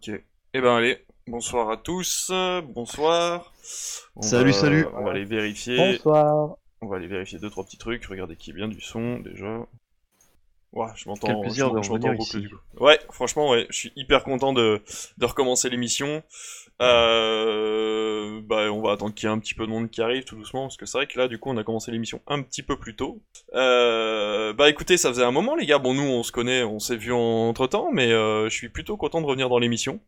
Ok. Eh ben allez, bonsoir à tous, bonsoir. On Salut, va- salut. On va aller vérifier. Bonsoir. On va aller vérifier deux trois petits trucs. Regardez qu'il y a bien du son déjà. Ouais, je m'entends. Je m'entends ici. du coup. Ouais, franchement, ouais, je suis hyper content de, de recommencer l'émission. Euh, bah, on va attendre qu'il y ait un petit peu de monde qui arrive tout doucement, parce que c'est vrai que là, du coup, on a commencé l'émission un petit peu plus tôt. Euh, bah, écoutez, ça faisait un moment, les gars. Bon, nous, on se connaît, on s'est vu entre temps, mais euh, je suis plutôt content de revenir dans l'émission.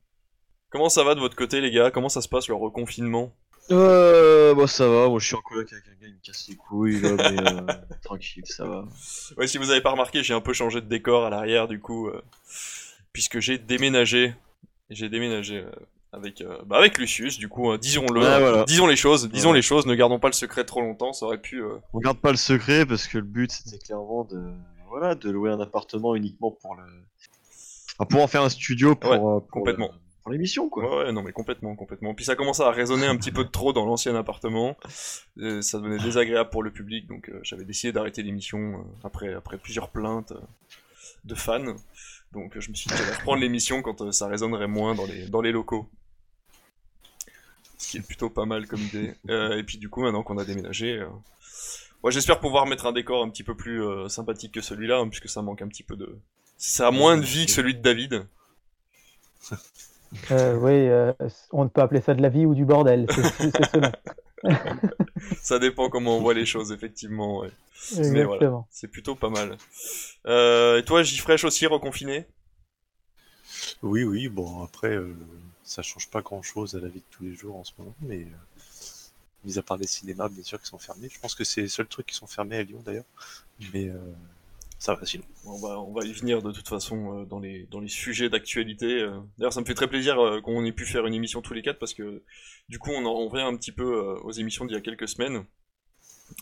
Comment ça va de votre côté, les gars? Comment ça se passe le reconfinement? Euh, bah ça va, moi je suis en coloc avec un gars, il me casse les couilles là, mais euh, tranquille, ça va. Ouais, si vous avez pas remarqué, j'ai un peu changé de décor à l'arrière du coup, euh, puisque j'ai déménagé. J'ai déménagé euh, avec euh, bah, avec Lucius, du coup, euh, disons-le, Ouais, voilà. disons les choses, disons Ouais. les choses, ne gardons pas le secret trop longtemps, ça aurait pu. On garde pas le secret parce que le but c'était clairement de, voilà, de louer un appartement uniquement pour le, enfin, pour en faire un studio pour, Ouais, pour complètement. le- l'émission quoi. Ouais, non mais complètement, complètement. Puis ça commençait à résonner un petit peu trop dans l'ancien appartement, Euh, ça devenait désagréable pour le public, donc euh, j'avais décidé d'arrêter l'émission euh, après après plusieurs plaintes de fans. Donc je me suis dit j'allais reprendre l'émission quand ça résonnerait moins dans les dans les locaux. Ce qui est plutôt pas mal comme idée. Et puis du coup, maintenant qu'on a déménagé, euh, j'espère pouvoir mettre un décor un petit peu plus sympathique que celui-là, hein, puisque ça manque un petit peu de. Ça a moins de vie que celui de David. Euh, oui, euh, on peut appeler ça de la vie ou du bordel. C'est c'est cela. Ça dépend comment on voit les choses, effectivement. Ouais. Mais voilà, c'est plutôt pas mal. Euh, et toi, J-Fresh aussi, reconfiné? Oui, oui, bon, après, euh, ça change pas grand-chose à la vie de tous les jours en ce moment, mais mis à part les cinémas, bien sûr, qui sont fermés. Je pense que c'est les seuls trucs qui sont fermés à Lyon, d'ailleurs. Mais euh, ça va sinon. on va, on va y venir de toute façon euh, dans, les, dans les sujets d'actualité. euh. D'ailleurs, ça me fait très plaisir euh, qu'on ait pu faire une émission tous les quatre parce que du coup, on en revient un petit peu euh, aux émissions d'il y a quelques semaines.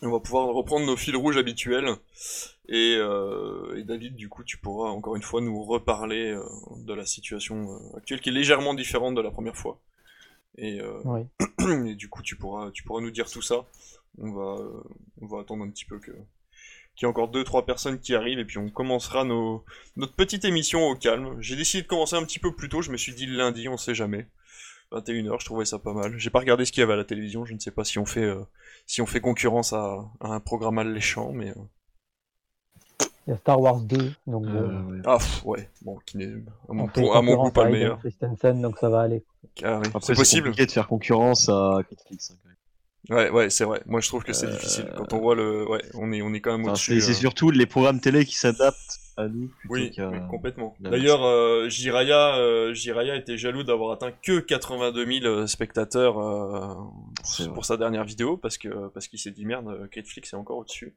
On va pouvoir reprendre nos fils rouges habituels. Et, euh, et David, du coup, tu pourras encore une fois nous reparler euh, de la situation euh, actuelle qui est légèrement différente de la première fois. Et, euh, Oui. et du coup, tu pourras, tu pourras nous dire tout ça. On va, euh, on va attendre un petit peu que qu'il y ait encore deux trois personnes qui arrivent et puis on commencera nos, notre petite émission au calme. J'ai décidé de commencer un petit peu plus tôt. Je me suis dit le lundi, on sait jamais. 21h, je trouvais ça pas mal. J'ai pas regardé ce qu'il y avait à la télévision. Je ne sais pas si on fait euh, si on fait concurrence à, à un programme alléchant, mais euh, Il y a Star Wars 2, donc Euh, euh, ouais. ah pff, ouais. Bon, qui n'est à mon, à goût pas le meilleur. Christensen, donc ça va aller. Ah oui, c'est c'est possible. compliqué de faire concurrence à Netflix. hein, quand même. Ouais, ouais, c'est vrai. Moi, je trouve que c'est Euh, difficile quand on voit le. Ouais, on est, on est quand même Enfin, au-dessus. c'est c'est euh. surtout les programmes télé qui s'adaptent à nous Oui, complètement. D'ailleurs, euh, Jiraya, Jiraya était jaloux d'avoir atteint que 82 000 spectateurs pour, sa dernière vidéo parce que parce qu'il s'est dit merde, Netflix est encore au-dessus.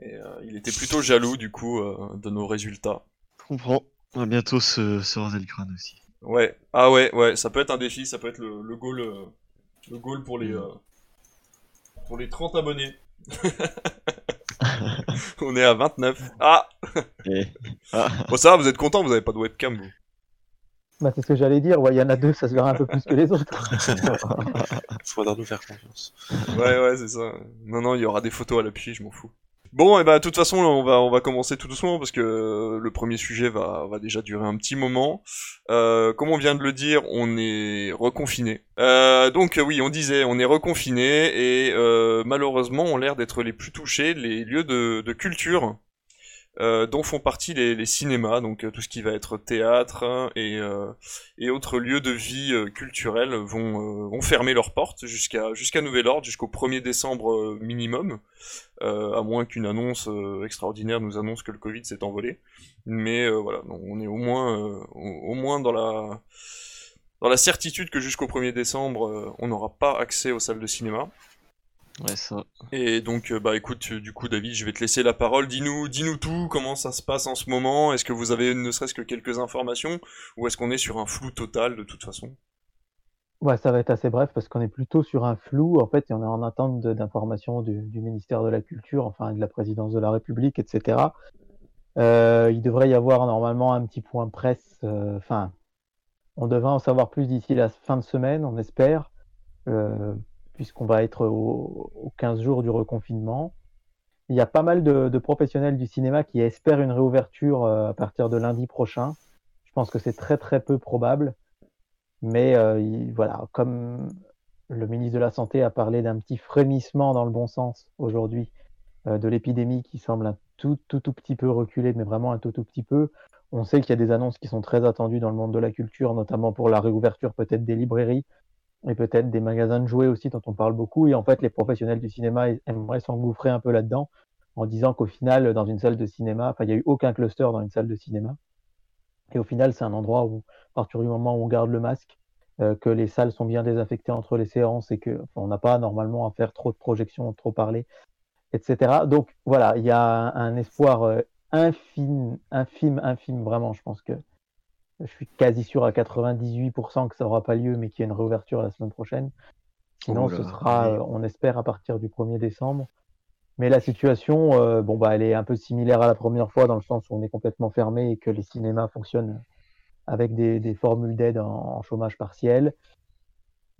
Et il était plutôt jaloux du coup de nos résultats. Je comprends. On va bientôt se, se raser le crâne aussi. Ouais, ah ouais, ouais, ça peut être un défi, ça peut être le, le goal, le goal pour les Mm. euh, pour les 30 abonnés. On est à 29. Ah, Et- Ah, bon ça va, vous êtes content, vous avez pas de webcam vous. Bah, c'est ce que j'allais dire. Ouais, il y en a deux, ça se verra un peu plus que les autres. Faudra nous faire confiance. Ouais, ouais, c'est ça. Non, non, il y aura des photos à l'appui, je m'en fous. Bon, et bah, de toute façon, on va, on va commencer tout doucement parce que euh, le premier sujet va, va déjà durer un petit moment. Euh, comme on vient de le dire, on est reconfiné. Euh, donc, oui, on disait, on est reconfiné et euh, malheureusement, on a l'air d'être les plus touchés, les lieux de, de culture. Euh, dont font partie les, cinémas, donc euh, tout ce qui va être théâtre hein, et, euh, et autres lieux de vie culturelle vont, fermer leurs portes jusqu'à nouvel ordre, jusqu'au 1er décembre minimum, à moins qu'une annonce extraordinaire nous annonce que le Covid s'est envolé. Mais voilà, on est au moins, au, moins dans la, certitude que jusqu'au 1er décembre, on n'aura pas accès aux salles de cinéma. Ouais, ça. Et donc, euh, bah écoute, euh, du coup, David, je vais te laisser la parole. Dis-nous, dis-nous tout. Comment ça se passe en ce moment? Est-ce que vous avez ne serait-ce que quelques informations, ou est-ce qu'on est sur un flou total de toute façon? Ouais, ça va être assez bref parce qu'on est plutôt sur un flou. En fait, et on est en attente d'informations du, du ministère de la Culture, enfin de la présidence de la République, etc. Euh, il devrait y avoir normalement un petit point presse. euh, Enfin, on devrait en savoir plus d'ici la fin de semaine, on espère, euh, puisqu'on va être au- aux 15 jours du reconfinement. Il y a pas mal de, professionnels du cinéma qui espèrent une réouverture euh, à partir de lundi prochain. Je pense que c'est très très peu probable. Mais euh, il- voilà, comme le ministre de la Santé a parlé d'un petit frémissement dans le bon sens aujourd'hui euh, de l'épidémie qui semble un tout, tout tout petit peu reculer, mais vraiment un tout tout petit peu. On sait qu'il y a des annonces qui sont très attendues dans le monde de la culture, notamment pour la réouverture peut-être des librairies et peut-être des magasins de jouets aussi dont on parle beaucoup. Et en fait, les professionnels du cinéma aimeraient s'engouffrer un peu là-dedans en disant qu'au final, dans une salle de cinéma, enfin, il n'y a eu aucun cluster dans une salle de cinéma. Et au final, c'est un endroit où, à partir du moment où on garde le masque, euh, que les salles sont bien désaffectées entre les séances et que on n'a pas normalement à faire trop de projections, trop parler, etc. Donc voilà, il y a un, un espoir euh, infime, infime, infime, vraiment. Je pense que je suis quasi sûr à 98% que ça n'aura pas lieu, mais qu'il y a une réouverture la semaine prochaine. Sinon, Oula, ce sera, euh, on espère, à partir du 1er décembre. Mais la situation, euh, bon, bah, elle est un peu similaire à la première fois, dans le sens où on est complètement fermé et que les cinémas fonctionnent avec des, des formules d'aide en, en chômage partiel.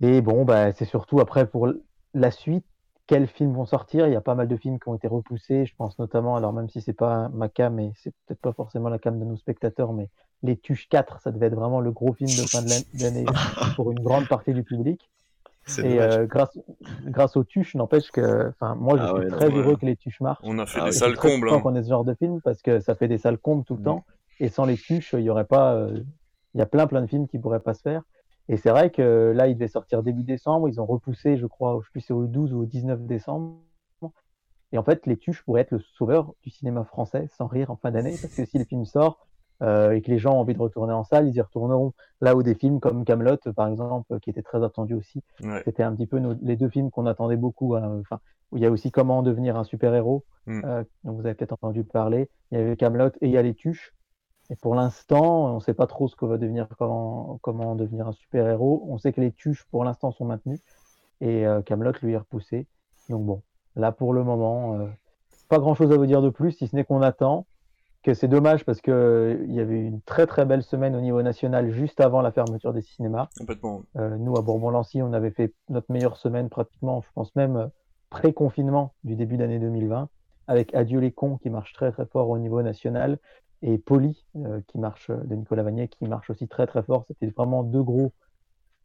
Et bon, bah, c'est surtout après pour la suite, quels films vont sortir. Il y a pas mal de films qui ont été repoussés. Je pense notamment, alors même si c'est pas ma cam et c'est peut-être pas forcément la cam de nos spectateurs, mais Les Tuches 4, ça devait être vraiment le gros film de fin de l'an- d'année pour une grande partie du public. Et euh, grâce, grâce aux Tuches, n'empêche que, enfin, moi, je Ah suis ouais, très non, heureux ouais. que les Tuches marchent. On a fait Ah des oui. salles combles. hein. qu'on ait ce genre de film parce que ça fait des salles combles tout le Mm. temps. Et sans les tuches, il y aurait pas. euh, Il y a plein plein de films qui pourraient pas se faire. Et c'est vrai que là, il devait sortir début décembre. Ils ont repoussé, je crois, je sais plus si c'est au 12 ou au 19 décembre. Et en fait, les tuches pourraient être le sauveur du cinéma français sans rire en fin d'année parce que si le film sort euh, et que les gens ont envie de retourner en salle, ils y retourneront. Là où des films comme Camelot, par exemple, qui étaient très attendus aussi, Ouais. c'était un petit peu nos- les deux films qu'on attendait beaucoup. hein. Enfin, il y a aussi Comment devenir un super-héros, Mm. euh, dont vous avez peut-être entendu parler. Il y avait Camelot et il y a les Tuches. Et pour l'instant, on ne sait pas trop ce que va devenir comment, comment devenir un super-héros. On sait que les Tuches, pour l'instant, sont maintenus. Et euh, Camelot, lui, est repoussé. Donc bon, là, pour le moment, euh, pas grand-chose à vous dire de plus, si ce n'est qu'on attend. Que c'est dommage parce que euh, il y avait une très très belle semaine au niveau national juste avant la fermeture des cinémas. Complètement. Euh, nous, à Bourbon-Lancy, on avait fait notre meilleure semaine pratiquement, je pense même pré-confinement du début d'année 2020, avec Adieu les cons qui marche très très fort au niveau national et Poli euh, qui marche de Nicolas Vanier qui marche aussi très très fort. C'était vraiment deux gros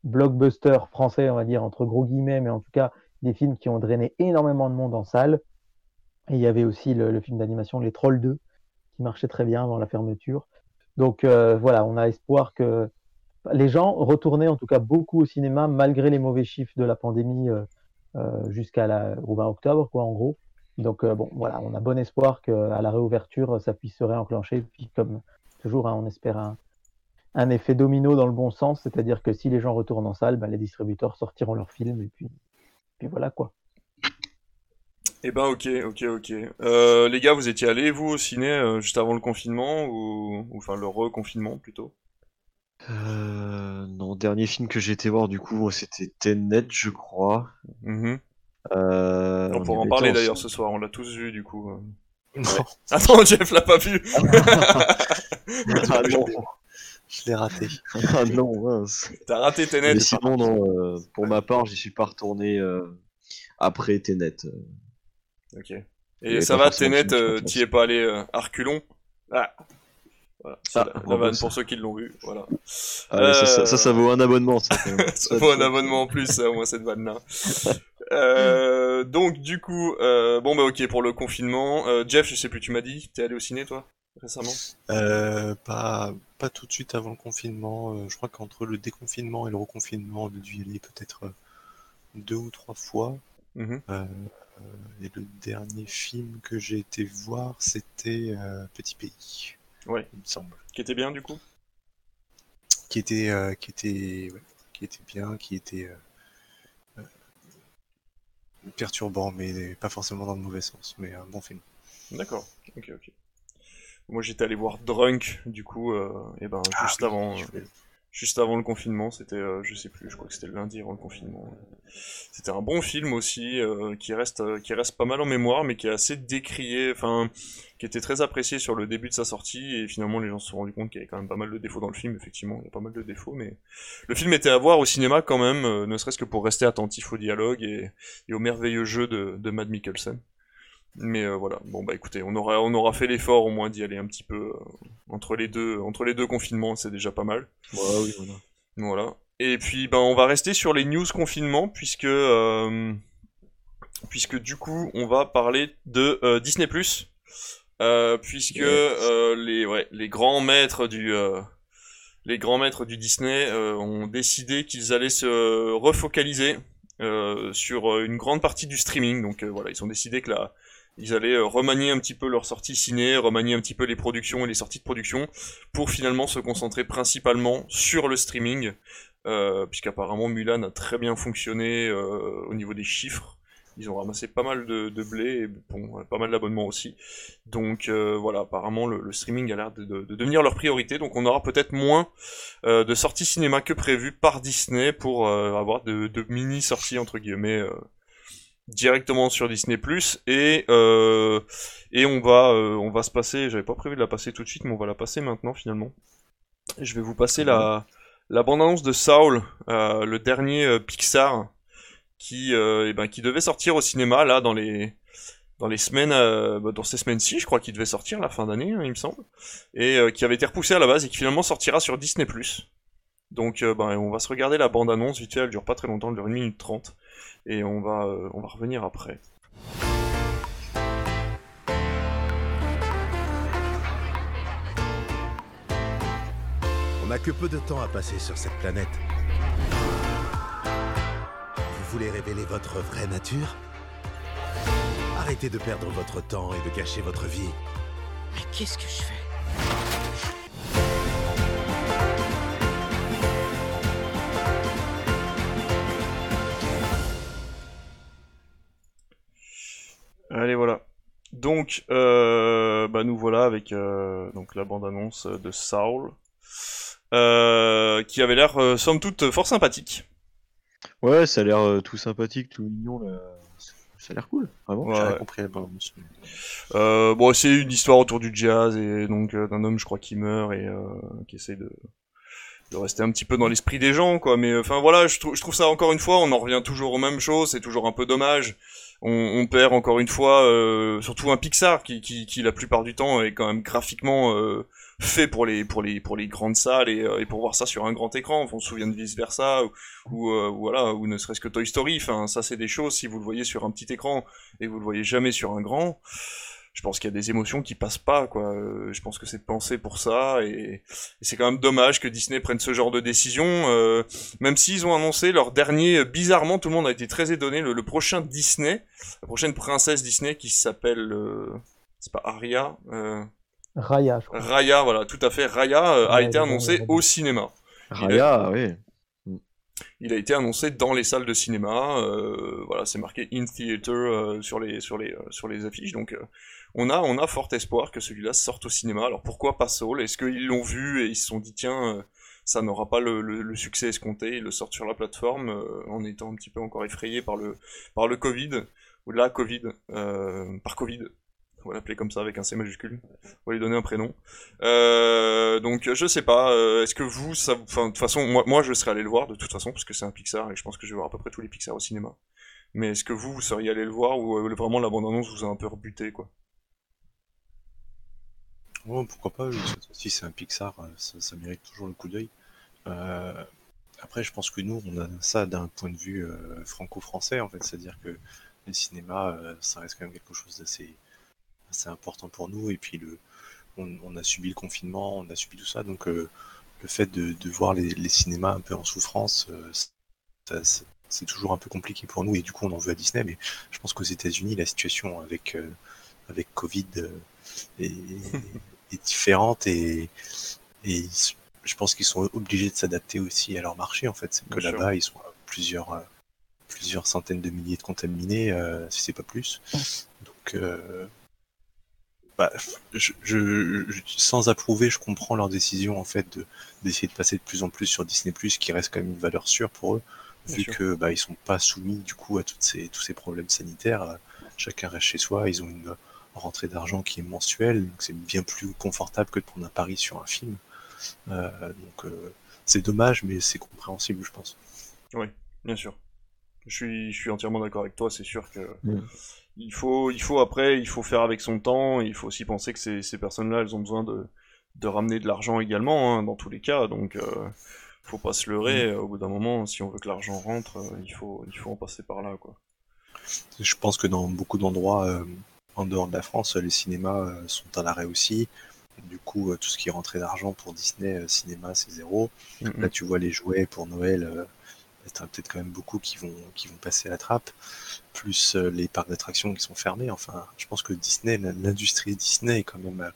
blockbusters français, on va dire entre gros guillemets, mais en tout cas des films qui ont drainé énormément de monde en salle. Et il y avait aussi le, film d'animation Les Trolls 2 qui marchait très bien avant la fermeture. Donc euh, voilà, on a espoir que les gens retournaient en tout cas beaucoup au cinéma malgré les mauvais chiffres de la pandémie euh, euh, jusqu'à au 20 octobre quoi en gros. Donc euh, bon voilà, on a bon espoir qu'à la réouverture ça puisse se réenclencher. Puis comme toujours, hein, on espère un, un effet domino dans le bon sens, c'est-à-dire que si les gens retournent en salle, ben, les distributeurs sortiront leurs films et puis, puis voilà quoi. Eh ben ok, ok, ok. Euh, les gars, vous étiez allés, vous, au ciné, euh, juste avant le confinement, ou... ou enfin le reconfinement plutôt? Euh, non, dernier film que j'ai été voir, du coup, c'était Tenet, je crois. Mhm. Euh, On pourra en parler d'ailleurs ce soir, on l'a tous vu du coup. Non, Attends, Jeff l'a pas vu Ah non, je l'ai raté. ah non, mince. T'as raté Tenet Mais sinon, non, euh, pour ma part, j'y suis pas retourné euh, après Tenet. euh. Ok. Et ça va, Tenet, euh, t'y es pas allé euh, à reculons Ah Voilà, Ah, la, vanne pour ceux qui l'ont vu, voilà. Ah, ça, ça, ça, ça vaut un abonnement, ça. vaut un abonnement en plus, au moins cette vanne-là. Euh, donc du coup, euh, bon bah ok pour le confinement. Euh, Jeff, je sais plus, tu m'as dit, t'es allé au ciné toi récemment? Euh, pas, pas tout de suite avant le confinement. euh, je crois qu'entre le déconfinement et le reconfinement, on a dû y aller peut-être deux ou trois fois. Mhm. Et le dernier film que j'ai été voir, c'était euh, Petit Pays, Ouais. il me semble. Qui était bien du coup Qui était, euh, qui était, ouais, qui était bien, qui était euh, euh, perturbant, mais pas forcément dans le mauvais sens, mais un bon film. D'accord, ok ok. Moi j'étais allé voir Drunk du coup, euh, et ben Ah juste oui, avant, euh, juste avant le confinement, c'était, je sais plus, je crois que c'était le lundi avant le confinement. C'était un bon film aussi, qui reste, qui reste pas mal en mémoire, mais qui est assez décrié, enfin, qui était très apprécié sur le début de sa sortie, et finalement les gens se sont rendus compte qu'il y avait quand même pas mal de défauts dans le film. Effectivement, il y a pas mal de défauts, mais le film était à voir au cinéma quand même, euh, ne serait-ce que pour rester attentif au dialogue et, et au merveilleux jeu de, de Mad Mikkelsen. Mais euh, voilà, bon bah écoutez, on aura, on aura fait l'effort au moins d'y aller un petit peu euh, entre les deux, entre les deux confinements, c'est déjà pas mal. Ouais, oui, voilà. Voilà. Et puis ben on va rester sur les news confinement puisque puisque du coup on va parler de euh, Disney euh, puisque euh, les ouais, les grands maîtres du euh, les grands maîtres du Disney ont décidé qu'ils allaient se refocaliser sur une grande partie du streaming. Donc voilà, ils ont décidé que là, ils allaient remanier un petit peu leurs sorties ciné, remanier un petit peu les productions et les sorties de production pour finalement se concentrer principalement sur le streaming, puisqu'apparemment Mulan a très bien fonctionné au niveau des chiffres. Ils ont ramassé pas mal de, de blé et bon, pas mal d'abonnements aussi. Donc euh, voilà, apparemment le, le streaming a l'air de, de- de devenir leur priorité. Donc on aura peut-être moins euh, de sorties cinéma que prévu par Disney pour euh, avoir de, mini sorties entre guillemets euh, directement sur Disney et euh, et on va euh, on va se passer. J'avais pas prévu de la passer tout de suite, mais on va la passer maintenant finalement. Je vais vous passer la la bande annonce de Saul, le dernier Pixar qui euh, eh ben qui devait sortir au cinéma là dans les dans les semaines euh, bah, dans ces semaines-ci, je crois qu'il devait sortir la fin d'année, hein, il me semble, et euh, qui avait été repoussé à la base et qui finalement sortira sur Disney+. Donc ben, on va se regarder la bande-annonce vite fait, elle dure pas très longtemps, elle dure 1 minute 30 et on va on va revenir après. On n'a que peu de temps à passer sur cette planète. Vous voulez révéler votre vraie nature? Arrêtez de perdre votre temps et de gâcher votre vie. Mais qu'est-ce que je fais? Allez voilà. Donc euh, bah nous voilà avec euh, donc la bande-annonce de Saul euh, qui avait l'air euh, somme toute fort sympathique. Ouais, ça a l'air euh, tout sympathique, tout mignon là. Ça a l'air cool, vraiment. Ouais. J'ai rien compris bande-annonce. Euh, bon, c'est une histoire autour du jazz et donc euh, d'un homme, je crois, qui meurt et euh, qui essaie de, de rester un petit peu dans l'esprit des gens, quoi. Mais enfin voilà, je, trou- je trouve ça encore une fois, on en revient toujours aux mêmes choses, c'est toujours un peu dommage. On, perd encore une fois, euh, surtout un Pixar qui, qui, qui la plupart du temps est quand même graphiquement euh, fait pour les pour les pour les grandes salles et, euh, et pour voir ça sur un grand écran. On se souvient de vice versa ou, ou, euh, voilà ou ne serait-ce que Toy Story. Enfin ça c'est des choses si vous le voyez sur un petit écran et vous le voyez jamais sur un grand je pense qu'il y a des émotions qui passent pas quoi Euh, je pense que c'est pensé pour ça et, et c'est quand même dommage que Disney prenne ce genre de décision euh, même s'ils ont annoncé leur dernier euh, bizarrement tout le monde a été très étonné le, le prochain Disney la prochaine princesse Disney qui s'appelle euh, c'est pas Aria euh, Raya, je crois. Raya voilà tout à fait Raya euh, a été annoncé au cinéma Raya, oui. il a été annoncé dans les salles de cinéma. euh, voilà, c'est marqué in theater euh, sur les sur les euh, sur les affiches. Donc euh, on a on a fort espoir que celui-là sorte au cinéma. Alors pourquoi pas Soul Est-ce qu'ils l'ont vu et ils se sont dit tiens euh, ça n'aura pas le, succès escompté, ils le sortent sur la plateforme euh, en étant un petit peu encore effrayés par le par le Covid ou la Covid euh, par Covid. On va l'appeler comme ça avec un C majuscule. On va lui donner un prénom. Euh, donc je sais pas. Est-ce que vous, ça, enfin de toute façon, moi, moi je serais allé le voir de toute façon parce que c'est un Pixar et je pense que je vais voir à peu près tous les Pixar au cinéma. Mais est-ce que vous, vous seriez allé le voir ou vraiment la bande annonce vous a un peu rebuté quoi? Pourquoi pas, si c'est un Pixar, euh, ça, mérite toujours le coup d'œil. Euh, après, je pense que nous, on a ça d'un point de vue euh, franco-français, en fait, c'est-à-dire que le cinéma, euh, ça reste quand même quelque chose d'assez assez important pour nous, et puis le, on, a subi le confinement, on a subi tout ça, donc le fait de, voir les, les cinémas un peu en souffrance, c'est toujours un peu compliqué pour nous, et du coup, on en veut à Disney, mais je pense qu'aux États-Unis, la situation avec, avec Covid euh, est, est différente et, et ils s- je pense qu'ils sont obligés de s'adapter aussi à leur marché en fait. C'est que là-bas ils sont à plusieurs euh, plusieurs centaines de milliers de contaminés, euh, si c'est pas plus. Donc euh, bah, je, je- je- sans approuver, je comprends leur décision en fait de d'essayer de passer de plus en plus sur Disney qui reste quand même une valeur sûre pour eux, Bien vu sûr. que bah, ils sont pas soumis du coup à toutes ces tous ces problèmes sanitaires. Chacun reste chez soi, ils ont une rentrée d'argent qui est mensuelle, donc c'est bien plus confortable que de prendre un pari sur un film. Euh, donc euh, c'est dommage, mais c'est compréhensible, je pense. Bien sûr. Je suis, je suis entièrement d'accord avec toi. C'est sûr que il faut, il faut après, il faut faire avec son temps. il faut aussi penser que ces, ces personnes-là, elles ont besoin de, de ramener de l'argent également, hein, dans tous les cas. Donc, euh, faut pas se leurrer. Au bout d'un moment, si on veut que l'argent rentre, euh, il faut, il faut en passer par là, quoi. Je pense que dans beaucoup d'endroits euh, en dehors de la France, les cinémas euh, sont à l'arrêt aussi. Du coup, euh, tout ce qui est rentré d'argent pour Disney, euh, cinéma, c'est zéro. Mm, Là, tu vois les jouets pour Noël, euh, t'as peut-être quand même beaucoup qui vont, qui vont passer à la trappe, plus les parcs d'attractions qui sont fermés. Enfin, je pense que Disney, l'industrie Disney est quand même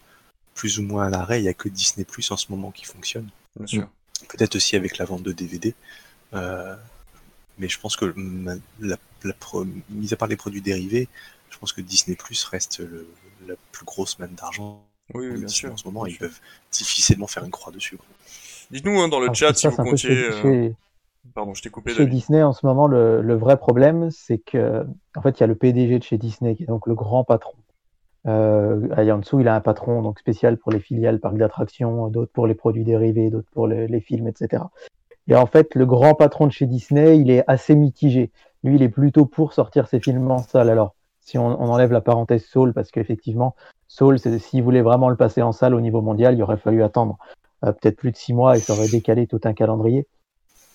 plus ou moins à l'arrêt. Il n'y a que Disney Plus en ce moment qui fonctionne. bien sûr. Peut-être aussi avec la vente de DVD. Euh, mais je pense que la, la mis à part les produits dérivés, je pense que Disney Plus reste le- la plus grosse manne d'argent Oui, oui, bien sûr. en ce moment. bien Ils sûr. peuvent difficilement faire une croix dessus. Dites-nous hein, dans le Alors, chat c'est si ça, vous c'est un peu comptiez. chez- euh, chez- Pardon, je t'ai coupé. Chez David. Disney, en ce moment, le, le vrai problème, c'est que, en fait, il y a le PDG de chez Disney, qui est donc le grand patron. Euh, et en dessous, il a un patron donc spécial pour les filiales, parcs d'attractions, d'autres pour les produits dérivés, d'autres pour les, les films, etc. Et en fait, le grand patron de chez Disney, il est assez mitigé. Lui, il est plutôt pour sortir ses films en salle. Alors, si on, on enlève la parenthèse Soul, parce qu'effectivement, Soul, c'est- s'il voulait vraiment le passer en salle au niveau mondial, il aurait fallu attendre euh, peut-être plus de six mois et ça aurait décalé tout un calendrier.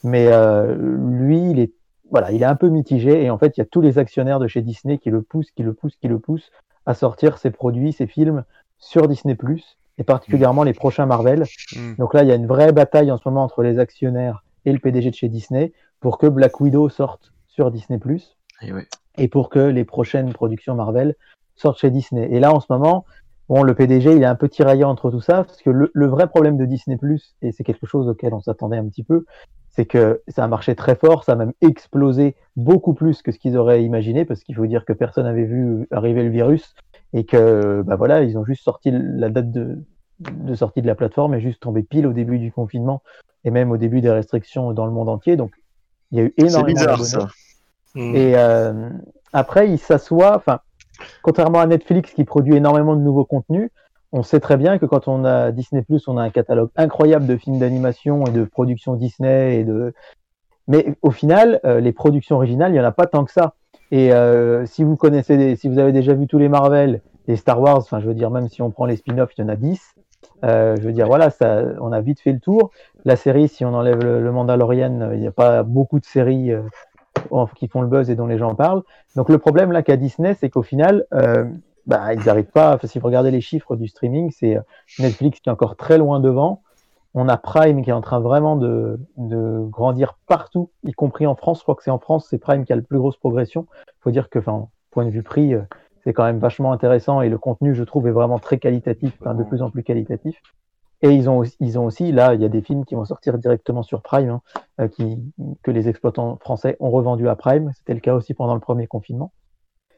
Mais euh, lui, il est voilà, il est un peu mitigé et en fait, il y a tous les actionnaires de chez Disney qui le poussent, qui le poussent, qui le poussent à sortir ses produits, ses films sur Disney+, et particulièrement les prochains Marvel. Mm. Donc là, il y a une vraie bataille en ce moment entre les actionnaires et le PDG de chez Disney pour que Black Widow sorte sur Disney+, Et ouais. Et pour que les prochaines productions Marvel sortent chez Disney. Et là, en ce moment, bon, le PDG, il est un peu tiraillé entre tout ça, parce que le, le vrai problème de Disney+, et c'est quelque chose auquel on s'attendait un petit peu, c'est que ça a marché très fort, ça a même explosé beaucoup plus que ce qu'ils auraient imaginé, parce qu'il faut dire que personne n'avait vu arriver le virus, et que, bah voilà, ils ont juste sorti la date de, de sortie de la plateforme, et juste tombé pile au début du confinement, et même au début des restrictions dans le monde entier, donc il y a eu C'est énormément bizarre d'abonnés. Ça. Et euh, après, il s'assoit, enfin, contrairement à Netflix qui produit énormément de nouveaux contenus, on sait très bien que quand on a Disney+, on a un catalogue incroyable de films d'animation et de productions Disney et de. Mais au final, euh, les productions originales, il y en a pas tant que ça. Et euh, si vous connaissez, des- si vous avez déjà vu tous les Marvel, les Star Wars, enfin, je veux dire, même si on prend les spin-offs, il y en a 10. Euh, je veux dire, voilà, ça, on a vite fait le tour. La série, si on enlève le, le Mandalorian, euh, il n'y a pas beaucoup de séries euh, qui font le buzz et dont les gens parlent. Donc le problème là qu'a Disney, c'est qu'au final, euh, bah, ils n'arrivent pas. Enfin, si vous regardez les chiffres du streaming, c'est euh, Netflix qui est encore très loin devant. On a Prime qui est en train vraiment de, de grandir partout, y compris en France. Je crois que c'est en France, c'est Prime qui a la plus grosse progression. Il faut dire que, enfin, point de vue prix, euh, c'est quand même vachement intéressant et le contenu, je trouve, est vraiment très qualitatif, enfin, de plus en plus qualitatif. Et ils ont, aussi, là, il y a des films qui vont sortir directement sur Prime, hein, euh, que les exploitants français ont revendu à Prime. C'était le cas aussi pendant le premier confinement.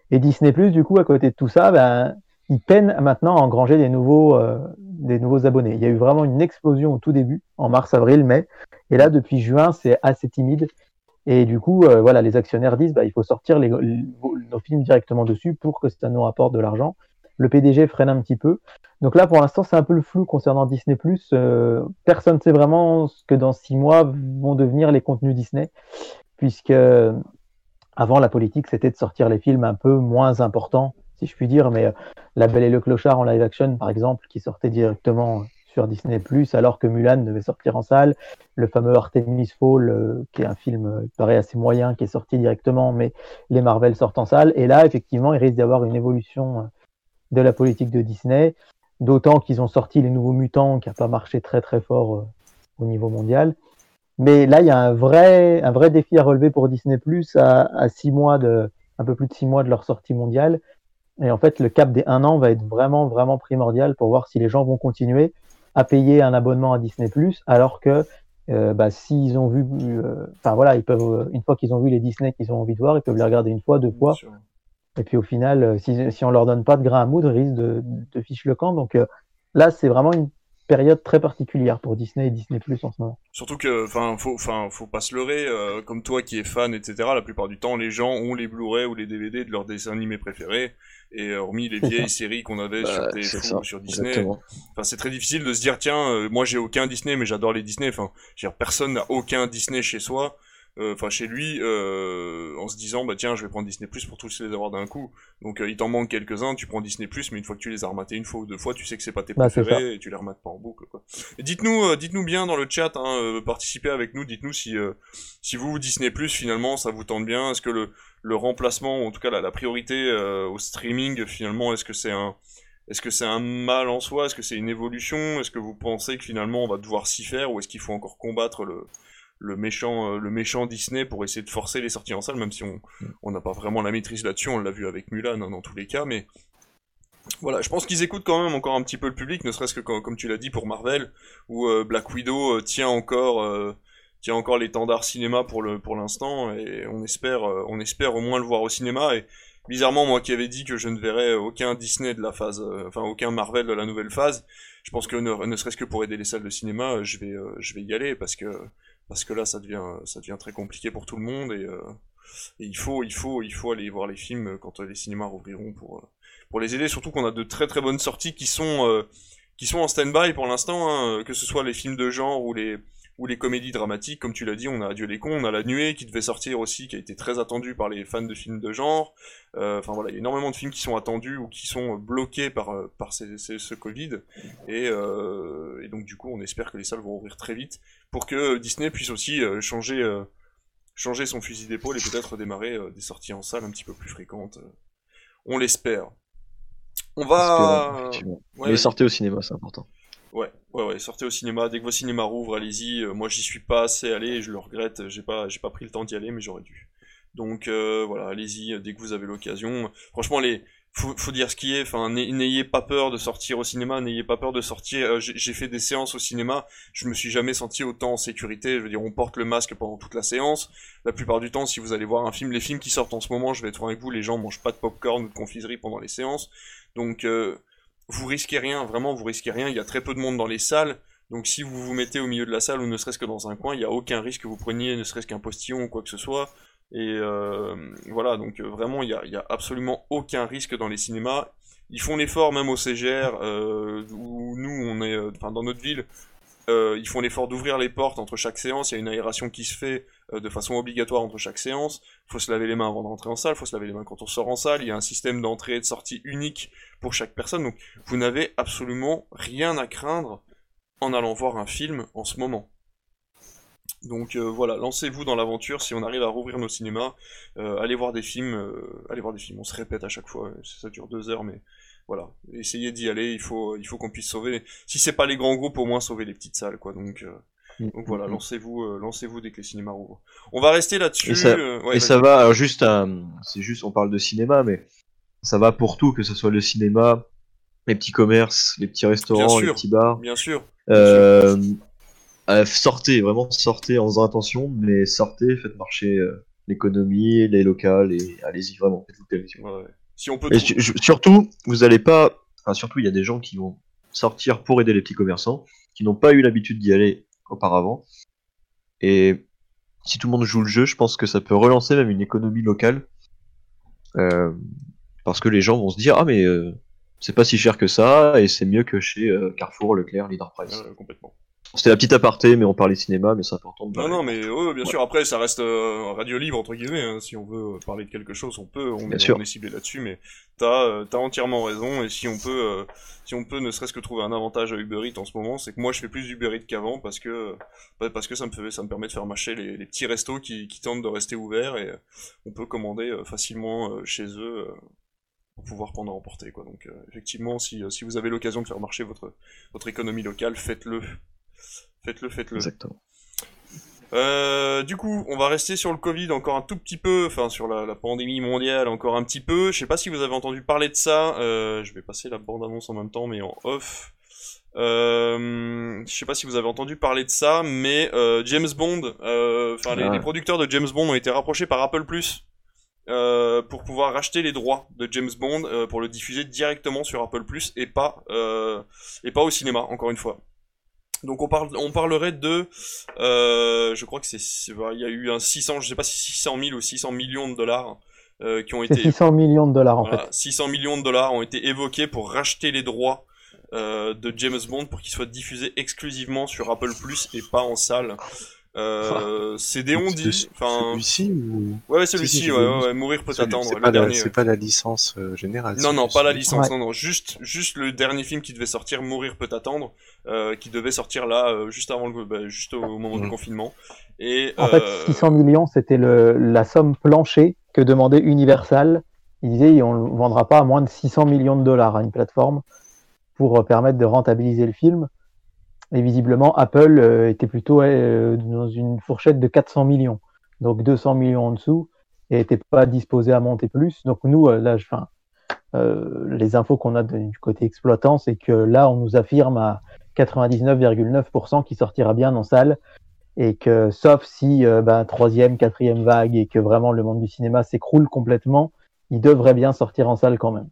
Et Disney+, du coup, à côté de tout ça, ben, ils peinent maintenant à engranger des nouveaux, euh, des nouveaux abonnés. Il y a eu vraiment une explosion au tout début, en mars, avril, mai. Et là, depuis juin, c'est assez timide. Et du coup, euh, voilà, les actionnaires disent, bah, il faut sortir nos films directement dessus pour que ça nous rapporte de l'argent. Le PDG freine un petit peu. Donc là, pour l'instant, c'est un peu le flou concernant Disney+. Euh, personne ne sait vraiment ce que dans six mois vont devenir les contenus Disney, puisque euh, avant, la politique, c'était de sortir les films un peu moins importants, si je puis dire, mais euh, La Belle et le Clochard en live action, par exemple, qui sortait directement sur Disney+, alors que Mulan devait sortir en salle, le fameux Artemis Fall, qui est un film, qui paraît assez moyen, qui est sorti directement, mais les Marvel sortent en salle, et là, effectivement, il risque d'y avoir une évolution de la politique de Disney, d'autant qu'ils ont sorti les nouveaux mutants, qui n'a pas marché très très fort euh, au niveau mondial. Mais là, il y a un vrai, un vrai défi à relever pour Disney Plus à, à six mois de, un peu plus de six mois de leur sortie mondiale. Et en fait, le cap des un an va être vraiment, vraiment primordial pour voir si les gens vont continuer à payer un abonnement à Disney Plus, alors que euh, bah, s'ils ont vu, euh, enfin voilà, ils peuvent, une fois qu'ils ont vu les Disney qu'ils ont envie de voir, ils peuvent les regarder une fois, deux fois. Et puis au final, euh, si, si on leur donne pas de grain à moudre, ils risquent de, de fiche le camp. Donc euh, là, c'est vraiment une période très particulière pour Disney et Disney Plus en ce moment. Surtout que, enfin, faut, enfin, faut pas se leurrer. euh, comme toi qui es fan, etc. La plupart du temps, les gens ont les Blu-ray ou les DVD de leurs dessins animés préférés. Et euh, hormis les vieilles séries qu'on avait sur Bah, c'est TF1 ça, ou sur Disney. Enfin, c'est très difficile de se dire, tiens, euh, moi j'ai aucun Disney, mais j'adore les Disney. Enfin, personne n'a aucun Disney chez soi. Euh, enfin chez lui, euh, en se disant bah tiens je vais prendre Disney Plus pour tous les avoir d'un coup. Donc euh, il t'en manque quelques-uns, tu prends Disney Plus, mais une fois que tu les as rematés une fois ou deux fois, tu sais que c'est pas tes Bah, préférés et tu les remates pas en boucle. Quoi. Dites-nous, euh, dites-nous bien dans le chat, hein, participez avec nous, dites-nous si euh, si vous Disney Plus finalement ça vous tente bien, est-ce que le le remplacement, ou en tout cas la, la priorité euh, au streaming finalement, est-ce que c'est un est-ce que c'est un mal en soi? Est-ce que c'est une évolution? Est-ce que vous pensez que finalement on va devoir s'y faire ou est-ce qu'il faut encore combattre le, le méchant euh, le méchant Disney pour essayer de forcer les sorties en salle même si on on n'a pas vraiment la maîtrise là-dessus, on l'a vu avec Mulan hein, dans tous les cas mais voilà, je pense qu'ils écoutent quand même encore un petit peu le public, ne serait-ce que quand- comme tu l'as dit pour Marvel où euh, Black Widow euh, tient encore euh, tient encore l'étendard cinéma pour le pour l'instant et on espère on espère au moins le voir au cinéma et bizarrement moi qui avais dit que je ne verrais aucun Disney de la phase enfin aucun Marvel de la nouvelle phase je pense que ne, ne serait-ce que pour aider les salles de cinéma je vais je vais y aller parce que parce que là ça devient ça devient très compliqué pour tout le monde et, euh, il faut il faut il faut aller voir les films quand euh, les cinémas rouvriront pour euh, pour les aider. Surtout qu'on a de très très bonnes sorties qui sont qui sont en stand-by pour l'instant hein, que ce soit les films de genre ou les ou les comédies dramatiques, comme tu l'as dit, on a Adieu les cons, on a La Nuée qui devait sortir aussi, qui a été très attendu par les fans de films de genre. Euh, Enfin voilà, il y a énormément de films qui sont attendus ou qui sont bloqués par, euh, par ces, ces- ce Covid. Et, euh, et donc du coup, on espère que les salles vont ouvrir très vite pour que Disney puisse aussi changer, changer son fusil d'épaule et peut-être démarrer des sorties en salle un petit peu plus fréquentes. On l'espère. On va... Effectivement. Ouais, Mais sortez au cinéma, c'est important. Ouais, ouais, ouais, sortez au cinéma. Dès que vos cinémas rouvrent, allez-y. Euh, moi, j'y suis pas assez allé, je le regrette. J'ai pas, pas pris le temps d'y aller, mais j'aurais dû. Donc euh, voilà, allez-y euh, dès que vous avez l'occasion. Franchement, les, faut, dire ce qui est. Enfin, n'ay- n'ayez pas peur de sortir au cinéma, n'ayez pas peur de sortir. J'ai fait des séances au cinéma, je me suis jamais senti autant en sécurité. Je veux dire, on porte le masque pendant toute la séance. La plupart du temps, si vous allez voir un film, les films qui sortent en ce moment, je vais être avec vous, les gens mangent pas de popcorn ou de confiserie pendant les séances. Donc euh, vous risquez rien, vraiment, vous risquez rien. Il y a très peu de monde dans les salles. Donc si vous vous mettez au milieu de la salle ou ne serait-ce que dans un coin, il n'y a aucun risque que vous preniez ne serait-ce qu'un postillon ou quoi que ce soit. Et euh, voilà, donc euh, vraiment, il n'y a, absolument aucun risque dans les cinémas. Ils font l'effort même au CGR, euh, où nous, on est, enfin dans notre ville, euh, ils font l'effort d'ouvrir les portes entre chaque séance. Il y a une aération qui se fait euh, de façon obligatoire entre chaque séance. Il faut se laver les mains avant d'entrer en salle, il faut se laver les mains quand on sort en salle. Il y a un système d'entrée et de sortie unique pour chaque personne. Donc vous n'avez absolument rien à craindre en allant voir un film en ce moment. Donc euh, voilà, lancez-vous dans l'aventure si on arrive à rouvrir nos cinémas. Allez voir des films, allez voir des films. On se répète à chaque fois, ça dure deux heures, mais voilà, essayez d'y aller. Il faut, il faut qu'on puisse sauver. Si c'est pas les grands groupes, au moins sauver les petites salles, quoi. Donc, euh, Mm. donc voilà, lancez-vous, euh, lancez-vous dès que les cinémas rouvrent. On va rester là-dessus. Et ça- euh, ouais, Et ça va, alors juste, c'est juste, on parle de cinéma, mais ça va pour tout, que ce soit le cinéma, les petits commerces, les petits restaurants, les sûr. petits bars. bien sûr. Euh, euh, sortez, vraiment sortez en faisant attention, mais sortez, faites marcher l'économie, les locales, et allez-y vraiment, faites-vous plaisir. Ouais, ouais. Si on peut. Et su- surtout, vous allez pas, enfin surtout, il y a des gens qui vont sortir pour aider les petits commerçants, qui n'ont pas eu l'habitude d'y aller auparavant. Et si tout le monde joue le jeu, je pense que ça peut relancer même une économie locale. Euh, parce que les gens vont se dire, ah mais euh, c'est pas si cher que ça, et c'est mieux que chez euh, Carrefour, Leclerc, Leader Price. Complètement. C'était la petite aparté, mais on parlait cinéma, mais c'est important de Non, non, mais ouais, bien sûr. Après, ça reste euh, radio libre entre guillemets. hein. Si on veut euh, parler de quelque chose, on peut. On, Bien sûr. on est ciblé là-dessus, mais t'as euh, t'as entièrement raison. Et si on peut, euh, si on peut, ne serait-ce que trouver un avantage à Uber Eats en ce moment, c'est que moi, je fais plus d'Uber Eats qu'avant parce que bah, parce que ça me fait, ça me permet de faire marcher les, les petits restos qui, qui tentent de rester ouverts et on peut commander facilement chez eux. pour pouvoir prendre à emporter quoi donc euh, effectivement si, si vous avez l'occasion de faire marcher votre votre économie locale faites-le faites-le faites-le Exactement. euh, du coup, on va rester sur le Covid encore un tout petit peu, enfin sur la, la pandémie mondiale encore un petit peu. Je sais pas si vous avez entendu parler de ça. Euh, je vais passer la bande-annonce en même temps, mais en off. Euh, je sais pas si vous avez entendu parler de ça, mais euh, James Bond, enfin les, Ah. les producteurs de James Bond ont été rapprochés par Apple Plus pour pouvoir racheter les droits de James Bond pour le diffuser directement sur Apple Plus et pas et pas au cinéma encore une fois. Donc on parle on parlerait de euh, je crois que c'est il y a eu un 600 je sais pas si 600 000 ou 600 millions de dollars euh, qui ont été 600 millions de dollars en voilà, fait. 600 millions de dollars ont été évoqués pour racheter les droits euh, de James Bond pour qu'il soit diffusé exclusivement sur Apple Plus et pas en salle. Euh, c'est Déon De- dit. Enfin, Celui-ci ou ouais, celui-ci, si, ouais, ouais, ouais, mourir peut Celui- t'attendre. C'est le pas, la- dernier, c'est ouais. pas la licence euh, générale. Non, non, pas la licence, Ouais. non, non, juste, juste le dernier film qui devait sortir, Mourir peut attendre, euh, qui devait sortir là, euh, juste avant le, bah, juste au moment du Mhm. confinement. Et En fait, euh, 600 millions, c'était le- la somme planchée que demandait Universal. Il disait on ne vendra pas à moins de 600 millions de dollars à une plateforme pour permettre de rentabiliser le film. Et visiblement, Apple euh, était plutôt euh, dans une fourchette de 400 millions. Donc 200 millions en dessous et n'était pas disposé à monter plus. Donc nous, euh, là, enfin, les infos qu'on a de- du côté exploitant, c'est que là, on nous affirme à 99,9% qu'il sortira bien en salle et que sauf si ben, troisième, quatrième vague et que vraiment le monde du cinéma s'écroule complètement, il devrait bien sortir en salle quand même.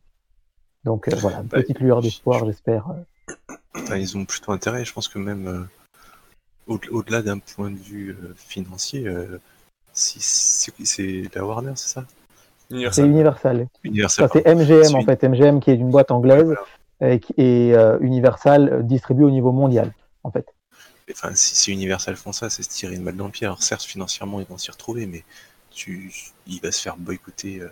Donc voilà, une Bah, petite lueur d'espoir, j'espère. Enfin, ils ont plutôt intérêt. Je pense que même euh, au- au-delà d'un point de vue euh, financier, euh, si, c'est la Warner, c'est ça? C'est Universal. C'est MGM en fait, MGM qui est une boîte anglaise Voilà. et, qui- euh, Universal distribue au niveau mondial en fait. Enfin, si, si Universal font ça, c'est se tirer une balle dans le pied. Alors certes, financièrement, ils vont s'y retrouver, mais tu, il va se faire boycotter euh,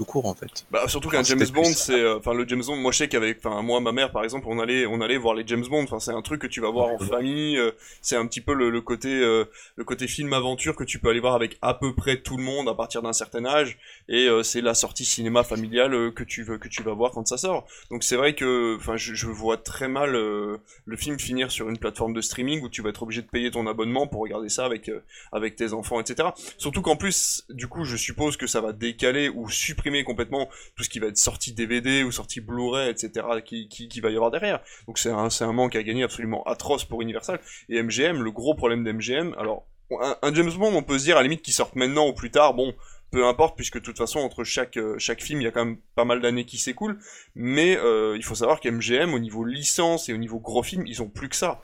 tout court en fait. Bah, surtout qu'un James Bond, c'est, euh, enfin, le James Bond, moi je sais qu'avec, enfin, moi, ma mère, par exemple, on allait, on allait voir les James Bond, enfin, c'est un truc que tu vas voir en famille, euh, c'est un petit peu le, le côté, euh, le côté film aventure que tu peux aller voir avec à peu près tout le monde à partir d'un certain âge, et c'est la sortie cinéma familiale que tu veux, que tu vas voir quand ça sort. Donc c'est vrai que, enfin, je, je vois très mal le film finir sur une plateforme de streaming où tu vas être obligé de payer ton abonnement pour regarder ça avec, avec tes enfants, etc. Surtout qu'en plus, du coup, je suppose que ça va décaler ou supprimer complètement tout ce qui va être sorti DVD ou sorti Blu-ray, etc., qui, qui, qui va y avoir derrière. Donc c'est un, un manque à gagner absolument atroce pour Universal. Et MGM, le gros problème d'MGM, alors, un, un James Bond, on peut se dire à la limite qu'il sorte maintenant ou plus tard, bon, peu importe, puisque de toute façon, entre chaque, euh, chaque film, il y a quand même pas mal d'années qui s'écoulent, mais euh, il faut savoir qu'MGM, au niveau licence et au niveau gros film, ils ont plus que ça.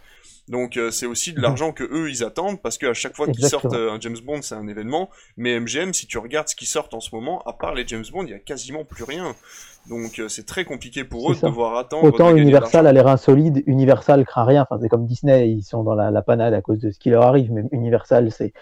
Donc euh, c'est aussi de Mhm. l'argent que eux ils attendent parce qu'à chaque fois qu'ils sortent euh, un James Bond c'est un événement mais MGM si tu regardes ce qui sort en ce moment à part les James Bond il y a quasiment plus rien donc euh, c'est très compliqué pour eux de devoir attendre Autant de Universal a l'air insolide, Universal craint rien. Enfin, c'est comme Disney, ils sont dans la, la panade à cause de ce qui leur arrive. Mais Universal, c'est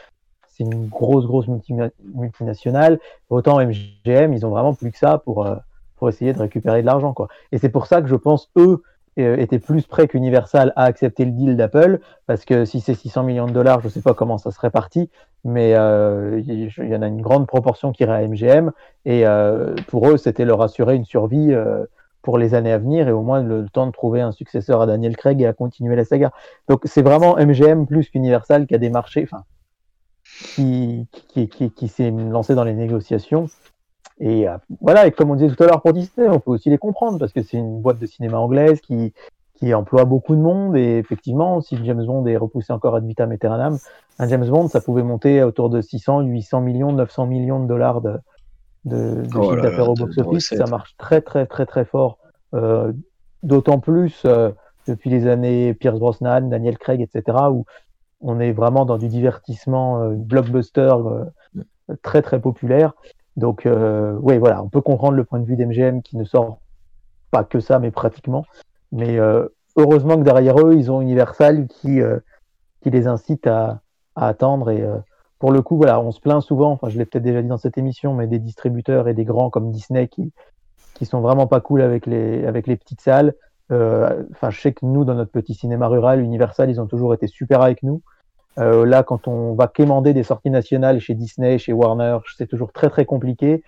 c'est une grosse, grosse multi- multinationale. Autant MGM, ils ont vraiment plus que ça pour, pour essayer de récupérer de l'argent. quoi. Et c'est pour ça que je pense, eux, euh, étaient plus prêts qu'Universal à accepter le deal d'Apple. Parce que si c'est 600 millions de dollars, je sais pas comment ça se répartit. Mais euh, il y, en a une grande proportion qui irait à MGM. Et euh, pour eux, c'était leur assurer une survie. pour les années à venir et au moins le, temps de trouver un successeur à Daniel Craig et à continuer la saga. Donc c'est vraiment MGM plus qu'Universal qui a démarché, enfin, qui s'est lancé dans les négociations. Et euh, voilà, et comme on disait tout à l'heure pour Disney, on peut aussi les comprendre parce que c'est une boîte de cinéma anglaise qui, qui emploie beaucoup de monde et effectivement, si James Bond est repoussé encore ad vitam aeternam, un James Bond, ça pouvait monter autour de 600, 800 millions, 900 millions de dollars de, de, de Oh chiffre d'affaires au box-office. Ça marche très, très, très, très fort. Euh, D'autant plus euh, depuis les années Pierce Brosnan, Daniel Craig, etc., où on est vraiment dans du divertissement blockbuster très, très populaire. Donc, euh, oui, voilà, on peut comprendre le point de vue d'MGM qui ne sort pas que ça, mais pratiquement. Mais euh, heureusement que derrière eux, ils ont Universal qui, euh, qui les incite à, à attendre. Et euh, pour le coup, voilà, on se plaint souvent, enfin, je l'ai peut-être déjà dit dans cette émission, mais des distributeurs et des grands comme Disney qui, qui sont vraiment pas cool avec les, avec les petites salles. Euh, Enfin, je sais que nous, dans notre petit cinéma rural, Universal, ils ont toujours été super avec nous. Euh, là, quand on va quémander des sorties nationales chez Disney, chez Warner, c'est toujours très très compliqué.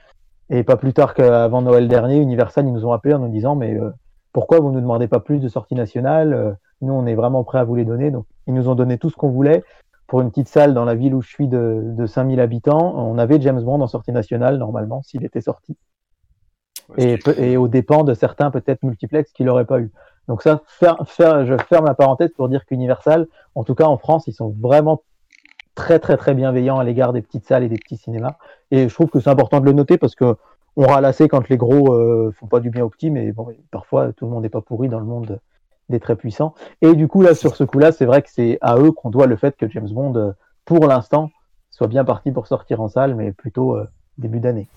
Et pas plus tard qu'avant Noël dernier, Universal, ils nous ont appelé en nous disant mais euh, pourquoi vous ne nous demandez pas plus de sorties nationales? Euh, Nous, on est vraiment prêts à vous les donner. Donc, ils nous ont donné tout ce qu'on voulait. Pour une petite salle dans la ville où je suis de, de 5000 habitants, on avait James Bond en sortie nationale, normalement, s'il était sorti. Ouais, Et, et aux dépens de certains, peut-être, multiplex qui l'auraient pas eu. Donc ça, je ferme la parenthèse pour dire qu'Universal, en tout cas en France, ils sont vraiment très très très bienveillants à l'égard des petites salles et des petits cinémas. Et je trouve que c'est important de le noter parce que on ralassait quand les gros euh, font pas du bien aux petits, mais bon, parfois tout le monde n'est pas pourri dans le monde des très puissants. Et du coup là, sur ce coup-là, c'est vrai que c'est à eux qu'on doit le fait que James Bond, euh, pour l'instant, soit bien parti pour sortir en salle, mais plutôt euh, début d'année.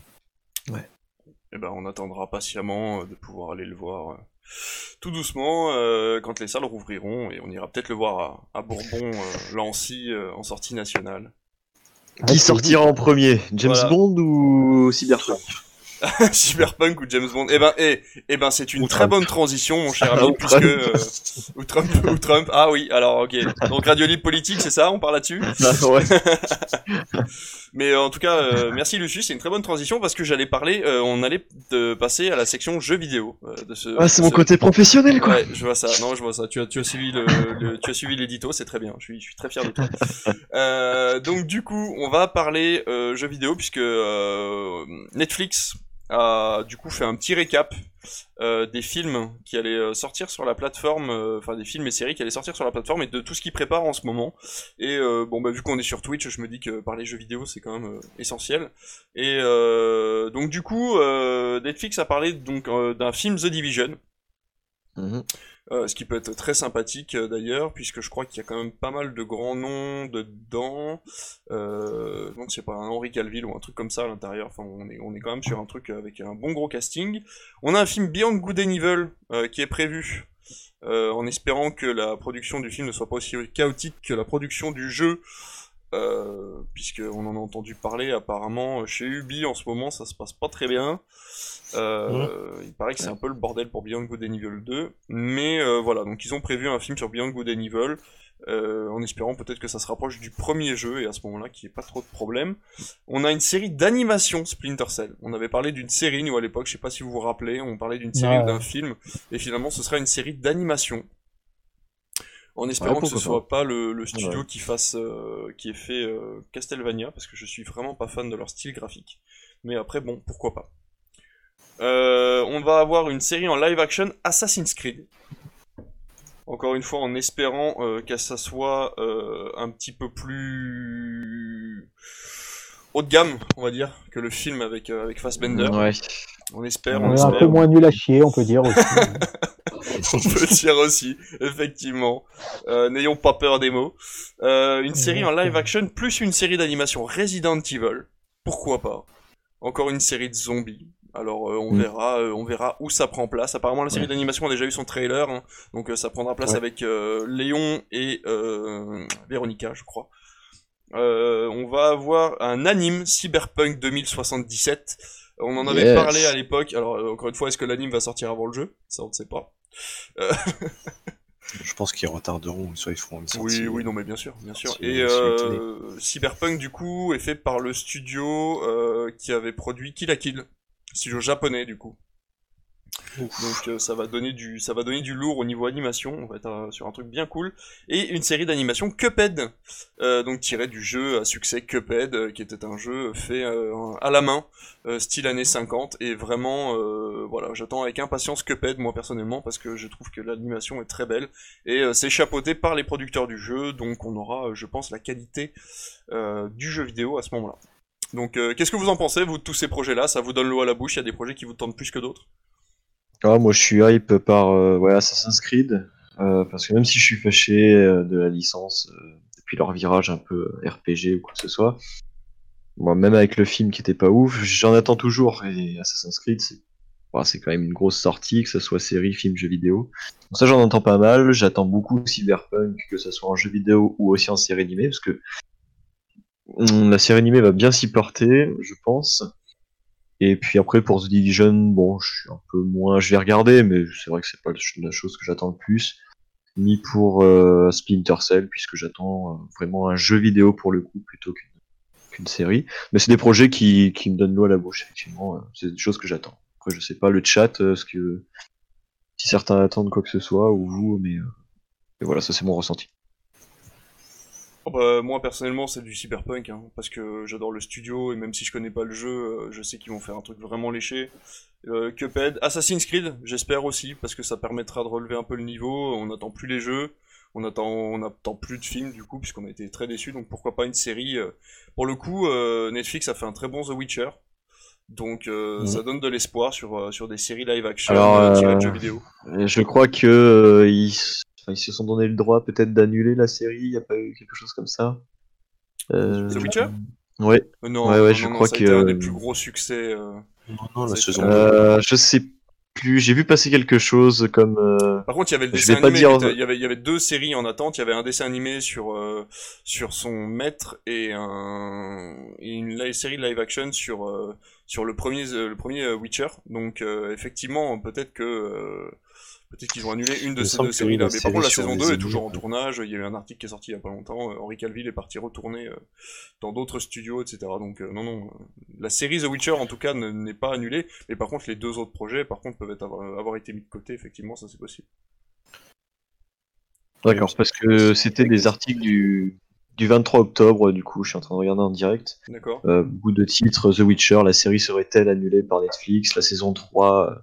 Eh ben, on attendra patiemment de pouvoir aller le voir. Tout doucement euh, quand les salles rouvriront et on ira peut-être le voir à, à Bourbon, euh, Lancy, euh, en sortie nationale. Qui sortira en premier James Voilà. Bond ou Cyberpunk? Cyberpunk ou James Bond. Eh ben, eh, eh ben, c'est une Ou très Trump. bonne transition, mon cher Ah, ami, ou puisque Trump. euh, ou Trump, ou Trump. Ah oui, alors ok. Donc Radio Libre Politique, c'est ça On parle là-dessus? Ah, ouais. Mais euh, en tout cas, euh, merci Lucius, c'est une très bonne transition parce que j'allais parler, euh, on allait de passer à la section jeux vidéo euh, de ce. Ah, c'est mon ce- côté professionnel, quoi. Ouais, je vois ça. Non, je vois ça. Tu as, tu as suivi le, le- tu as suivi l'édito, c'est très bien. Je suis, je suis très fier de toi. Euh, donc du coup, on va parler euh, jeux vidéo puisque euh, Netflix a du coup fait un petit récap euh, des films qui allaient euh, sortir sur la plateforme, euh, enfin des films et séries qui allaient sortir sur la plateforme et de tout ce qu'ils préparent en ce moment. Et euh, bon bah vu qu'on est sur Twitch, je me dis que parler jeux vidéo c'est quand même euh, essentiel. Et donc du coup, Netflix a parlé donc d'un film The Division. Mhm. Euh, ce qui peut être très sympathique euh, d'ailleurs, puisque je crois qu'il y a quand même pas mal de grands noms dedans. Euh, donc c'est pas un Henri Calville ou un truc comme ça à l'intérieur. Enfin, on est, on est quand même sur un truc avec un bon gros casting. On a un film Beyond Good and Evil euh, qui est prévu. en espérant que la production du film ne soit pas aussi chaotique que la production du jeu, puisque on en a entendu parler apparemment chez Ubi en ce moment, ça se passe pas très bien. Euh, Il paraît que c'est un peu le bordel pour Beyond Good and Evil 2, mais euh, voilà, donc ils ont prévu un film sur Beyond Good and Evil, euh, en espérant peut-être que ça se rapproche du premier jeu, et à ce moment-là qu'il n'y ait pas trop de problèmes. On a une série d'animation Splinter Cell. On avait parlé d'une série, nous à l'époque, je sais pas si vous vous rappelez, on parlait d'une série Ouais. ou d'un film, et finalement ce sera une série d'animation. En espérant Ouais, que ce pourquoi soit pas le, le studio Ouais. qui fasse, euh, qui ait fait euh, Castlevania, parce que je suis vraiment pas fan de leur style graphique. Mais après, bon, pourquoi pas. Euh, on va avoir une série en live action Assassin's Creed. Encore une fois, en espérant euh, que ça soit euh, un petit peu plus haut de gamme, on va dire, que le film avec, euh, avec Fassbender. Ouais. On espère, on On est un peu moins nul à chier, on peut dire aussi. on peut dire aussi, effectivement. Euh, N'ayons pas peur des mots. Euh, une série en live action plus une série d'animation Resident Evil. Pourquoi pas? Encore une série de zombies. Alors euh, on Mm. verra, euh, on verra où ça prend place. Apparemment la série Ouais. d'animation a déjà eu son trailer, hein. donc euh, ça prendra place Ouais. avec Léon et Véronica, je crois. On va avoir un anime Cyberpunk 2077. On en avait parlé à l'époque. Alors encore une fois, est-ce que l'anime va sortir avant le jeu? Ça on ne sait pas. Je pense qu'ils retarderont, soit ils feront une sortie. Oui, oui, non, mais bien sûr, bien sûr. Et Cyberpunk, du coup, est fait par le studio qui avait produit Kill la Kill, studio japonais, du coup. Donc euh, ça va donner du ça va donner du lourd au niveau animation, on va être euh, sur un truc bien cool et une série d'animation Cuphead euh, donc tiré du jeu à succès Cuphead euh, qui était un jeu fait à la main style années 50 et vraiment voilà, j'attends avec impatience Cuphead moi personnellement parce que je trouve que l'animation est très belle et c'est chapeauté par les producteurs du jeu donc on aura je pense la qualité du jeu vidéo à ce moment-là. Donc euh, qu'est-ce que vous en pensez vous de tous ces projets là Ça vous donne l'eau à la bouche, il y a des projets qui vous tentent plus que d'autres? Ah, moi, je suis hype par euh, Assassin's Creed, euh, parce que même si je suis fâché de la licence depuis leur virage un peu RPG ou quoi que ce soit, moi, même avec le film qui était pas ouf, j'en attends toujours. Et Assassin's Creed, c'est ouais, c'est quand même une grosse sortie, que ce soit série, film, jeu vidéo. Donc ça, j'en entends pas mal. J'attends beaucoup Cyberpunk, que ce soit en jeu vidéo ou aussi en série animée, parce que la série animée va bien s'y porter, je pense. Et puis après pour The Division, bon, je suis un peu moins, je vais regarder, mais c'est vrai que c'est pas la chose que j'attends le plus. Ni pour euh, Splinter Cell, puisque j'attends euh, vraiment un jeu vidéo pour le coup plutôt qu'une série. Mais c'est des projets qui, me donnent l'eau à la bouche, effectivement. euh, C'est des choses que j'attends. Après, je sais pas le chat, ce que si certains attendent quoi que ce soit ou vous, mais, mais voilà, ça c'est mon ressenti. Oh bah, moi personnellement c'est du cyberpunk hein, parce que j'adore le studio et même si je connais pas le jeu, euh, je sais qu'ils vont faire un truc vraiment léché. Euh, Cuphead, Assassin's Creed, j'espère aussi parce que ça permettra de relever un peu le niveau. On n'attend plus les jeux, on attend, on attend plus de films du coup puisqu'on a été très déçus. Donc pourquoi pas une série euh. Pour le coup, euh, Netflix a fait un très bon The Witcher, donc euh, Mhm. ça donne de l'espoir sur euh, sur des séries live action Alors, euh, tirées de jeux vidéo. Je crois que euh, ils, enfin, ils se sont donné le droit peut-être d'annuler la série, il y a pas eu quelque chose comme ça Euh, The Witcher? Ouais. Euh, non, ouais, ouais, non, je non, crois ça a que, un des plus gros succès. euh. Non, non, la saison Euh, 2. Je sais plus. J'ai vu passer quelque chose comme. euh, Par contre, il y avait le Je dessin vais pas animé. dire- Il y avait, il y avait deux séries en attente. Il y avait un dessin animé sur euh, sur son maître et un et une série live action sur euh, sur le premier le premier Witcher. Donc euh, effectivement, peut-être que euh, peut-être qu'ils ont annulé une de ces deux que séries oui, là. la Mais par contre, la saison les 2 est toujours en tournage. Il y a eu un article qui est sorti il y a pas longtemps. Euh, Henri Calville est parti retourner euh, dans d'autres studios, etc. Donc euh, non non, la série The Witcher en tout cas ne- n'est pas annulée. Mais par contre, les deux autres projets, par contre, peuvent être avoir, avoir été mis de côté. Effectivement, ça c'est possible. D'accord, parce que c'était des articles du, du 23 octobre, du coup, je suis en train de regarder en direct. D'accord. Euh, beaucoup de titres, The Witcher, la série serait-elle annulée par Netflix, la saison 3,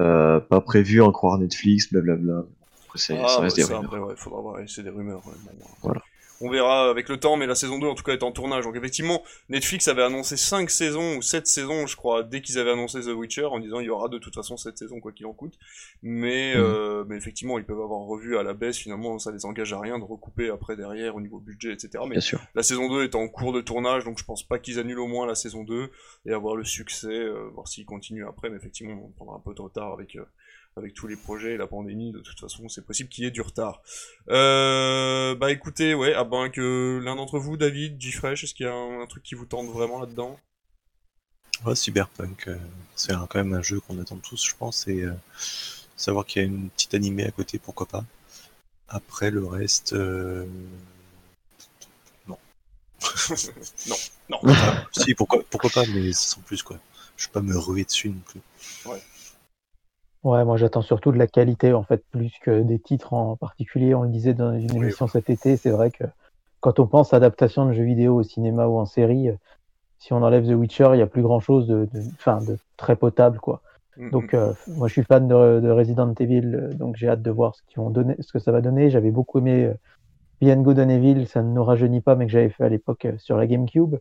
euh, pas prévue, en croire Netflix, blablabla. Après, c'est- Ah, ça reste bah, des rumeurs. après, ouais, faudra voir, c'est des rumeurs. ouais, bon. Voilà. On verra avec le temps, mais la saison 2 en tout cas est en tournage. Donc effectivement, Netflix avait annoncé 5 saisons ou 7 saisons, je crois, dès qu'ils avaient annoncé The Witcher, en disant il y aura de toute façon 7 saisons, quoi qu'il en coûte. Mais, Mhm. euh, mais effectivement, ils peuvent avoir revu à la baisse, finalement, ça les engage à rien de recouper après derrière au niveau budget, etc. Mais Bien sûr. la saison 2 est en cours de tournage, donc je pense pas qu'ils annulent au moins la saison 2 et avoir le succès, euh, voir s'ils continuent après, mais effectivement, on prendra un peu de retard avec, euh, avec tous les projets et la pandémie, de toute façon, c'est possible qu'il y ait du retard. Euh, bah écoutez, ouais, à moins que l'un d'entre vous, David, G-Fresh, est-ce qu'il y a un, un truc qui vous tente vraiment là-dedans? Ouais, Cyberpunk, euh, c'est quand même un jeu qu'on attend tous, je pense, et euh, savoir qu'il y a une petite animée à côté, pourquoi pas. Après, le reste, non. Non, non. si, pourquoi, pourquoi pas, mais sans plus, quoi. Je vais pas me ruer dessus non plus. Ouais, moi j'attends surtout de la qualité en fait, plus que des titres en particulier. On le disait dans une Oui. émission cet été, c'est vrai que quand on pense adaptation de jeux vidéo au cinéma ou en série, euh, si on enlève The Witcher, il y a plus grand chose de, de, enfin, de très potable quoi. Mm, Donc euh, moi je suis fan de, de Resident Evil, euh, donc j'ai hâte de voir ce qu'ils vont donner, ce que ça va donner. J'avais beaucoup aimé euh, Beyond Good and Evil, ça ne nous rajeunit pas, mais que j'avais fait à l'époque euh, sur la GameCube.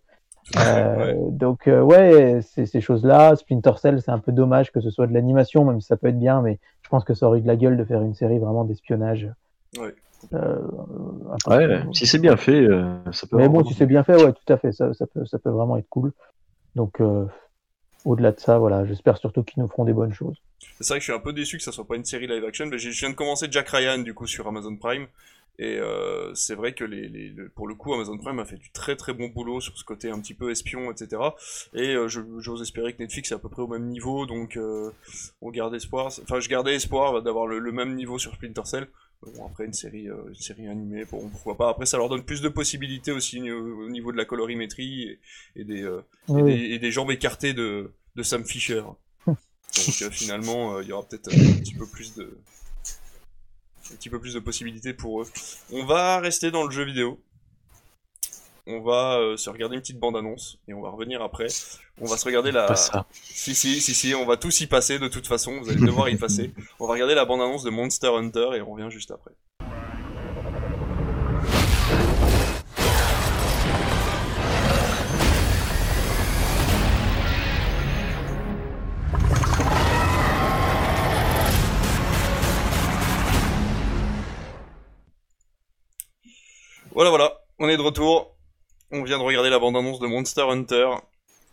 Euh, ouais. Donc euh, ouais, ces choses-là. Splinter Cell, c'est un peu dommage que ce soit de l'animation, même si ça peut être bien, mais je pense que ça aurait eu de la gueule de faire une série vraiment d'espionnage. Ouais. Euh, Ouais, si c'est bien fait, euh, ça peut mais bon, si c'est bien fait, ouais, tout à fait, ça, ça peut, ça peut vraiment être cool. Donc euh, au-delà de ça, voilà, j'espère surtout qu'ils nous feront des bonnes choses. C'est vrai que je suis un peu déçu que ça soit pas une série live action, mais j'ai- je viens de commencer Jack Ryan du coup sur Amazon Prime. Et euh, c'est vrai que les, les, le- pour le coup, Amazon Prime a fait du très très bon boulot sur ce côté un petit peu espion, etc. Et euh, j'ose espérer que Netflix est à peu près au même niveau, donc euh, on garde espoir. Enfin, je gardais espoir d'avoir le, le même niveau sur Splinter Cell. Bon, après une série, euh, une série animée, bon, pourquoi pas. Après, ça leur donne plus de possibilités aussi au, au niveau de la colorimétrie et, et des, et, des, et des jambes écartées de, de Sam Fisher. Donc finalement, il y aura peut-être un petit peu plus de un petit peu plus de possibilités pour eux. On va rester dans le jeu vidéo. On va euh, se regarder une petite bande-annonce et on va revenir après. On va se regarder la. Pas ça. Si si si si, on va tous y passer de toute façon. Vous allez devoir y passer. On va regarder la bande-annonce de Monster Hunter et on revient juste après. Voilà, voilà, on est de retour. On vient de regarder la bande-annonce de Monster Hunter.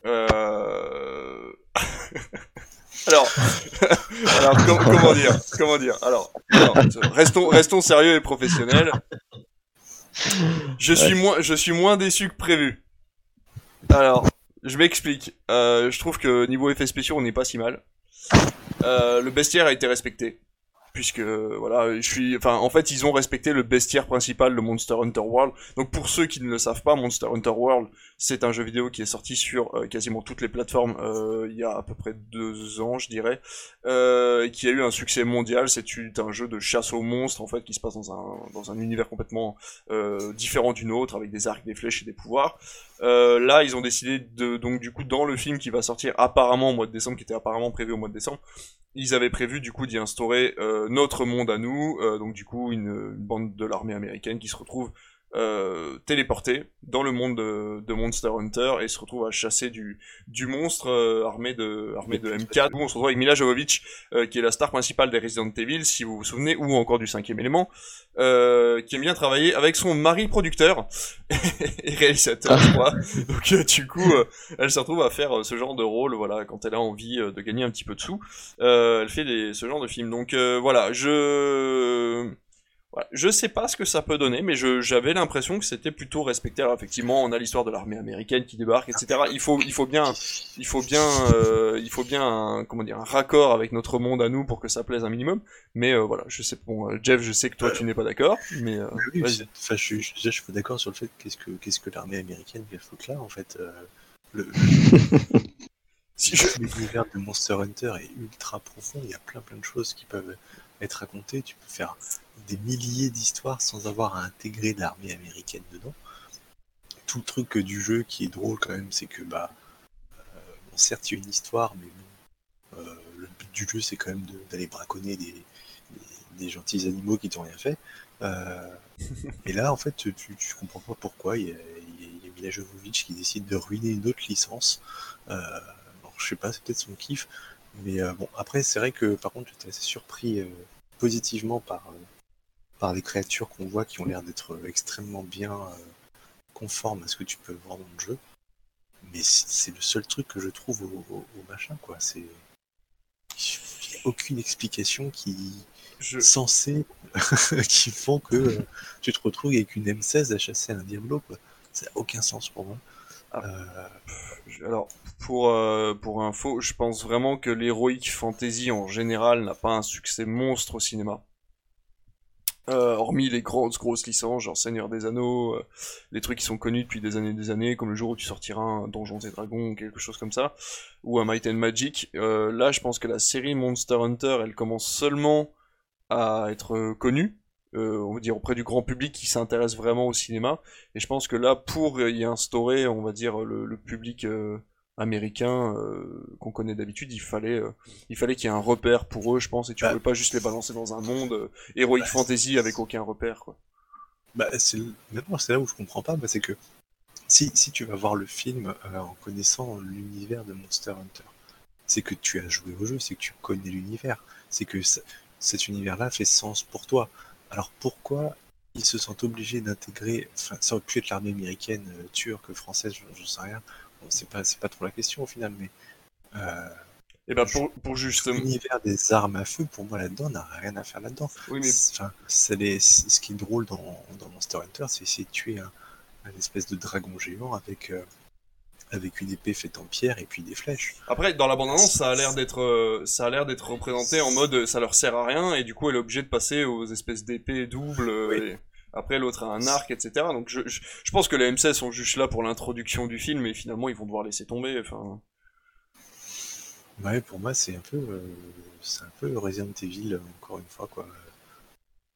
Euh... Alors, alors com- comment dire, comment dire? Alors, alors, restons, restons sérieux et professionnels. Je suis moins, je suis moins déçu que prévu. Alors, je m'explique. Euh, je trouve que niveau effets spéciaux, on n'est pas si mal. Euh, le bestiaire a été respecté puisque voilà, je suis, enfin, en fait, ils ont respecté le bestiaire principal de Monster Hunter World. Donc, pour ceux qui ne le savent pas, Monster Hunter World, c'est un jeu vidéo qui est sorti sur euh, quasiment toutes les plateformes euh, il y a à peu près deux ans, je dirais, euh, qui a eu un succès mondial. C'est un jeu de chasse aux monstres, en fait, qui se passe dans un dans un univers complètement euh, différent du nôtre, avec des arcs, des flèches et des pouvoirs. Euh, là, ils ont décidé de donc du coup dans le film qui va sortir apparemment au mois de décembre, qui était apparemment prévu au mois de décembre, ils avaient prévu du coup d'y instaurer euh, notre monde à nous, euh, donc du coup une, une bande de l'armée américaine qui se retrouve euh, téléporté dans le monde de, de Monster Hunter et se retrouve à chasser du, du monstre euh, armé de, armé de M4. On se retrouve avec Mila Jovovich, euh, qui est la star principale des Resident Evil, si vous vous souvenez, ou encore du cinquième élément, euh, qui aime bien travailler avec son mari producteur et réalisateur, je crois. Donc du coup, elle se retrouve à faire ce genre de rôle, voilà, quand elle a envie de gagner un petit peu de sous. Elle fait des, ce genre de film. Donc voilà, je voilà. Je sais pas ce que ça peut donner, mais j'avais l'impression que c'était plutôt respecté. Alors effectivement, on a l'histoire de l'armée américaine qui débarque, etc. Il faut, il faut bien, il faut bien, euh, il faut bien, un, comment dire, un raccord avec notre monde à nous pour que ça plaise un minimum. Mais euh, voilà, je sais, bon, euh, Jeff, je sais que toi tu n'es pas d'accord, mais euh, Oui, enfin, je, suis- je, déjà, je suis pas d'accord sur le fait qu'est-ce que qu'est-ce que l'armée américaine vient foutre là en fait. le, Si je- L'univers de Monster Hunter est ultra profond, il y a plein plein de choses qui peuvent être racontées, tu peux faire des milliers d'histoires sans avoir à intégrer l'armée américaine dedans. Tout le truc du jeu qui est drôle quand même, c'est que bah euh, certes il y a une histoire, mais euh, le but du jeu c'est quand même d'aller braconner des, gentils animaux qui t'ont rien fait. Euh, et là en fait tu, tu comprends pas pourquoi il y a, Mila qui décide de ruiner une autre licence. Je sais pas, c'est peut-être son kiff. Mais bon, après, c'est vrai que par contre, j'étais assez surpris positivement par, par les créatures qu'on voit qui ont l'air d'être euh, extrêmement bien euh, conformes à ce que tu peux voir dans le jeu. Mais c'est le seul truc que je trouve au, au- au machin, quoi. C'est. Il n'y a aucune explication qui je, censée qui font que euh, tu te retrouves avec une M16 à chasser un Diablo, quoi. Ça n'a aucun sens pour moi. Ah. Euh, alors pour euh, pour info, je pense vraiment que l'heroic fantasy en général n'a pas un succès monstre au cinéma. Euh, hormis les grosses grosses licences, genre Seigneur des Anneaux, euh, les trucs qui sont connus depuis des années et des années, comme le jour où tu sortiras un Donjons et Dragons, ou quelque chose comme ça, ou un Might and Magic. Euh, là, je pense que la série Monster Hunter, elle commence seulement à être connue, euh, on va dire auprès du grand public qui s'intéresse vraiment au cinéma. Et je pense que là, pour y instaurer, on va dire, le public euh, américain euh, qu'on connaît d'habitude, il fallait, euh, il fallait qu'il y ait un repère pour eux, je pense, et tu Bah. pouvais pas juste les balancer dans un monde euh, heroic Bah, fantasy avec aucun repère, quoi. Bah, c'est maintenant c'est là où je comprends pas, bah, c'est que si, si tu vas voir le film en connaissant l'univers de Monster Hunter, c'est que tu as joué au jeu, c'est que tu connais l'univers, c'est que ça- cet univers-là fait sens pour toi. Alors pourquoi ils se sentent obligés d'intégrer, enfin ça aurait pu être l'armée américaine, turque, française, je, je sais rien, c'est pas c'est pas trop la question au final, mais euh, Et ben pour, pour justement. l'univers des armes à feu, pour moi là-dedans, n'a rien à faire là-dedans. Oui, mais Enfin, les- ce qui est drôle dans, dans Monster Hunter, c'est essayer de tuer un, un espèce de dragon géant avec, euh, avec une épée faite en pierre et puis des flèches. Après, dans la bande-annonce, ça a l'air d'être, euh, ça a l'air d'être représenté en mode, ça leur sert à rien, et du coup, elle est obligée de passer aux espèces d'épées doubles. Oui. et après, l'autre a un arc, etc. Donc, je, je, je pense que les M16 sont juste là pour l'introduction du film, et finalement, ils vont devoir laisser tomber. Enfin, Ouais, pour moi, c'est un peu, euh, c'est un peu Resident Evil, encore une fois, quoi.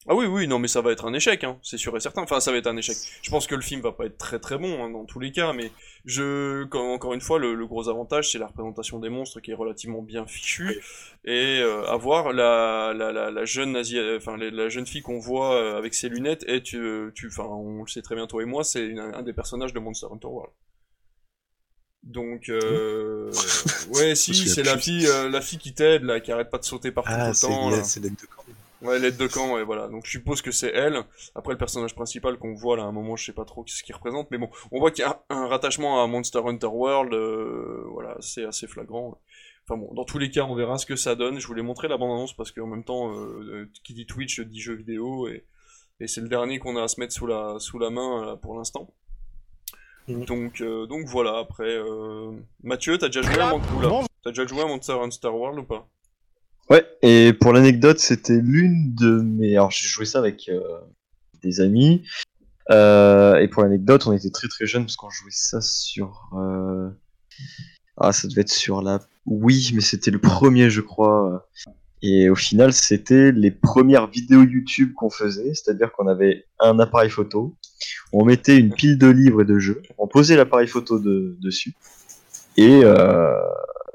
Ah oui, oui, non, mais ça va être un échec, hein, c'est sûr et certain. Enfin, ça va être un échec. Je pense que le film va pas être très très bon hein, dans tous les cas, mais je, encore une fois, le, le gros avantage, c'est la représentation des monstres qui est relativement bien fichue, et euh, avoir la, la, la, la jeune Asie, enfin la, la jeune fille qu'on voit euh, avec ses lunettes, et tu, tu, enfin, on le sait très bien toi et moi, c'est un des personnages de Monster Hunter World. Donc, euh, ouais, si, c'est la fille, euh, la fille qui t'aide là, qui arrête pas de sauter partout tout Ah, le c'est temps. là. c'est l'aide de camp. Ouais, l'aide de camp, ouais, voilà. Donc je suppose que c'est elle. Après, le personnage principal qu'on voit là, à un moment, je sais pas trop ce qu'il représente, mais bon, on voit qu'il y a un, rattachement à Monster Hunter World, euh, voilà, c'est assez flagrant. Enfin bon, dans tous les cas, on verra ce que ça donne. Je voulais montrer la bande-annonce parce qu'en même temps, euh, euh, qui dit Twitch dit jeux vidéo, et, et c'est le dernier qu'on a à se mettre sous la, sous la main là, pour l'instant. Mhm. Donc, euh, donc voilà, après... Euh... Mathieu, t'as déjà joué à Mon-. T'as déjà joué à Monster Hunter World ou pas? Ouais, et pour l'anecdote, c'était l'une de mes. Alors, j'ai joué ça avec euh, des amis. Euh, et pour l'anecdote, on était très très jeunes parce qu'on jouait ça sur. euh, Ah, ça devait être sur la. Oui, mais c'était le premier, je crois. Et au final, c'était les premières vidéos YouTube qu'on faisait, c'est-à-dire qu'on avait un appareil photo, on mettait une pile de livres et de jeux, on posait l'appareil photo de- dessus, et,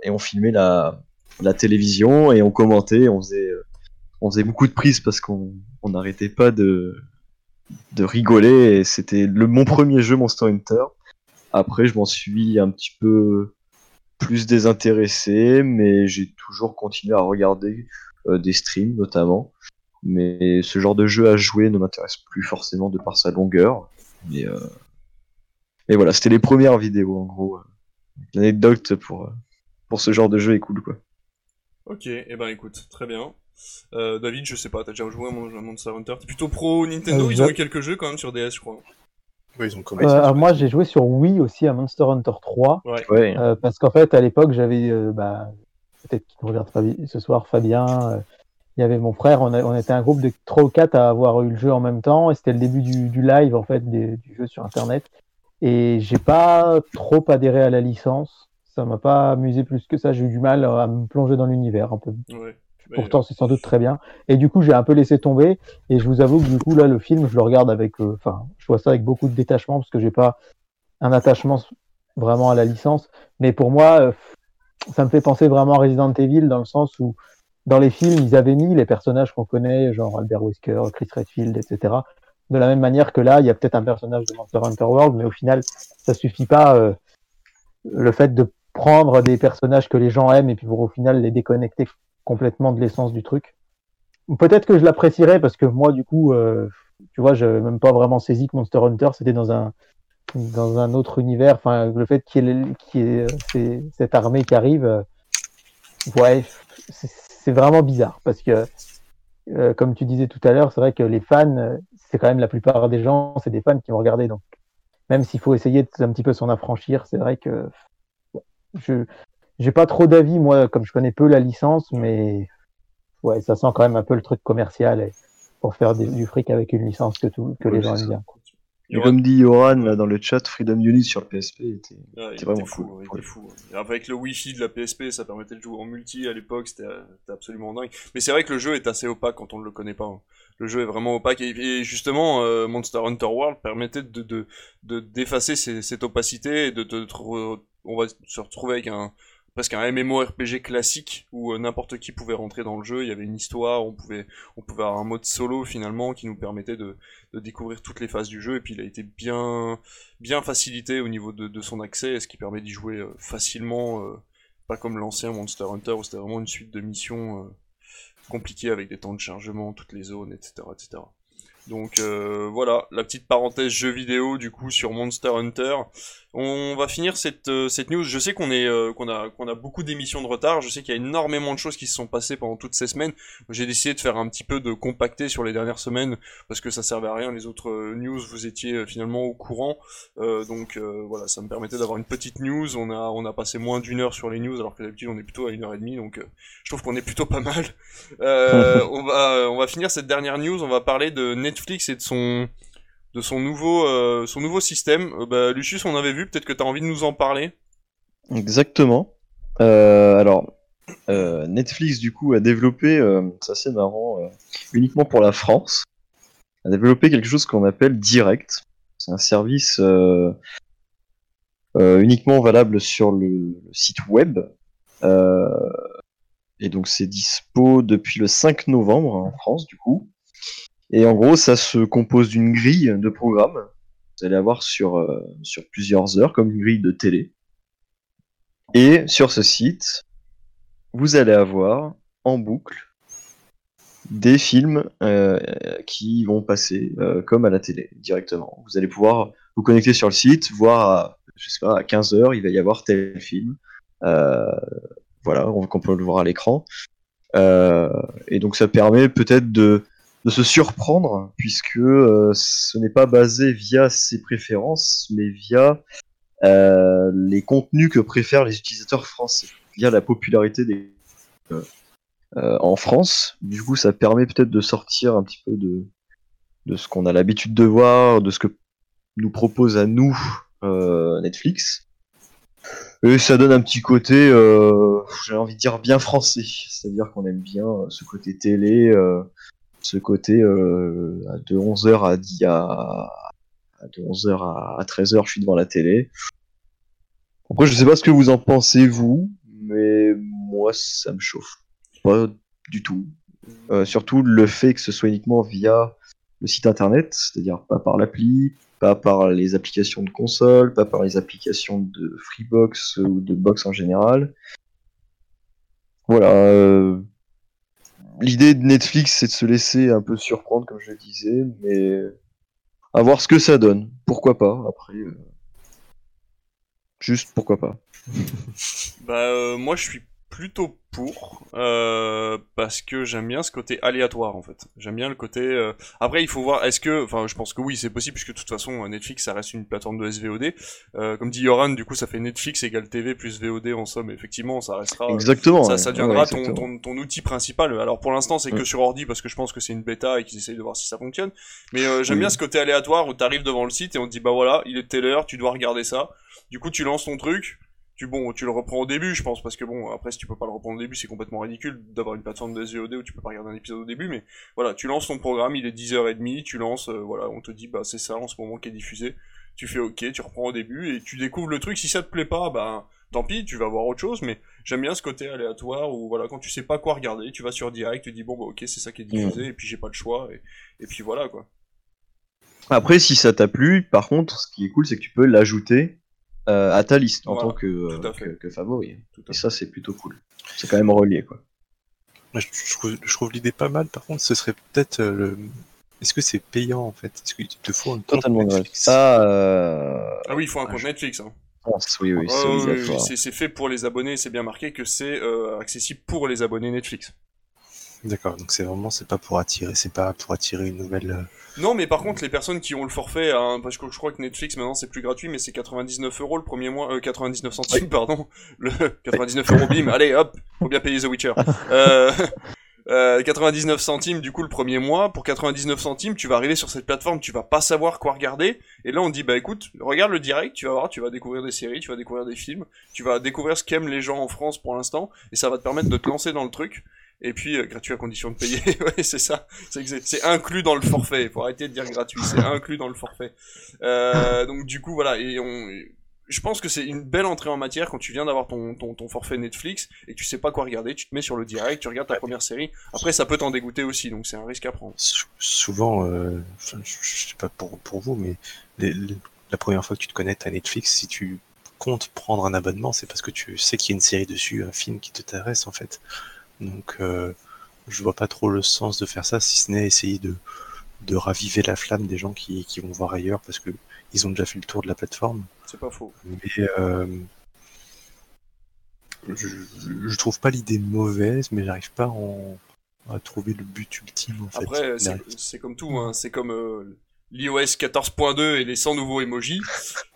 et on filmait la, la télévision et on commentait, on faisait, euh, on faisait beaucoup de prises parce qu'on on n'arrêtait pas de, de rigoler. C'était le mon premier jeu Monster Hunter. Après, je m'en suis un petit peu plus désintéressé, mais j'ai toujours continué à regarder euh, des streams notamment. Mais ce genre de jeu à jouer ne m'intéresse plus forcément de par sa longueur. Mais, euh... Et voilà, c'était les premières vidéos en gros. L'anecdote pour, euh, pour ce genre de jeu est cool quoi. Ok, et eh ben écoute, très bien. Euh, David, je sais pas, t'as déjà joué à Monster Hunter? T'es plutôt pro Nintendo, Euh, ils ont eu quelques jeux quand même sur DS, je crois. Ouais, ils ont Euh, moi, j'ai joué sur Wii aussi à Monster Hunter 3. Ouais. Euh, parce qu'en fait, à l'époque, j'avais, euh, bah, peut-être qu'il nous regarde Fabi- ce soir, Fabien, euh, il y avait mon frère, on, a- on était un groupe de 3 ou 4 à avoir eu le jeu en même temps, et c'était le début du, du live, en fait, des- du jeu sur Internet. Et j'ai pas trop adhéré à la licence, ça m'a pas amusé plus que ça, j'ai eu du mal à me plonger dans l'univers un peu. Ouais. Pourtant, c'est sans doute très bien. Et du coup, j'ai un peu laissé tomber. Et je vous avoue que du coup, là, le film, je le regarde avec, euh, enfin, je vois ça avec beaucoup de détachement parce que j'ai pas un attachement vraiment à la licence. Mais pour moi, euh, ça me fait penser vraiment à Resident Evil dans le sens où, dans les films, ils avaient mis les personnages qu'on connaît, genre Albert Wesker, Chris Redfield, etc. De la même manière que là, il y a peut-être un personnage de Monster Hunter World, mais au final, ça suffit pas. euh, le fait de prendre des personnages que les gens aiment et puis pour au final les déconnecter complètement de l'essence du truc. Peut-être que je l'apprécierais parce que moi, du coup, euh, tu vois, j'avais même pas vraiment saisi que Monster Hunter c'était dans un dans un autre univers. Enfin, le fait qu'il y ait, euh, cette armée qui arrive, euh, ouais, c'est vraiment bizarre parce que, comme tu disais tout à l'heure, c'est vrai que les fans, c'est quand même la plupart des gens, c'est des fans qui vont regarder. Donc, même s'il faut essayer de un petit peu s'en affranchir, c'est vrai que je j'ai pas trop d'avis moi, comme je connais peu la licence, mais ouais, ça sent quand même un peu le truc commercial et pour faire des- du fric avec une licence que tout que Ouais, les gens aiment bien. quoi. Et comme dit Yoran là dans le chat, Freedom Unit sur le PSP était, Ouais, était vraiment fou, cool. ouais, Avec le Wi-Fi de la PSP, ça permettait de jouer en multi à l'époque, c'était absolument dingue. Mais c'est vrai que le jeu est assez opaque quand on ne le connaît pas. hein. Le jeu est vraiment opaque et, et justement, euh, Monster Hunter World permettait de de de- d'effacer cette opacité et de, de, on va se retrouver avec un presque un MMORPG classique où euh, n'importe qui pouvait rentrer dans le jeu. Il y avait une histoire, on pouvait on pouvait avoir un mode solo finalement qui nous permettait de découvrir toutes les phases du jeu et puis il a été bien bien facilité au niveau de, son accès, ce qui permet d'y jouer euh, facilement, euh, pas comme l'ancien Monster Hunter où c'était vraiment une suite de missions compliquées avec des temps de chargement, toutes les zones, etc. etc. Donc voilà, la petite parenthèse jeu vidéo du coup sur Monster Hunter. On va finir cette, euh, cette news. Je sais qu'on est euh, qu'on a qu'on a beaucoup d'émissions de retard. Je sais qu'il y a énormément de choses qui se sont passées pendant toutes ces semaines. J'ai décidé de faire un petit peu de compacter sur les dernières semaines parce que ça servait à rien. Les autres euh, news, vous étiez finalement au courant. Euh, donc euh, voilà, ça me permettait d'avoir une petite news. On a on a passé moins d'une heure sur les news alors que d'habitude on est plutôt à une heure et demie. Donc euh, je trouve qu'on est plutôt pas mal. On va on va finir cette dernière news. On va parler de Netflix et de son de son nouveau euh, son nouveau système. Euh, bah, Lucius, on avait vu. Peut-être que tu as envie de nous en parler. Exactement. Euh, alors, Netflix, du coup, a développé, c'est assez marrant, uniquement pour la France, a développé quelque chose qu'on appelle Direct. C'est un service uniquement valable sur le, site web. Et donc, c'est dispo depuis le 5 novembre en France, du coup. Et en gros, ça se compose d'une grille de programmes. Vous allez avoir sur, euh, sur plusieurs heures, comme une grille de télé. Et sur ce site, vous allez avoir en boucle des films euh, qui vont passer euh, comme à la télé directement. Vous allez pouvoir vous connecter sur le site, voir à, sais pas, à 15h, il va y avoir tel film. Voilà, on, qu'on peut le voir à l'écran. Et donc ça permet peut-être de, de se surprendre, puisque euh, ce n'est pas basé via ses préférences, mais via euh, les contenus que préfèrent les utilisateurs français, via la popularité des euh, euh, en France. Du coup, ça permet peut-être de sortir un petit peu de, de ce qu'on a l'habitude de voir, de ce que nous propose à nous Netflix. Et ça donne un petit côté, j'ai envie de dire bien français, c'est-à-dire qu'on aime bien ce côté télé, ce côté euh, de 11h à, 10 à, de 11h à 13h, je suis devant la télé. Après, je sais pas ce que vous en pensez, vous, mais moi, ça me chauffe. Pas du tout. Euh, surtout le fait que ce soit uniquement via le site internet, c'est-à-dire pas par l'appli, pas par les applications de console, pas par les applications de Freebox ou de Box en général. Voilà. euh, L'idée de Netflix, c'est de se laisser un peu surprendre, comme je le disais, mais à voir ce que ça donne. Pourquoi pas, après. euh, Juste pourquoi pas. Bah euh, moi je suis plutôt pour euh, parce que j'aime bien ce côté aléatoire en fait. J'aime bien le côté. euh, Après il faut voir est-ce que, enfin je pense que oui c'est possible puisque de toute façon euh, Netflix ça reste une plateforme de SVOD. Euh, comme dit Yoran du coup ça fait Netflix égale TV plus VOD en somme. Effectivement ça restera. Exactement. ça, Ouais, deviendra ton, exactement. ton, ton outil principal. Alors pour l'instant, c'est que Ouais. sur ordi parce que je pense que c'est une bêta et qu'ils essayent de voir si ça fonctionne. Mais euh, j'aime Oui. bien ce côté aléatoire où t'arrives devant le site et on te dit bah voilà, il est telle heure, tu dois regarder ça. Du coup, tu lances ton truc. Tu bon, tu le reprends au début, je pense, parce que bon, après si tu peux pas le reprendre au début, c'est complètement ridicule d'avoir une plateforme de SVOD où tu peux pas regarder un épisode au début. Mais voilà, tu lances ton programme, il est 10h30, tu lances, euh, voilà, on te dit bah c'est ça en ce moment qui est diffusé. Tu fais OK, tu reprends au début et tu découvres le truc. Si ça te plaît pas, bah tant pis, tu vas voir autre chose. Mais j'aime bien ce côté aléatoire où voilà, quand tu sais pas quoi regarder, tu vas sur direct, tu dis bon bah ok, c'est ça qui est diffusé et puis j'ai pas le choix et, et puis voilà quoi. Après, si ça t'a plu, par contre, ce qui est cool, c'est que tu peux l'ajouter euh, à ta liste en Voilà, tant que, euh, que, que favori. Tout Et ça, c'est plutôt cool. C'est quand même relié, quoi. Je, je trouve, je trouve l'idée pas mal. Par contre, ce serait peut-être euh, le. Est-ce que c'est payant en fait? Est-ce qu'il te faut un compte Totalement. Netflix? Ça, euh... Ah oui, il faut un Ah, compte je- Netflix. Hein. oui, oui, Ah c'est oui, fait pour les abonnés, c'est bien marqué que c'est euh, accessible pour les abonnés Netflix. D'accord, donc c'est vraiment c'est pas pour attirer, c'est pas pour attirer une nouvelle. euh, Non, mais par contre, les personnes qui ont le forfait, hein, parce que je crois que Netflix maintenant c'est plus gratuit, mais c'est 99 euros le premier mois, euh, 99 centimes, pardon, le 99 euros bim, allez hop, faut bien payer The Witcher. Euh, euh, 99 centimes du coup le premier mois, pour 99 centimes, tu vas arriver sur cette plateforme, tu vas pas savoir quoi regarder, et là on dit bah écoute, regarde le direct, tu vas voir, tu vas découvrir des séries, tu vas découvrir des films, tu vas découvrir ce qu'aiment les gens en France pour l'instant, et ça va te permettre de te lancer dans le truc. Et puis, euh, gratuit à condition de payer, ouais, c'est ça. C'est inclus dans le forfait. Faut arrêter de dire gratuit, c'est inclus dans le forfait. Euh, donc du coup, voilà. Et on, je pense que c'est une belle entrée en matière quand tu viens d'avoir ton, ton, ton forfait Netflix et que tu sais pas quoi regarder. Tu te mets sur le direct, tu regardes ta première série. Après, ça peut t'en dégoûter aussi, donc c'est un risque à prendre. sou- souvent, euh, enfin, je, je sais pas pour, pour vous, mais les- les- la première fois que tu te connectes à Netflix, si tu comptes prendre un abonnement, c'est parce que tu sais qu'il y a une série dessus, un film qui t'intéresse en fait. Donc, euh, je vois pas trop le sens de faire ça, si ce n'est essayer de, de raviver la flamme des gens qui, qui vont voir ailleurs parce que ils ont déjà fait le tour de la plateforme. C'est pas faux. Mais euh, je, je trouve pas l'idée mauvaise, mais j'arrive pas en- à trouver le but ultime en fait. Après, c'est comme tout, hein. c'est comme euh, l'iOS 14.2 et les 100 nouveaux emojis.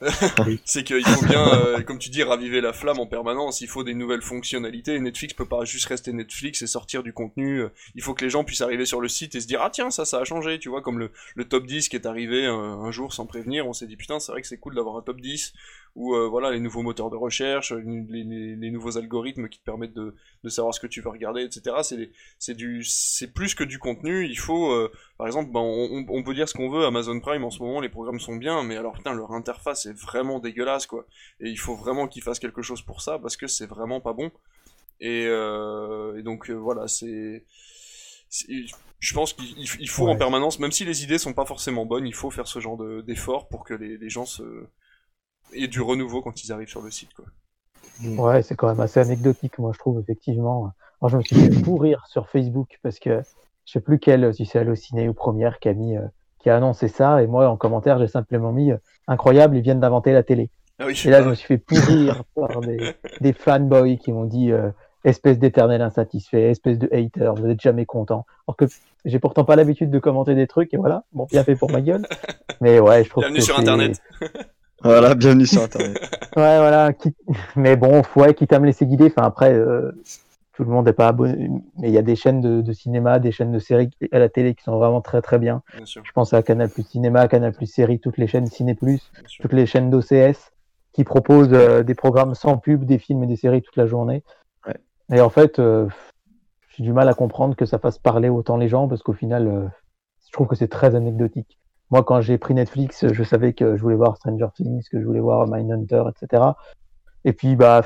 C'est qu'il faut bien, euh, comme tu dis, raviver la flamme en permanence. Il faut des nouvelles fonctionnalités. Netflix peut pas juste rester Netflix et sortir du contenu. Il faut que les gens puissent arriver sur le site et se dire ah tiens ça ça a changé. Tu vois comme le, le top 10 qui est arrivé euh, un jour sans prévenir. On s'est dit putain c'est vrai que c'est cool d'avoir un top 10 ou euh, voilà les nouveaux moteurs de recherche, les, les- les nouveaux algorithmes qui te permettent de, de savoir ce que tu veux regarder, etc. C'est c'est du c'est plus que du contenu. Il faut euh, par exemple, ben, on, on peut dire ce qu'on veut, Amazon Prime en ce moment, les programmes sont bien, mais alors putain, leur interface est vraiment dégueulasse, quoi. Et il faut vraiment qu'ils fassent quelque chose pour ça, parce que c'est vraiment pas bon. Et, euh, et donc euh, voilà, c'est... Je pense qu'il il- il faut Ouais. en permanence, même si les idées sont pas forcément bonnes, il faut faire ce genre de- d'effort pour que les, les gens se... aient du renouveau quand ils arrivent sur le site, quoi. Ouais, c'est quand même assez anecdotique, moi, je trouve, effectivement. Alors, je me suis fait pourrir sur Facebook parce que je sais plus quelle, si c'est Allociné ou Première, qui a mis, euh, qui a annoncé ça. Et moi, en commentaire, j'ai simplement mis euh, incroyable, ils viennent d'inventer la télé. Ah oui, Et là, je me suis fait pourrir par des, des fanboys qui m'ont dit euh, espèce d'éternel insatisfait, espèce de hater, vous êtes jamais content. Alors que j'ai pourtant pas l'habitude de commenter des trucs, et voilà, bon, bien fait pour ma gueule. Mais ouais, je trouve Bienvenue que sur Internet. Voilà, bienvenue sur Internet. Ouais, voilà. Mais bon, faut, ouais, quitte à me laisser guider. Enfin, après, euh, tout le monde n'est pas abonné. Mais il y a des chaînes de, de cinéma, des chaînes de séries à la télé qui sont vraiment très très bien. Je pense à Canal Plus Cinéma, Canal Plus Série, toutes les chaînes Ciné Plus, toutes les chaînes d'OCS qui proposent euh, des programmes sans pub, des films et des séries toute la journée. Ouais. Et en fait, euh, j'ai du mal à comprendre que ça fasse parler autant les gens parce qu'au final, euh, je trouve que c'est très anecdotique. Moi, quand j'ai pris Netflix, je savais que je voulais voir Stranger Things, que je voulais voir Mindhunter, etc. Et puis, bah,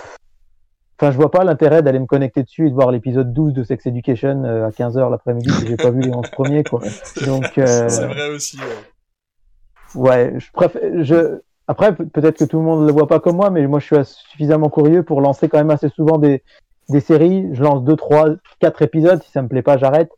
Enfin, je vois pas l'intérêt d'aller me connecter dessus et de voir l'épisode 12 de Sex Education euh, à 15h l'après-midi si j'ai pas vu les 11 premiers, quoi. Donc, euh, C'est vrai aussi. ouais. ouais, je préfère, je, après, pe- peut-être que tout le monde le voit pas comme moi, mais moi, je suis suffisamment curieux pour lancer quand même assez souvent des, des séries. Je lance deux, trois, quatre épisodes. Si ça me plaît pas, j'arrête.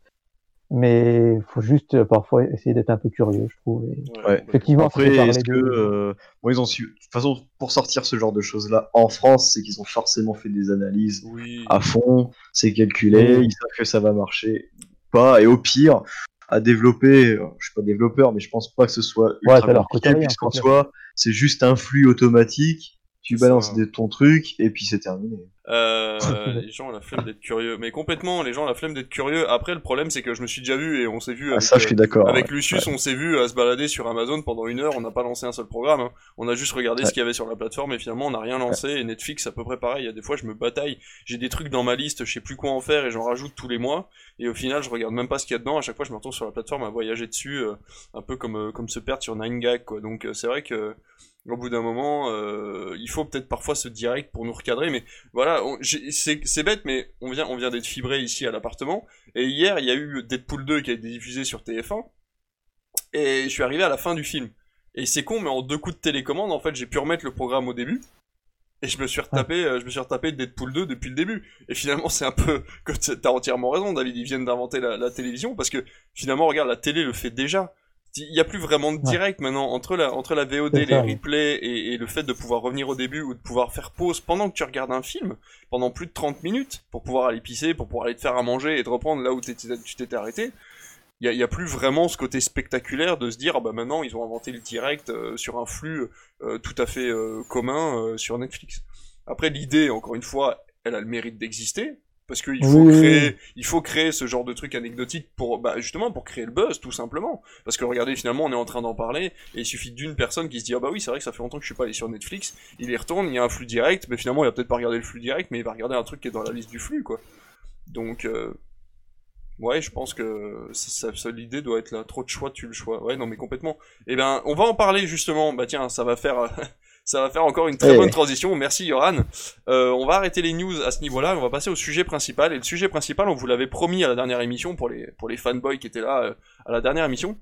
Mais il faut juste euh, parfois essayer d'être un peu curieux, je trouve. Et Ouais. effectivement, Après, est-ce que. de- euh, bon, ils ont su. De toute façon, pour sortir ce genre de choses-là en France, c'est qu'ils ont forcément fait des analyses Oui. à fond, c'est calculé, Oui. ils savent que ça va marcher pas, et au pire, à développer, euh, je suis pas développeur, mais je pense pas que ce soit Ouais, ultra coûte compliqué, puisqu'en c'est soi, c'est juste un flux automatique, tu balances ça. des- ton truc, et puis c'est terminé. Euh, les gens ont la flemme d'être curieux. Mais complètement, les gens ont la flemme d'être curieux. Après, le problème, c'est que je me suis déjà vu et on s'est vu Ah, avec, ça, je euh, suis d'accord. avec ouais. Lucius, on s'est vu à se balader sur Amazon pendant une heure. On n'a pas lancé un seul programme. hein. On a juste regardé ce qu'il y avait sur la plateforme et finalement, on n'a rien lancé. Et Netflix, à peu près pareil. Il y a des fois, je me bataille. J'ai des trucs dans ma liste, je sais plus quoi en faire et j'en rajoute tous les mois. Et au final, je regarde même pas ce qu'il y a dedans. À chaque fois, je me retrouve sur la plateforme à voyager dessus, euh, un peu comme, euh, comme se perdre sur 9gag, quoi. Donc, euh, c'est vrai que, au bout d'un moment, euh, il faut peut-être parfois ce direct pour nous recadrer, mais voilà, c'est bête, mais on vient, on vient d'être fibré ici à l'appartement. Et hier, il y a eu Deadpool 2 qui a été diffusé sur TF1. Et je suis arrivé à la fin du film. Et c'est con, mais en deux coups de télécommande, en fait, j'ai pu remettre le programme au début. Et je me suis retapé, euh, je me suis retapé Deadpool 2 depuis le début. Et finalement, c'est un peu, que t'as entièrement raison, David, ils viennent d'inventer la, la télévision, parce que finalement, regarde, la télé le fait déjà. Il y a plus vraiment de Ouais. direct maintenant entre la, entre la VOD, les ça, replays et, et le fait de pouvoir revenir au début ou de pouvoir faire pause pendant que tu regardes un film, pendant plus de 30 minutes, pour pouvoir aller pisser, pour pouvoir aller te faire à manger et te reprendre là où tu t'étais arrêté. Il y a, plus vraiment ce côté spectaculaire de se dire, ah bah maintenant ils ont inventé le direct euh, sur un flux euh, tout à fait euh, commun sur Netflix. Après l'idée, encore une fois, elle a le mérite d'exister, parce qu'il faut Oui, créer, oui. il faut créer ce genre de truc anecdotique pour, bah, justement, pour créer le buzz, tout simplement. Parce que regardez, finalement, on est en train d'en parler, et il suffit d'une personne qui se dit, ah bah oui, c'est vrai que ça fait longtemps que je suis pas allé sur Netflix, il y retourne, il y a un flux direct, mais finalement, il va peut-être pas regarder le flux direct, mais il va regarder un truc qui est dans la liste du flux, quoi. Donc, euh, ouais, je pense que ça, ça- l'idée doit être là. Trop de choix, tu le choix. Ouais, non, mais complètement. Eh ben, on va en parler justement. Bah tiens, ça va faire, ça va faire encore une très Eh. bonne transition. Merci, Yoran. Euh, on va arrêter les news à ce niveau-là. On va passer au sujet principal. Et le sujet principal, on vous l'avait promis à la dernière émission pour les pour les fanboys qui étaient là euh, à la dernière émission.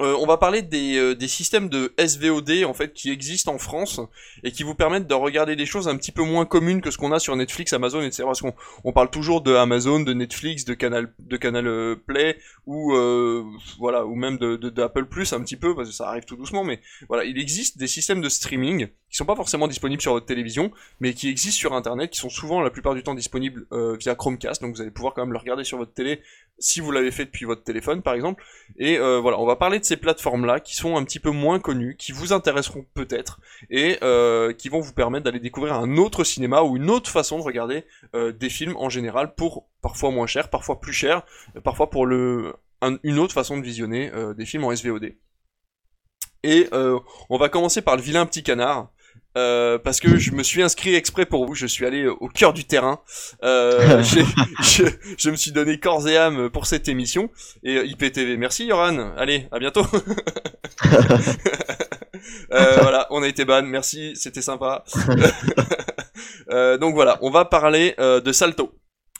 Euh, on va parler des, euh, des systèmes de SVOD en fait qui existent en France et qui vous permettent de regarder des choses un petit peu moins communes que ce qu'on a sur Netflix, Amazon, etc. Parce qu'on on parle toujours de Amazon, de Netflix, de Canal, de Canal euh, Play ou euh, voilà ou même d'Apple Plus un petit peu parce que ça arrive tout doucement. Mais voilà, il existe des systèmes de streaming qui sont pas forcément disponibles sur votre télévision, mais qui existent sur Internet, qui sont souvent la plupart du temps disponibles euh, via Chromecast. Donc vous allez pouvoir quand même le regarder sur votre télé si vous l'avez fait depuis votre téléphone, par exemple. Et euh, voilà, on va parler de ces plateformes-là qui sont un petit peu moins connues, qui vous intéresseront peut-être, et euh, qui vont vous permettre d'aller découvrir un autre cinéma ou une autre façon de regarder des films en général pour parfois moins cher, parfois plus cher, parfois pour une autre façon de visionner des films en SVOD. Et on va commencer par le vilain petit canard. Euh, parce que je me suis inscrit exprès pour vous, je suis allé au cœur du terrain. Euh, je, je me suis donné corps et âme pour cette émission. Et euh, IPTV, merci Yoran. Allez, à bientôt. Euh, voilà, on a été ban, merci, c'était sympa. Euh, donc voilà, on va parler euh, de Salto.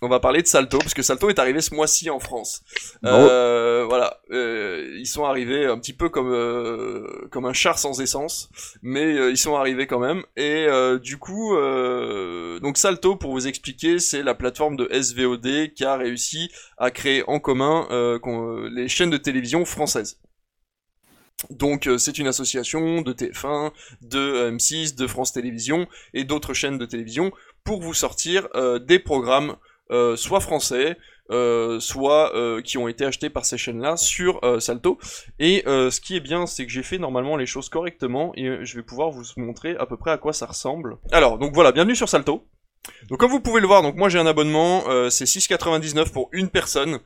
On va parler de Salto parce que Salto est arrivé ce mois-ci en France. Euh, voilà, euh, ils sont arrivés un petit peu comme euh, comme un char sans essence, mais ils sont arrivés quand même. Et du coup, donc Salto, pour vous expliquer, c'est la plateforme de SVOD qui a réussi à créer en commun les chaînes de télévision françaises. Donc euh, c'est une association de TF1, de euh, M6, de France Télévisions et d'autres chaînes de télévision pour vous sortir euh, des programmes euh, soit français, euh, soit euh, qui ont été achetés par ces chaînes-là sur Salto. Et ce qui est bien, c'est que j'ai fait normalement les choses correctement et je vais pouvoir vous montrer à peu près à quoi ça ressemble. Alors, donc voilà, bienvenue sur Salto. Donc comme vous pouvez le voir, donc moi j'ai un abonnement, c'est 6,99 pour une personne.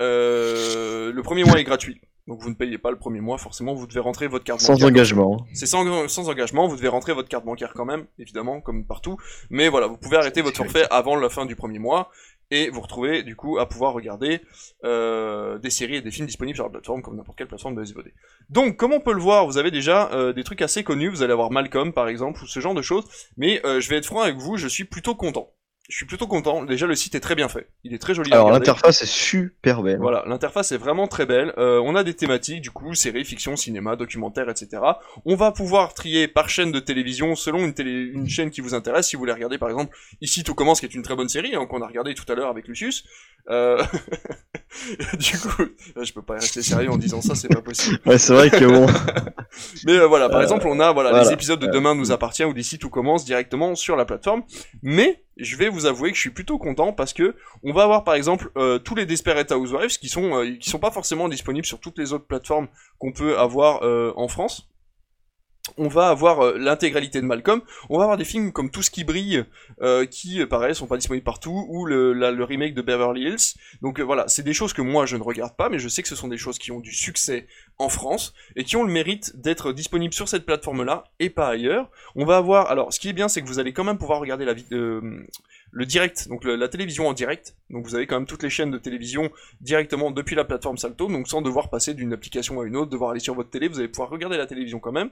Le premier mois est gratuit. Donc vous ne payez pas le premier mois, forcément, vous devez rentrer votre carte Sans bancaire. engagement. C'est sans, sans engagement, vous devez rentrer votre carte bancaire quand même, évidemment, comme partout. Mais voilà, vous pouvez arrêter votre forfait avant la fin du premier mois. et vous retrouvez du coup à pouvoir regarder euh, des séries et des films disponibles sur la plateforme comme n'importe quelle plateforme de SVOD. Donc, comme on peut le voir, vous avez déjà euh, des trucs assez connus. Vous allez avoir Malcolm par exemple ou ce genre de choses. Mais euh, je vais être franc avec vous, je suis plutôt content. Je suis plutôt content. Déjà, le site est très bien fait. Il est très joli. Alors l'interface est super belle. Voilà, l'interface est vraiment très belle. Euh, on a des thématiques, du coup, séries, fiction, cinéma, documentaire, etc. On va pouvoir trier par chaîne de télévision selon une, télé une chaîne qui vous intéresse. Si vous voulez regarder, par exemple, Ici tout commence, qui est une très bonne série, hein, qu'on a regardé tout à l'heure avec Lucius. Euh... du coup, je peux pas rester sérieux en disant ça, c'est pas possible. Ouais, c'est vrai que bon. Mais euh, voilà, par Euh, exemple, on a voilà, voilà. les épisodes de Demain nous appartient ou d'ici tout commence directement sur la plateforme. Mais je vais vous avouer que je suis plutôt content parce que on va avoir par exemple euh, tous les Desperate Housewives qui sont euh, qui sont pas forcément disponibles sur toutes les autres plateformes qu'on peut avoir euh, en France. On va avoir euh, l'intégralité de Malcolm. On va avoir des films comme Tout ce qui brille, euh, qui euh, pareil sont pas disponibles partout, ou le, remake de Beverly Hills. Donc voilà, c'est des choses que moi je ne regarde pas, mais je sais que ce sont des choses qui ont du succès en France et qui ont le mérite d'être disponibles sur cette plateforme-là et pas ailleurs. On va avoir, alors ce qui est bien, c'est que vous allez quand même pouvoir regarder la euh, le direct, donc la télévision en direct. Donc vous avez quand même toutes les chaînes de télévision directement depuis la plateforme Salto, donc sans devoir passer d'une application à une autre, devoir aller sur votre télé, vous allez pouvoir regarder la télévision quand même.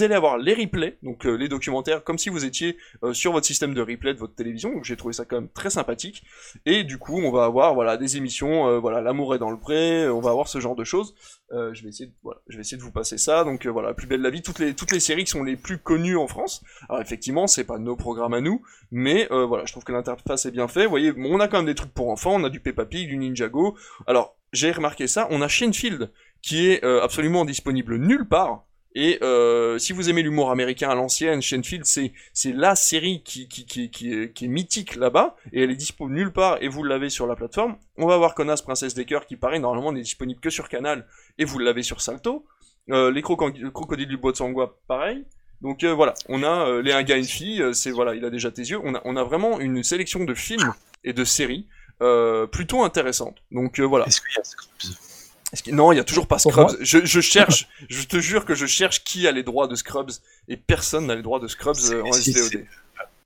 Allez avoir les replays, donc euh, les documentaires, comme si vous étiez euh, sur votre système de replay de votre télévision. J'ai trouvé ça quand même très sympathique. Et du coup, on va avoir voilà des émissions, euh, voilà l'amour est dans le pré, on va avoir ce genre de choses. Je vais essayer de, vous passer ça. Donc voilà, plus belle la vie, toutes les séries qui sont les plus connues en France. Alors effectivement, c'est pas nos programmes à nous, mais voilà, je trouve que l'interface est bien faite. Vous voyez, on a quand même des trucs pour enfants, on a du Peppa Pig, du Ninjago. Alors j'ai remarqué ça, on a Shenfield qui est absolument disponible nulle part. Et euh, si vous aimez l'humour américain à l'ancienne, Shenfield, c'est c'est la série qui qui, qui, qui, est, qui est mythique là-bas, et elle est dispo nulle part, et vous l'avez sur la plateforme. On va voir Connasse Princesse des Cœurs, qui pareil, normalement n'est disponible que sur Canal, et vous l'avez sur Salto. Euh, les croco- crocodiles du bois de Sangua, pareil. Donc euh, voilà, on a euh, les un gars une fille, euh, c'est voilà, il a déjà tes yeux. On a on a vraiment une sélection de films et de séries euh, plutôt intéressante. Donc voilà. Est-ce qu'il y a Scrubs Non, il y a toujours pas Scrubs. Je, je cherche, je te jure que je cherche qui a les droits de Scrubs et personne n'a les droits de Scrubs euh, en SVOD.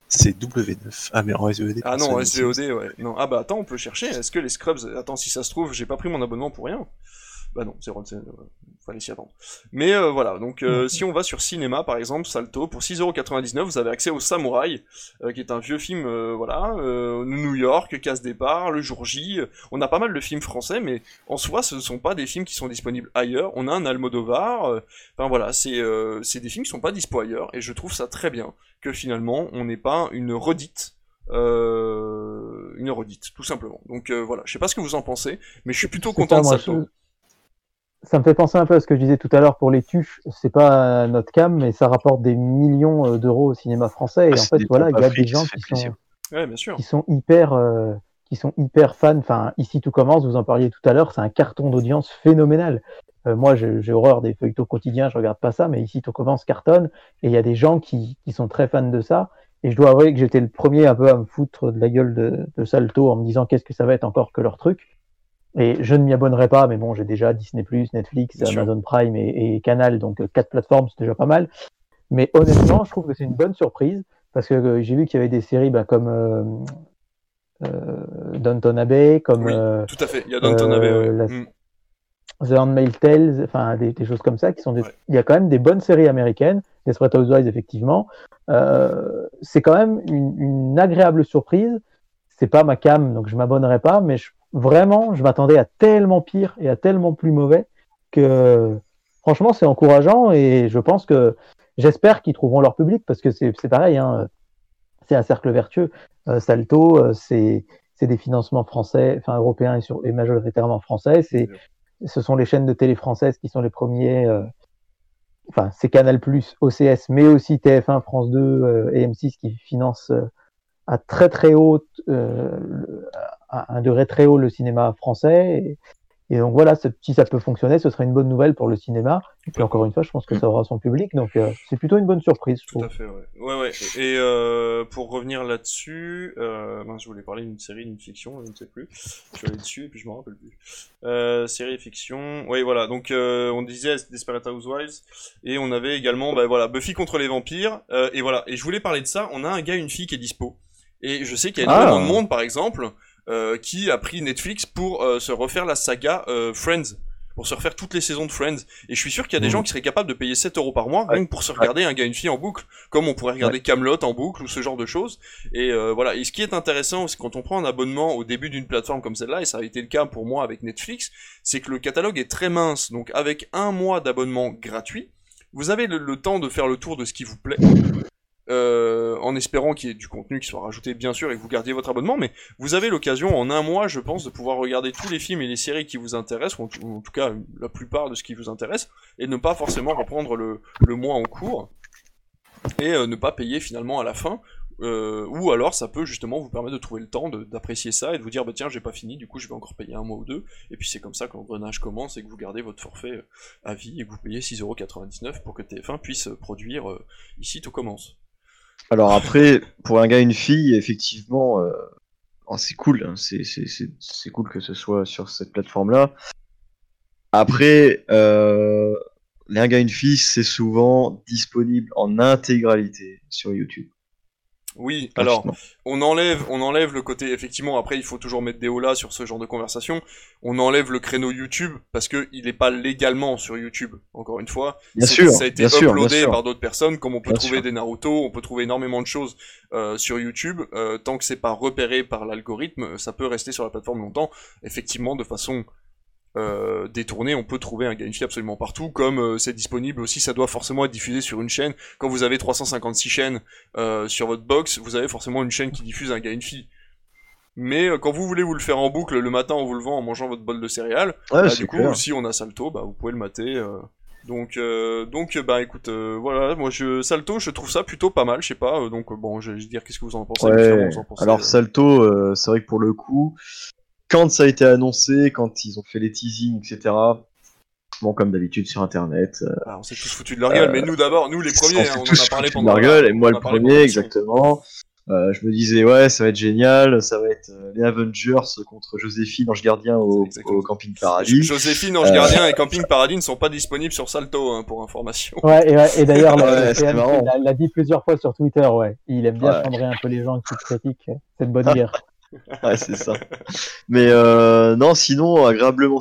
C'est W9. Ah, mais en SVOD. Ah non, en SVOD, ouais. Non, ah bah attends, on peut chercher. Est-ce que les Scrubs, attends, si ça se trouve, j'ai pas pris mon abonnement pour rien. Bah non, c'est euh, fallait s'y attendre. Mais euh, voilà, donc euh, si on va sur cinéma par exemple, Salto, pour 6,99€, vous avez accès au Samouraï, euh, qui est un vieux film, voilà, New York, Casse Départ, Le Jour J. On a pas mal de films français, mais en soi, ce ne sont pas des films qui sont disponibles ailleurs. On a un Almodovar, enfin voilà, c'est des films qui sont pas dispo ailleurs, et je trouve ça très bien que finalement on n'ait pas une redite. Euh, une redite, tout simplement. Donc euh, voilà, je sais pas ce que vous en pensez, mais je suis plutôt content ça, de je- Ça me fait penser un peu à ce que je disais tout à l'heure pour les tuches. C'est pas notre cam, mais ça rapporte des millions euh, d'euros au cinéma français. Et Ah, en fait, voilà, il y a des gens qui sont, Ouais, bien sûr. qui sont hyper, euh, qui sont hyper fans. Enfin, ici tout commence. Vous en parliez tout à l'heure. C'est un carton d'audience phénoménal. Euh, moi, j'ai j'ai horreur des feuilletons quotidiens. Je regarde pas ça, mais ici tout commence cartonne. Et il y a des gens qui, qui sont très fans de ça. Et je dois avouer que j'étais le premier un peu à me foutre de la gueule de, de Salto en me disant qu'est-ce que ça va être encore que leur truc. Et je ne m'y abonnerai pas, mais bon, j'ai déjà Disney+, Netflix, Bien sûr. Amazon Prime et, et Canal, donc euh, quatre plateformes, c'est déjà pas mal. Mais honnêtement, je trouve que c'est une bonne surprise parce que euh, j'ai vu qu'il y avait des séries bah, comme euh, euh, Downton Abbey, comme Oui. Tout à fait. Il y a Downton Abbey, ouais. la- Mm. The Handmaid's Tales, enfin des, des choses comme ça qui sont des... Ouais. Il y a quand même des bonnes séries américaines, Desperate Housewives effectivement. Euh, c'est quand même une, une agréable surprise. C'est pas ma cam, donc je m'abonnerai pas, mais je- vraiment, je m'attendais à tellement pire et à tellement plus mauvais que franchement, c'est encourageant et je pense que j'espère qu'ils trouveront leur public parce que c'est c'est pareil, hein, c'est un cercle vertueux. Euh, Salto, euh, c'est c'est des financements français, enfin européens et, sur, et majoritairement français. C'est ce sont les chaînes de télé françaises qui sont les premiers. euh, enfin, c'est Canal+, OCS, mais aussi TF1, France 2 euh, et M6 qui financent euh, à très très haut, euh, le- à un degré très haut le cinéma français. Et, et donc voilà, si ça peut fonctionner, ce serait une bonne nouvelle pour le cinéma. Et puis encore une fois, je pense que ça aura son public, donc euh, c'est plutôt une bonne surprise, je Tout trouve. à fait, ouais. Ouais, ouais. Et euh, pour revenir là-dessus, euh, mince, je voulais parler d'une série, d'une fiction, je ne sais plus. Je suis allé dessus et puis je me rappelle plus. Série et fiction. Oui, voilà. Donc on disait Desperate Housewives et on avait également, bah voilà, Buffy contre les vampires. Et voilà. Et je voulais parler de ça. On a un gars, une fille qui est dispo. Et je sais qu'il y a Ah. énormément de monde, par exemple. Euh, qui a pris Netflix pour euh, se refaire la saga euh, Friends pour se refaire toutes les saisons de Friends. Et je suis sûr qu'il y a des Mhm. gens qui seraient capables de payer 7 euros par mois, Ouais. pour se regarder un gars et une fille en boucle, comme on pourrait regarder Camelot en boucle ou ce genre de choses. Et euh, voilà. Et ce qui est intéressant, c'est quand on prend un abonnement au début d'une plateforme comme celle-là, et ça a été le cas pour moi avec Netflix, c'est que le catalogue est très mince. Donc avec un mois d'abonnement gratuit, vous avez le, le temps de faire le tour de ce qui vous plaît. Euh, en espérant qu'il y ait du contenu qui soit rajouté bien sûr et que vous gardiez votre abonnement, mais vous avez l'occasion en un mois, je pense, de pouvoir regarder tous les films et les séries qui vous intéressent, ou en tout, cas la plupart de ce qui vous intéresse, et ne pas forcément reprendre le, le mois en cours, et euh, ne pas payer finalement à la fin, euh, ou alors ça peut justement vous permettre de trouver le temps d'apprécier ça et de vous dire bah tiens j'ai pas fini du coup je vais encore payer un mois ou deux et puis c'est comme ça que l'engrenage commence et que vous gardez votre forfait à vie et que vous payez 6,99€ pour que TF1 puisse produire ici tout commence. Alors après, pour un gars et une fille, effectivement, euh, oh, c'est cool. hein, c'est cool que ce soit sur cette plateforme-là. Après, euh, gars et une fille, c'est souvent disponible en intégralité sur YouTube. Oui, alors on enlève, on enlève le côté effectivement. Après, il faut toujours mettre des là sur ce genre de conversation. On enlève le créneau YouTube parce que il n'est pas légalement sur YouTube. Encore une fois, Bien C'est- sûr, ça a été uploadé sûr. par d'autres personnes, comme on peut Bien trouver sûr. des Naruto, on peut trouver énormément de choses euh, sur YouTube. Euh, tant que c'est pas repéré par l'algorithme, ça peut rester sur la plateforme longtemps. Effectivement, de façon euh, détournée, on peut trouver un Gamify absolument partout. Comme euh, c'est disponible aussi, ça doit forcément être diffusé sur une chaîne. Quand vous avez 356 chaînes euh, sur votre box, vous avez forcément une chaîne qui diffuse un Gamify. Mais quand vous voulez vous le faire en boucle le matin en vous levant en mangeant votre bol de céréales, Ouais, bah, du coup, clair. si on a Salto, bah, vous pouvez le mater. Donc, donc, bah, écoute, voilà, moi, je, Salto, je trouve ça plutôt pas mal, je sais pas. donc, bon, je vais dire qu'est-ce que vous en pensez. Ouais. vous en pensez, Alors Salto, c'est vrai que pour le coup, quand ça a été annoncé, quand ils ont fait les teasings, etc. Bon, comme d'habitude sur Internet, euh, bah, on s'est tous foutus de leur gueule, mais nous d'abord, nous les premiers, on hein, on, tous en a parlé foutus de pendant leur gueule, et moi le premier, pendant exactement. Euh, je me disais ouais, ça va être génial, ça va être euh, les Avengers contre Joséphine, Ange Gardien au. Camping Paradis. Joséphine, Ange Euh, Gardien et Camping Paradis ne sont pas disponibles sur Salto, hein, pour information. Ouais, et, ouais, et d'ailleurs, le- Ouais, l'a dit plusieurs fois sur Twitter, ouais. Il aime bien Ouais. chandrer un peu les gens qui critiquent cette bonne guerre. C'est ça. Mais euh, non, sinon, agréablement.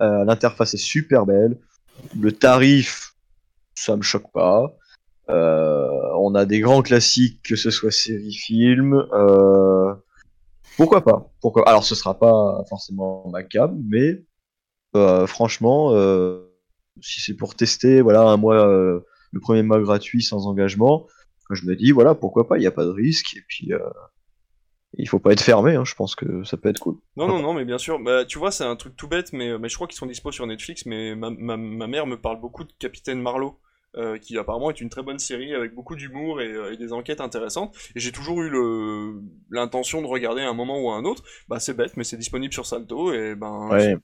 Euh, L'interface est super belle. Le tarif, ça me choque pas. Euh, on a des grands classiques, que ce soit série, film. Pourquoi pas? Pourquoi Alors, ce sera pas forcément ma cam, mais franchement, si c'est pour tester, voilà, un mois, le premier mois gratuit sans engagement, je me dis, voilà, pourquoi pas? Il n'y a pas de risque. Euh, il faut pas être fermé, hein, je pense que ça peut être cool. Non, non, non, mais bien sûr. Bah, tu vois, c'est un truc tout bête, mais, mais je crois qu'ils sont dispo sur Netflix. Mais ma, ma, ma mère me parle beaucoup de Capitaine Marlowe, euh, qui apparemment est une très bonne série avec beaucoup d'humour et, euh, et des enquêtes intéressantes. Et j'ai toujours eu le l'intention de regarder à un moment ou à un autre. Bah, c'est bête, mais c'est disponible sur Salto et ben. Ouais.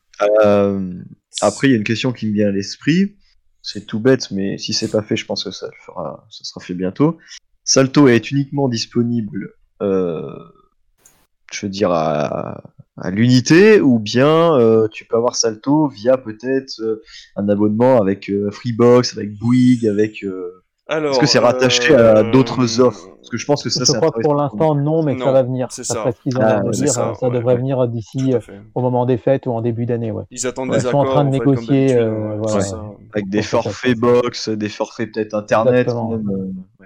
Euh, après, il y a une question qui me vient à l'esprit. C'est tout bête, mais si c'est pas fait, je pense que ça le fera, ça sera fait bientôt. Salto est uniquement disponible, euh, je veux dire, à, à l'unité, ou bien euh, tu peux avoir Salto via peut-être euh, un abonnement avec euh, Freebox, avec Bouygues, avec. euh, Alors. Est-ce que c'est rattaché euh, à d'autres offres Parce que je pense que ça, je crois que pour l'instant, non, mais que Non, ça va venir. c'est Ça ça. serait ce qu'ils ont Ah, ça, Ça, ouais, devrait ouais. venir d'ici euh, au moment des fêtes ou en début d'année, ouais. Ils attendent Ouais. des Ils sont en train de en fait, comme négocier, euh, ça. avec des forfaits box, des forfaits peut-être internet. Exactement. même, euh,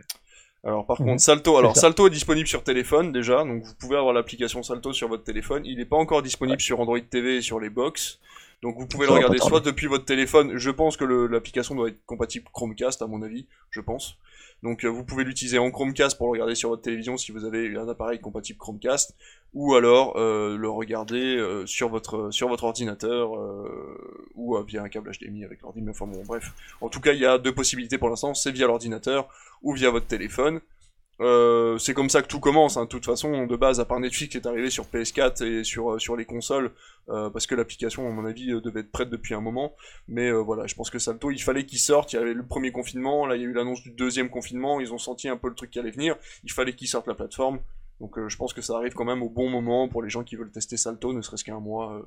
Alors par Mhm. contre Salto, alors ça. Salto est disponible sur téléphone déjà, donc vous pouvez avoir l'application Salto sur votre téléphone. Il n'est pas encore disponible sur Android TV et sur les box. Donc vous pouvez Ça le regarder soit depuis votre téléphone. Je pense que l'application doit être compatible Chromecast à mon avis, je pense. Donc euh, vous pouvez l'utiliser en Chromecast pour le regarder sur votre télévision si vous avez un appareil compatible Chromecast, ou alors euh, le regarder euh, sur votre sur votre ordinateur ou via un câble HDMI avec l'ordi. Mais enfin bon, bref. En tout cas, il y a deux possibilités pour l'instant. C'est via l'ordinateur ou via votre téléphone. Euh, c'est comme ça que tout commence. Hein. De toute façon, de base, à part Netflix est arrivé sur PS4 et sur euh, sur les consoles, euh, parce que l'application, à mon avis, devait être prête depuis un moment. Mais voilà, je pense que Salto, il fallait qu'il sorte. Il y avait le premier confinement, là, il y a eu l'annonce du deuxième confinement. Ils ont senti un peu le truc qui allait venir. Il fallait qu'il sorte la plateforme. Donc, je pense que ça arrive quand même au bon moment pour les gens qui veulent tester Salto, ne serait-ce qu'un mois.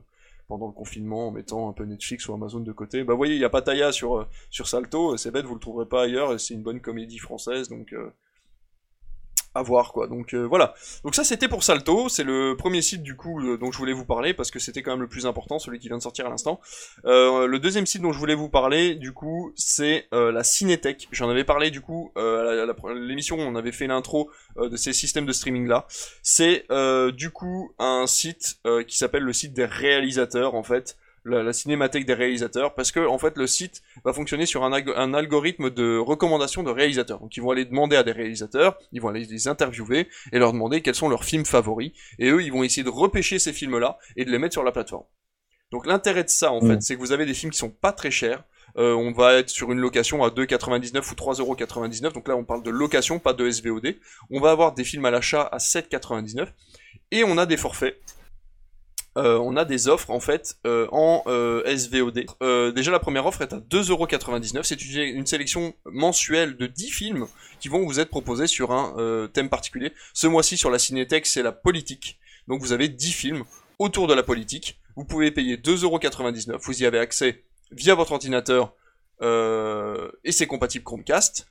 pendant le confinement, en mettant un peu Netflix ou Amazon de côté. Bah, vous voyez, il y a Pattaya sur, sur Salto, c'est bête, vous le trouverez pas ailleurs, c'est une bonne comédie française, donc, voir quoi. Donc euh, voilà. Donc ça c'était pour Salto, c'est le premier site du coup euh, dont je voulais vous parler parce que c'était quand même le plus important, celui qui vient de sortir à l'instant. Euh, le deuxième site dont je voulais vous parler du coup c'est la Cinétech. J'en avais parlé du coup à l'émission, on avait fait l'intro de ces systèmes de streaming là. C'est du coup un site qui s'appelle le site des réalisateurs en fait. La, la cinémathèque des réalisateurs, parce que en fait le site va fonctionner sur un, alg- un algorithme de recommandation de réalisateurs. Donc ils vont aller demander à des réalisateurs, ils vont aller les interviewer et leur demander quels sont leurs films favoris. Et eux, ils vont essayer de repêcher ces films-là et de les mettre sur la plateforme. Donc l'intérêt de ça, en Mm. fait, c'est que vous avez des films qui sont pas très chers. Euh, on va être sur une location à 2,99 ou 3,99€. Donc là, on parle de location, pas de SVOD. On va avoir des films à l'achat à 7,99. Et on a des forfaits. Euh, on a des offres en fait euh, en euh, SVOD. Déjà la première offre est à 2,99€. C'est une, une sélection mensuelle de 10 films qui vont vous être proposés sur un thème particulier. Ce mois-ci sur la Cinétech c'est la politique. Donc vous avez 10 films autour de la politique. Vous pouvez payer 2,99€. Vous y avez accès via votre ordinateur et c'est compatible Chromecast.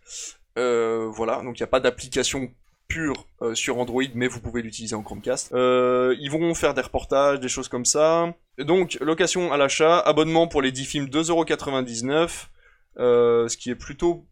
Voilà, donc il n'y a pas d'application pure euh, sur Android, mais vous pouvez l'utiliser en Chromecast. Euh, ils vont faire des reportages, des choses comme ça. Donc, location à l'achat, abonnement pour les 10 films 2,99€, euh, ce qui est plutôt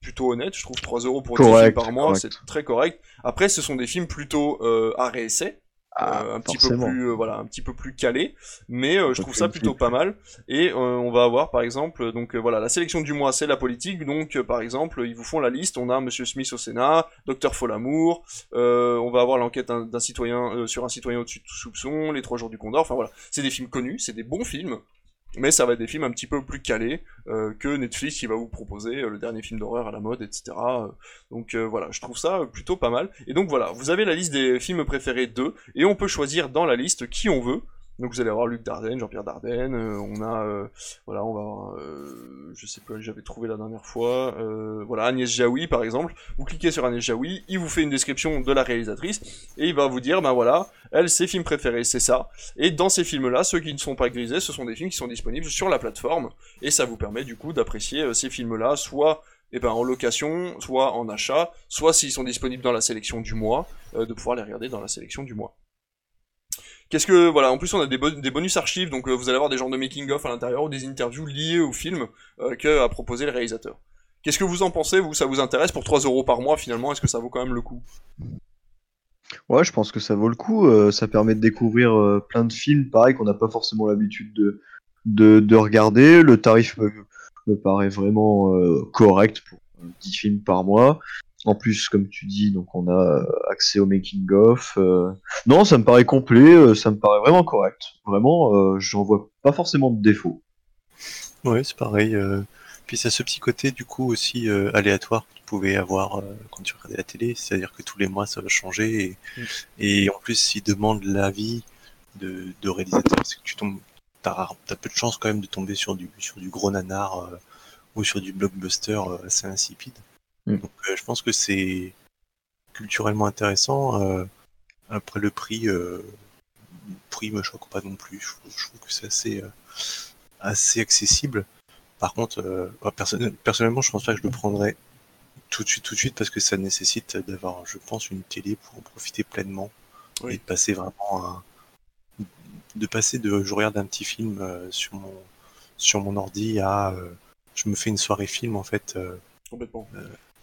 plutôt honnête, je trouve 3 euros pour 10 films par mois, c'est très correct. Après, ce sont des films plutôt euh, à réessai, Ah, euh, un petit peu plus euh, voilà un petit peu plus calé. Mais euh, je trouve ça plutôt pas mal. Et on va avoir par exemple donc voilà la sélection du mois c'est la politique. Donc par exemple ils vous font la liste. On a Monsieur Smith au Sénat Docteur Folamour on va avoir l'enquête d'un citoyen sur un citoyen au-dessus de tout soupçon les trois jours du Condor. Enfin voilà. C'est des films connus c'est des bons films mais ça va être des films un petit peu plus calés euh, que Netflix qui va vous proposer euh, le dernier film d'horreur à la mode, etc. Euh, Donc voilà, je trouve ça plutôt pas mal. Et donc voilà, vous avez la liste des films préférés d'eux, et on peut choisir dans la liste qui on veut. Donc vous allez avoir Luc Dardenne, Jean-Pierre Dardenne, euh, on a, euh, voilà, on va avoir, euh, je sais pas, j'avais trouvé la dernière fois, euh, voilà, Agnès Jaoui par exemple. Vous cliquez sur Agnès Jaoui, il vous fait une description de la réalisatrice, et il va vous dire, ben voilà, elle, ses films préférés, c'est ça. Et dans ces films-là, ceux qui ne sont pas grisés, ce sont des films qui sont disponibles sur la plateforme, et ça vous permet du coup d'apprécier ces films-là, soit eh ben, en location, soit en achat, soit s'ils sont disponibles dans la sélection du mois, de pouvoir les regarder dans la sélection du mois. Qu'est-ce que voilà en plus on a des, bo- des bonus archives donc euh, vous allez avoir des genres de making of à l'intérieur ou des interviews liées au film euh, que a proposé le réalisateur. Qu'est-ce que vous en pensez vous? Ça vous intéresse? Pour 3 euros par mois finalement est-ce que ça vaut quand même le coup? Ouais, je pense que ça vaut le coup. euh, ça permet de découvrir euh, plein de films, pareil, qu'on n'a pas forcément l'habitude de, de, de regarder. Le tarif me, me paraît vraiment correct pour euh, 10 films par mois. En plus, comme tu dis, donc on a euh, accès au making of. euh. Non, ça me paraît complet, euh, ça me paraît vraiment correct. Vraiment, euh, j'en vois pas forcément de défaut. Ouais, c'est pareil. euh, Puis ça a ce petit côté du coup aussi aléatoire que tu pouvais avoir quand tu regardais la télé, c'est-à-dire que tous les mois ça va changer et, Mm. et en plus s'ils demandent l'avis de, de réalisateur, c'est que tu tombes, t'as t'as peu de chance quand même de tomber sur du sur du gros nanar ou sur du blockbuster assez insipide. Mm. Donc euh, je pense que c'est culturellement intéressant. euh, après le prix, euh, le prix me choque pas non plus. Je, je trouve que c'est assez euh, assez accessible. Par contre, euh, bah, perso- personnellement, je pense pas que je le prendrais tout de suite, tout de suite, parce que ça nécessite d'avoir, je pense, une télé pour en profiter pleinement Oui. et de passer vraiment un, de passer de, je regarde un petit film euh, sur mon sur mon ordi à, euh, je me fais une soirée film en fait. euh, Complètement.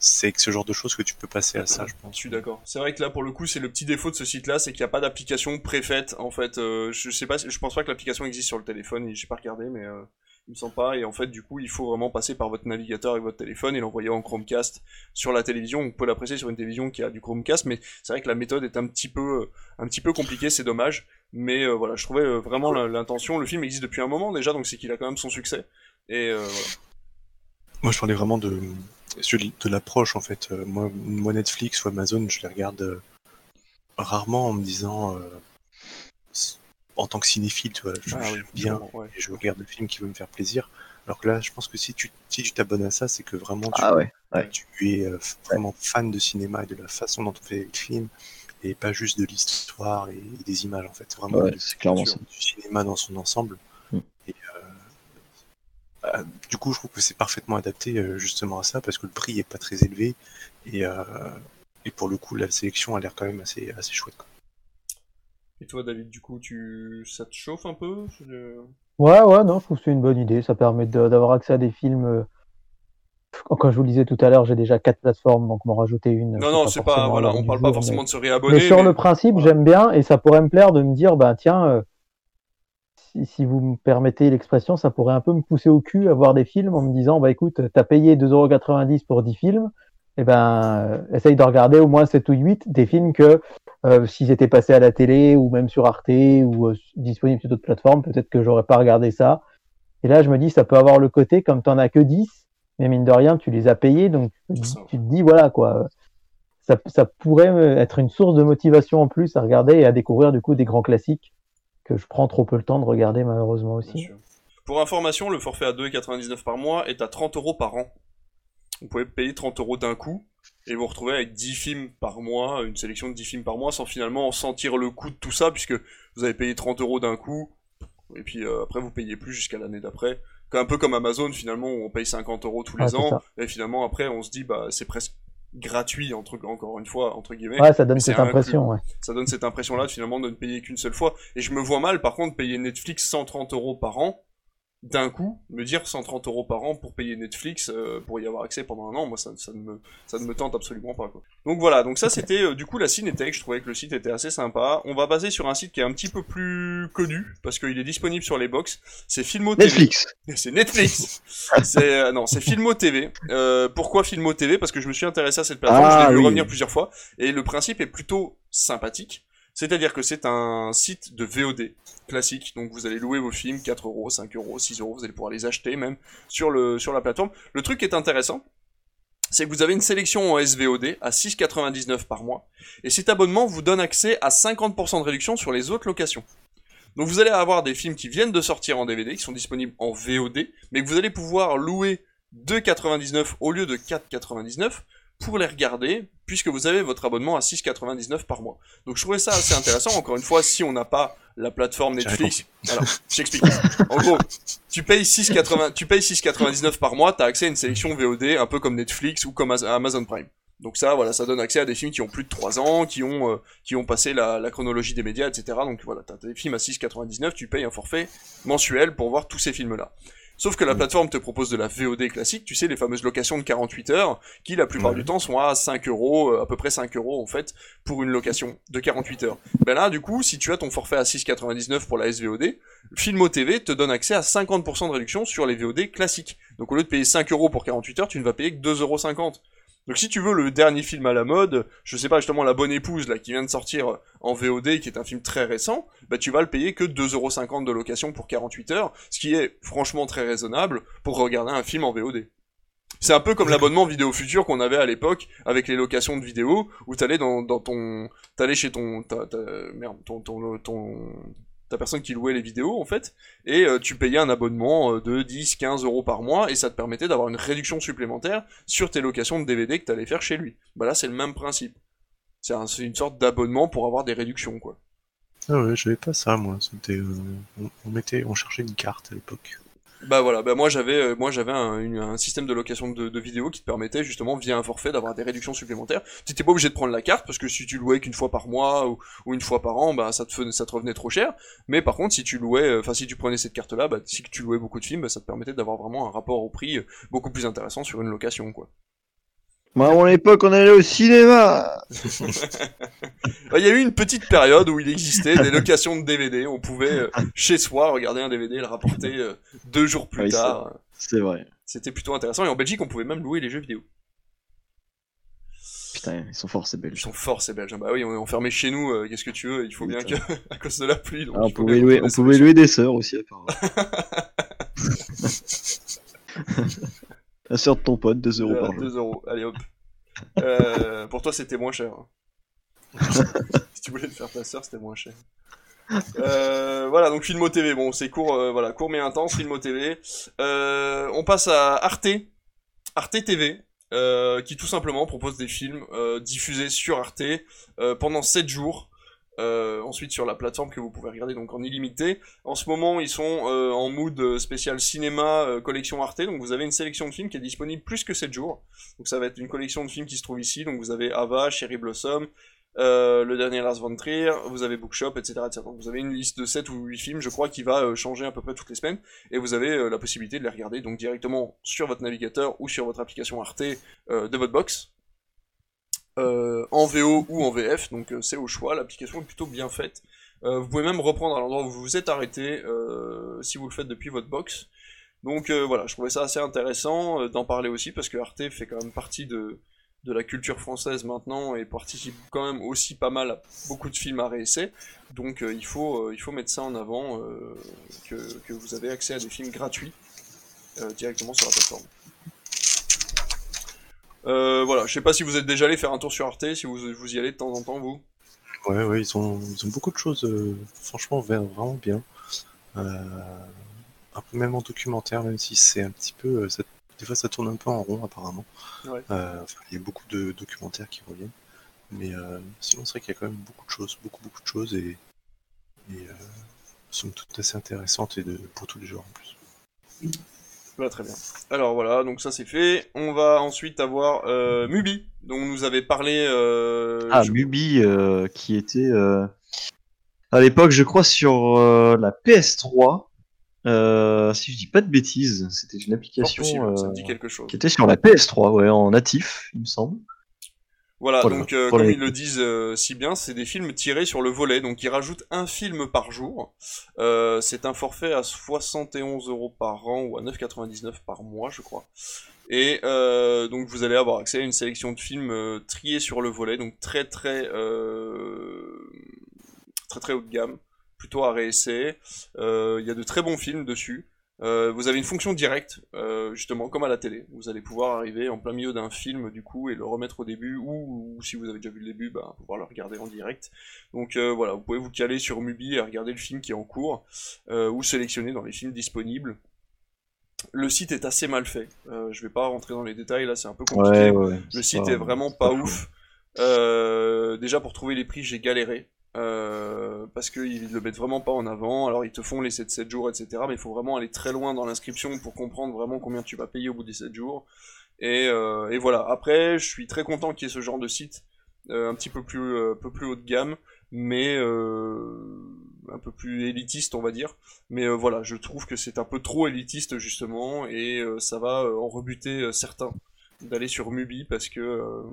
C'est ce genre de choses que tu peux passer à ça, je pense. Je suis d'accord. C'est vrai que là, pour le coup, c'est le petit défaut de ce site-là, c'est qu'il n'y a pas d'application préfaite. En fait, euh, je sais pas, je pense pas que l'application existe sur le téléphone. Et j'ai pas regardé, mais euh, il me semble pas. Et en fait, du coup, il faut vraiment passer par votre navigateur avec votre téléphone et l'envoyer en Chromecast sur la télévision. On peut l'apprécier sur une télévision qui a du Chromecast, mais c'est vrai que la méthode est un petit peu, euh, un petit peu compliquée. C'est dommage. Mais euh, voilà, je trouvais vraiment l'intention. Le film existe depuis un moment déjà, donc c'est qu'il a quand même son succès. Et voilà. Moi, je parlais vraiment de, sur- de l'approche, en fait. Euh, Moi, moi, Netflix ou Amazon, je les regarde euh, rarement en me disant, euh, en tant que cinéphile, tu vois, je- Ah oui, j'aime bien ouais. et je regarde le film qui veut me faire plaisir. Alors que là, je pense que si tu si tu t'abonnes à ça, c'est que vraiment tu, Ah ouais. ouais. tu es euh, vraiment fan de cinéma et de la façon dont on fait le film et pas juste de l'histoire et, et des images, en fait. Vraiment Ouais, du- c'est clairement ça. du cinéma dans son ensemble. Mm. Et, euh, du coup, je trouve que c'est parfaitement adapté euh, justement à ça parce que le prix est pas très élevé et, euh, et pour le coup, la sélection a l'air quand même assez, assez chouette. Quoi. Et toi, David, du coup, tu... ça te chauffe un peu je... Ouais, ouais, non, je trouve que c'est une bonne idée. Ça permet d'avoir accès à des films. euh, Comme je vous le disais tout à l'heure, j'ai déjà quatre plateformes, donc m'en rajouter une. Non, non, c'est pas, voilà, on parle pas forcément mais- de se réabonner. Mais sur mais- le principe, voilà. j'aime bien et ça pourrait me plaire de me dire, bah tiens, euh, si, si vous me permettez l'expression, ça pourrait un peu me pousser au cul à voir des films en me disant, bah écoute, t'as payé 2,90€ pour 10 films, et ben euh, essaye de regarder au moins 7 ou 8 des films que euh, s'ils étaient passés à la télé ou même sur Arte ou euh, disponibles sur d'autres plateformes, peut-être que j'aurais pas regardé ça. Et là, je me dis, ça peut avoir le côté, comme t'en as que 10, mais mine de rien, tu les as payés, donc tu te dis, voilà quoi. Ça, ça pourrait être une source de motivation en plus à regarder et à découvrir du coup des grands classiques que je prends trop peu le temps de regarder malheureusement aussi. Pour information, le forfait à 2,99€ par mois est à 30 euros par an. Vous pouvez payer 30 euros d'un coup et vous retrouvez avec 10 films par mois, une sélection de 10 films par mois, sans finalement sentir le coût de tout ça, puisque vous avez payé 30 euros d'un coup, et puis euh, après vous payez plus jusqu'à l'année d'après. Un peu comme Amazon finalement, où on paye 50 euros tous les Ah, ans, et finalement après on se dit bah c'est presque gratuit entre encore une fois entre guillemets Ouais, ça donne cette impression. Ouais. ça donne cette impression-là de finalement de ne payer qu'une seule fois. Et je me vois mal, par contre, payer Netflix 130 euros par an, d'un coup, me dire 130 euros par an pour payer Netflix, euh, pour y avoir accès pendant un an, moi ça, ça, ne, me, ça ne me tente absolument pas. Quoi. Donc voilà, donc ça c'était euh, du coup la Cinétech, je trouvais que le site était assez sympa. On va baser sur un site qui est un petit peu plus connu, parce qu'il est disponible sur les box, c'est Filmo TV. Netflix. C'est Netflix. c'est euh, non, c'est Filmo TV. Euh, pourquoi Filmo TV Parce que je me suis intéressé à cette plateforme, Ah, je l'ai vu oui. revenir plusieurs fois, et le principe est plutôt sympathique. C'est-à-dire que c'est un site de VOD classique, donc vous allez louer vos films 4 euros, 5 euros, 6 euros, vous allez pouvoir les acheter même sur la plateforme. Le truc qui est intéressant, c'est que vous avez une sélection en SVOD à 6,99 par mois, et cet abonnement vous donne accès à 50% de réduction sur les autres locations. Donc vous allez avoir des films qui viennent de sortir en DVD, qui sont disponibles en VOD, mais que vous allez pouvoir louer 2,99 au lieu de 4,99 pour les regarder, puisque vous avez votre abonnement à 6,99 par mois. Donc je trouvais ça assez intéressant. Encore une fois, si on n'a pas la plateforme Netflix, alors je t'explique. En gros, tu payes 6,80 tu payes 6,99 par mois, t'as accès à une sélection VOD, un peu comme Netflix ou comme Az- Amazon Prime. Donc ça, voilà, ça donne accès à des films qui ont plus de 3 ans, qui ont, euh, qui ont passé la, la chronologie des médias, etc. Donc voilà, t'as des films à 6,99, tu payes un forfait mensuel pour voir tous ces films-là. Sauf que la plateforme te propose de la VOD classique, tu sais, les fameuses locations de 48 heures, qui la plupart Ouais. du temps sont à 5 euros, euh, à peu près 5 euros en fait, pour une location de 48 heures. Ben là, du coup, si tu as ton forfait à 6,99 pour la SVOD, Filmo TV te donne accès à 50% de réduction sur les VOD classiques. Donc au lieu de payer 5 euros pour 48 heures, tu ne vas payer que 2,50 euros. Donc si tu veux le dernier film à la mode, je sais pas justement La Bonne Épouse là qui vient de sortir en VOD, qui est un film très récent, bah tu vas le payer que 2,50€ de location pour 48 heures, ce qui est franchement très raisonnable pour regarder un film en VOD. C'est un peu comme l'abonnement vidéo futur qu'on avait à l'époque avec les locations de vidéos où t'allais dans, dans ton, t'allais chez ton, ta, ta- merde, ton, ton, ton, ta personne qui louait les vidéos en fait, et euh, tu payais un abonnement euh, de 10, 15 euros par mois et ça te permettait d'avoir une réduction supplémentaire sur tes locations de DVD que t'allais faire chez lui. Bah là c'est le même principe. C'est un- c'est une sorte d'abonnement pour avoir des réductions quoi. Ah ouais, j'avais pas ça, moi. C'était, euh, on mettait, on cherchait une carte à l'époque. Bah voilà, bah moi j'avais euh, moi j'avais un, système de location de, de vidéos qui te permettait justement via un forfait d'avoir des réductions supplémentaires. Tu n'étais pas obligé de prendre la carte parce que si tu louais qu'une fois par mois ou, ou une fois par an, bah ça te ça te revenait trop cher. Mais par contre, si tu louais, euh, enfin si tu prenais cette carte-là, bah si tu louais beaucoup de films, bah, ça te permettait d'avoir vraiment un rapport au prix euh, beaucoup plus intéressant sur une location quoi. Moi, à mon époque, on allait au cinéma. Bah, Il y a eu une petite période où il existait des locations de DVD. On pouvait euh, chez soi regarder un DVD et le rapporter euh, deux jours plus Oui, tard. C'est vrai. C'était plutôt intéressant. Et en Belgique, on pouvait même louer les jeux vidéo. Putain, ils sont forts, ces Ils Belges. sont forts ces Belges. Bah oui, on est enfermé chez nous. euh, Qu'est-ce que tu veux? Il faut bien que, à cause de la pluie. donc Ah, on pouvait on louer des sœurs aussi, apparemment. La sœur de ton pote, 2 euros solutions. par Euh, jour. 2 euros. Allez hop. Euh, pour toi, c'était moins cher. si tu voulais te faire ta sœur, c'était moins cher. Euh, voilà, donc Filmo TV, bon, c'est court, euh, voilà, court mais intense, Filmo TV. Euh, on passe à Arte, Arte TV, euh, qui tout simplement propose des films euh, diffusés sur Arte euh, pendant 7 jours. Euh, ensuite sur la plateforme que vous pouvez regarder donc en illimité. En ce moment, ils sont euh, en mood spécial cinéma euh, collection Arte, donc vous avez une sélection de films qui est disponible plus que 7 jours. Donc ça va être une collection de films qui se trouve ici, donc vous avez Ava, Cherry Blossom, euh, le dernier Lars von Trier, vous avez Bookshop, etc., etc. Donc vous avez une liste de 7 ou 8 films, je crois, qui va euh, changer à peu près toutes les semaines, et vous avez euh, la possibilité de les regarder donc directement sur votre navigateur ou sur votre application Arte euh, de votre box, euh, en VO ou en VF, donc euh, c'est au choix, l'application est plutôt bien faite. Euh, vous pouvez même reprendre à l'endroit où vous vous êtes arrêté, euh, si vous le faites depuis votre box. Donc euh, voilà, je trouvais ça assez intéressant d'en parler aussi, parce que Arte fait quand même partie de, de la culture française maintenant et participe quand même aussi pas mal à beaucoup de films à réessai. Donc euh, il, faut, euh, il faut mettre ça en avant, euh, que, que vous avez accès à des films gratuits directement sur la plateforme. Euh, voilà, je sais pas si vous êtes déjà allé faire un tour sur Arte, si vous, vous y allez de temps en temps, vous. Ouais, ouais, ils ont, ils ont beaucoup de choses, euh, franchement, vraiment bien. Euh, un peu même en documentaire, même si c'est un petit peu, euh, ça- des fois ça tourne un peu en rond apparemment. Ouais. Enfin, il y a beaucoup de documentaires qui reviennent, mais sinon c'est vrai qu'il y a quand même beaucoup de choses, beaucoup beaucoup de choses et, et sont toutes assez intéressantes et de pour tous les genres en plus. Voilà, très bien. Alors voilà, donc ça c'est fait. On va ensuite avoir euh, Mubi, dont on nous avait parlé. Euh, Ah, je- Mubi, euh, qui était euh, à l'époque, je crois, sur la PS3. Euh, si je dis pas de bêtises, c'était une application possible, ça me dit quelque chose. qui était sur la PS3, ouais, en natif, il me semble. Voilà, Voilà, donc euh, comme ils le disent euh, si bien, c'est des films tirés sur le volet, donc ils rajoutent un film par jour. Euh, c'est un forfait à 71 euros par an ou à 9,99 par mois, je crois. Et donc vous allez avoir accès à une sélection de films triés sur le volet, donc très très très très haut de gamme, plutôt à réessayer. Il y a de très bons films dessus. Euh, vous avez une fonction directe, euh, justement, comme à la télé. Vous allez pouvoir arriver en plein milieu d'un film, du coup, et le remettre au début, ou, ou si vous avez déjà vu le début, bah, pouvoir le regarder en direct. Donc euh, voilà, vous pouvez vous caler sur Mubi et regarder le film qui est en cours, ou sélectionner dans les films disponibles. Le site est assez mal fait. Je vais pas rentrer dans les détails, là c'est un peu compliqué. Ouais, ouais. Le site pas- est vraiment pas, ouf. Déjà pour trouver les prix, j'ai galéré. Euh, parce qu'ils le mettent vraiment pas en avant. Alors ils te font les 7-7 jours, etc. Mais il faut vraiment aller très loin dans l'inscription pour comprendre vraiment combien tu vas payer au bout des 7 jours. Et, euh, et voilà. Après, je suis très content qu'il y ait ce genre de site euh, un petit peu plus, peu plus haut de gamme, mais un peu plus élitiste, on va dire. Mais voilà, je trouve que c'est un peu trop élitiste justement, et ça va en rebuter certains d'aller sur Mubi parce que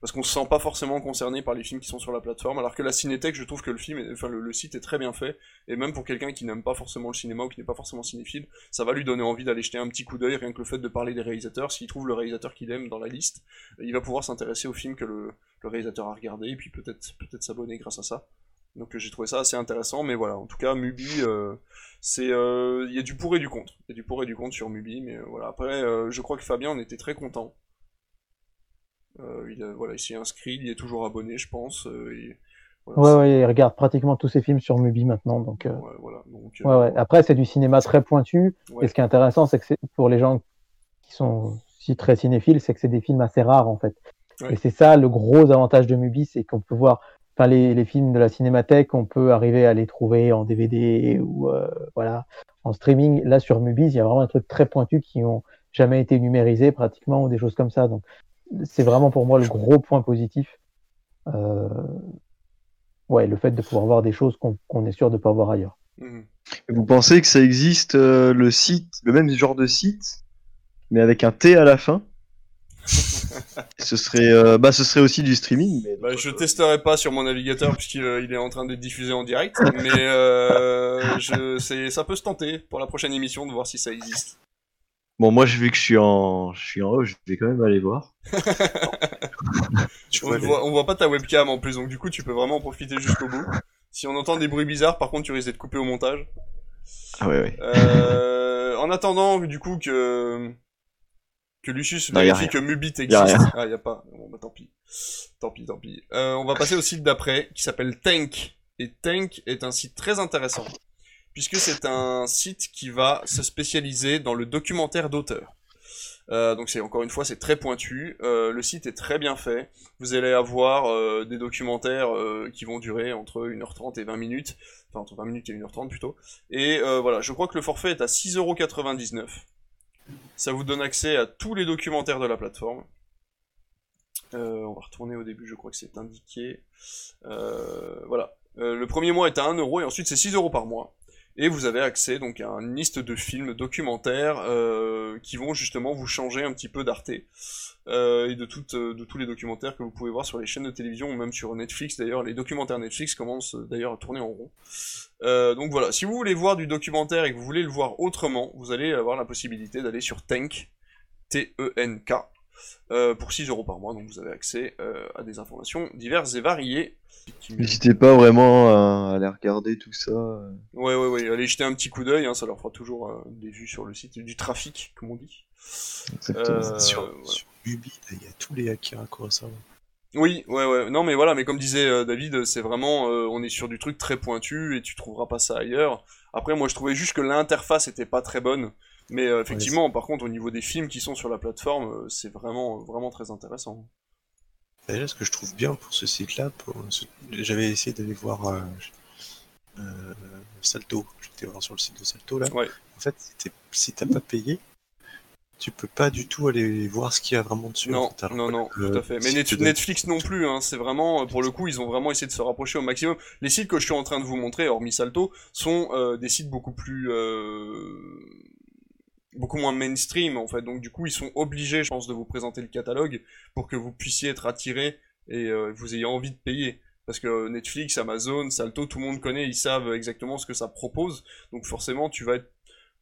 parce qu'on se sent pas forcément concerné par les films qui sont sur la plateforme, alors que la Cinétech, je trouve que le film, enfin le, site est très bien fait, et même pour quelqu'un qui n'aime pas forcément le cinéma ou qui n'est pas forcément cinéphile, ça va lui donner envie d'aller jeter un petit coup d'œil, rien que le fait de parler des réalisateurs. S'il trouve le réalisateur qu'il aime dans la liste, il va pouvoir s'intéresser au film que le, réalisateur a regardé, et puis peut-être peut-être s'abonner grâce à ça. Donc euh, j'ai trouvé ça assez intéressant, mais voilà, en tout cas Mubi, euh, c'est euh, il y a du pour et du contre, il y a du pour et du contre sur Mubi, mais euh, voilà. Après, je crois que Fabien on était très content. Euh, il a- voilà, il s'est inscrit, il est toujours abonné, je pense. euh, et voilà, Ouais, ouais, il regarde pratiquement tous ses films sur Mubi maintenant. Donc, euh, ouais, voilà. Donc, ouais. Après, c'est du cinéma très pointu. Et ce qui est intéressant, c'est que pour les gens qui sont si très cinéphiles, c'est que c'est des films assez rares en fait. Et c'est ça le gros avantage de Mubi, c'est qu'on peut voir, enfin les, les films de la cinémathèque, on peut arriver à les trouver en DVD ou euh, voilà en streaming. Là sur Mubi, il y a vraiment un truc très pointu qui ont jamais été numérisés pratiquement ou des choses comme ça. Donc c'est vraiment pour moi le gros point positif. Euh, ouais, le fait de pouvoir voir des choses qu'on est sûr de pas voir ailleurs. mhm. Vous pensez que ça existe euh, le site, le même genre de site, mais avec un T à la fin? Ce serait, euh, bah, ce serait aussi du streaming. Mais Bah, je testerai pas sur mon navigateur puisqu'il il est en train d'être diffusé en direct, mais euh, je, ça peut se tenter pour la prochaine émission de voir si ça existe. Bon, moi, vu que je suis en, je suis en haut, je vais quand même aller voir. On, voit, on voit pas ta webcam en plus, donc du coup tu peux vraiment en profiter jusqu'au bout. Si on entend des bruits bizarres, par contre tu risques d'être coupé au montage. Ah ouais, ouais. Euh, en attendant, du coup, que que Lucius Non, vérifie que Mubit Y a existe. rien. ah, y a pas. Bon, bah tant pis. Tant pis, tant pis. Euh, on va passer au site d'après, qui s'appelle Tank. Et Tank est un site très intéressant, puisque c'est un site qui va se spécialiser dans le documentaire d'auteur. Euh, donc c'est encore une fois c'est très pointu. Euh, le site est très bien fait. Vous allez avoir euh, des documentaires qui vont durer entre 1h30 et 20 minutes, enfin entre 20 minutes et 1h30 plutôt. Et voilà, je crois que le forfait est à 6,99€. Ça vous donne accès à tous les documentaires de la plateforme. On va retourner au début, je crois que c'est indiqué. Voilà. Le premier mois est à 1€ et ensuite c'est 6 euros par mois. Et vous avez accès donc à une liste de films documentaires euh, qui vont justement vous changer un petit peu d'Arte euh, et de, euh, de tous les documentaires que vous pouvez voir sur les chaînes de télévision ou même sur Netflix. D'ailleurs, les documentaires Netflix commencent d'ailleurs à tourner en rond. Donc voilà, si vous voulez voir du documentaire et que vous voulez le voir autrement, vous allez avoir la possibilité d'aller sur Tenk, T-E-N-K, euh, pour 6 euros par mois. Donc vous avez accès à des informations diverses et variées. N'hésitez pas vraiment à aller regarder tout ça. Ouais, ouais, ouais, allez jeter un petit coup d'œil, hein, ça leur fera toujours euh, des vues sur le site, du trafic, comme on dit. Exactement. Euh, sur, ouais. sur Ubi, il y a tous les Akira Kurosawa. Oui, ouais, ouais. Non, mais voilà, mais comme disait euh, David, c'est vraiment, euh, on est sur du truc très pointu et tu trouveras pas ça ailleurs. Après, moi, je trouvais juste que l'interface était pas très bonne, mais euh, effectivement, par contre, au niveau des films qui sont sur la plateforme, euh, c'est vraiment, vraiment très intéressant. Déjà, ce que je trouve bien pour ce site-là, pour... j'avais essayé d'aller voir euh, euh, Salto. J'étais voir sur le site de Salto là. Ouais. En fait, si t'as pas payé, tu peux pas du tout aller voir ce qu'il y a vraiment dessus. en Non, fait, alors non, non, tout à fait. Mais Net- Netflix non plus, hein, c'est vraiment, euh, pour le coup, ils ont vraiment essayé de se rapprocher au maximum. Les sites que je suis en train de vous montrer, hormis Salto, sont euh, des sites beaucoup plus... euh, beaucoup moins mainstream, en fait. Donc, du coup, ils sont obligés, je pense, de vous présenter le catalogue pour que vous puissiez être attiré et euh, vous ayez envie de payer. Parce que Netflix, Amazon, Salto, tout le monde connaît, ils savent exactement ce que ça propose. Donc forcément, tu vas être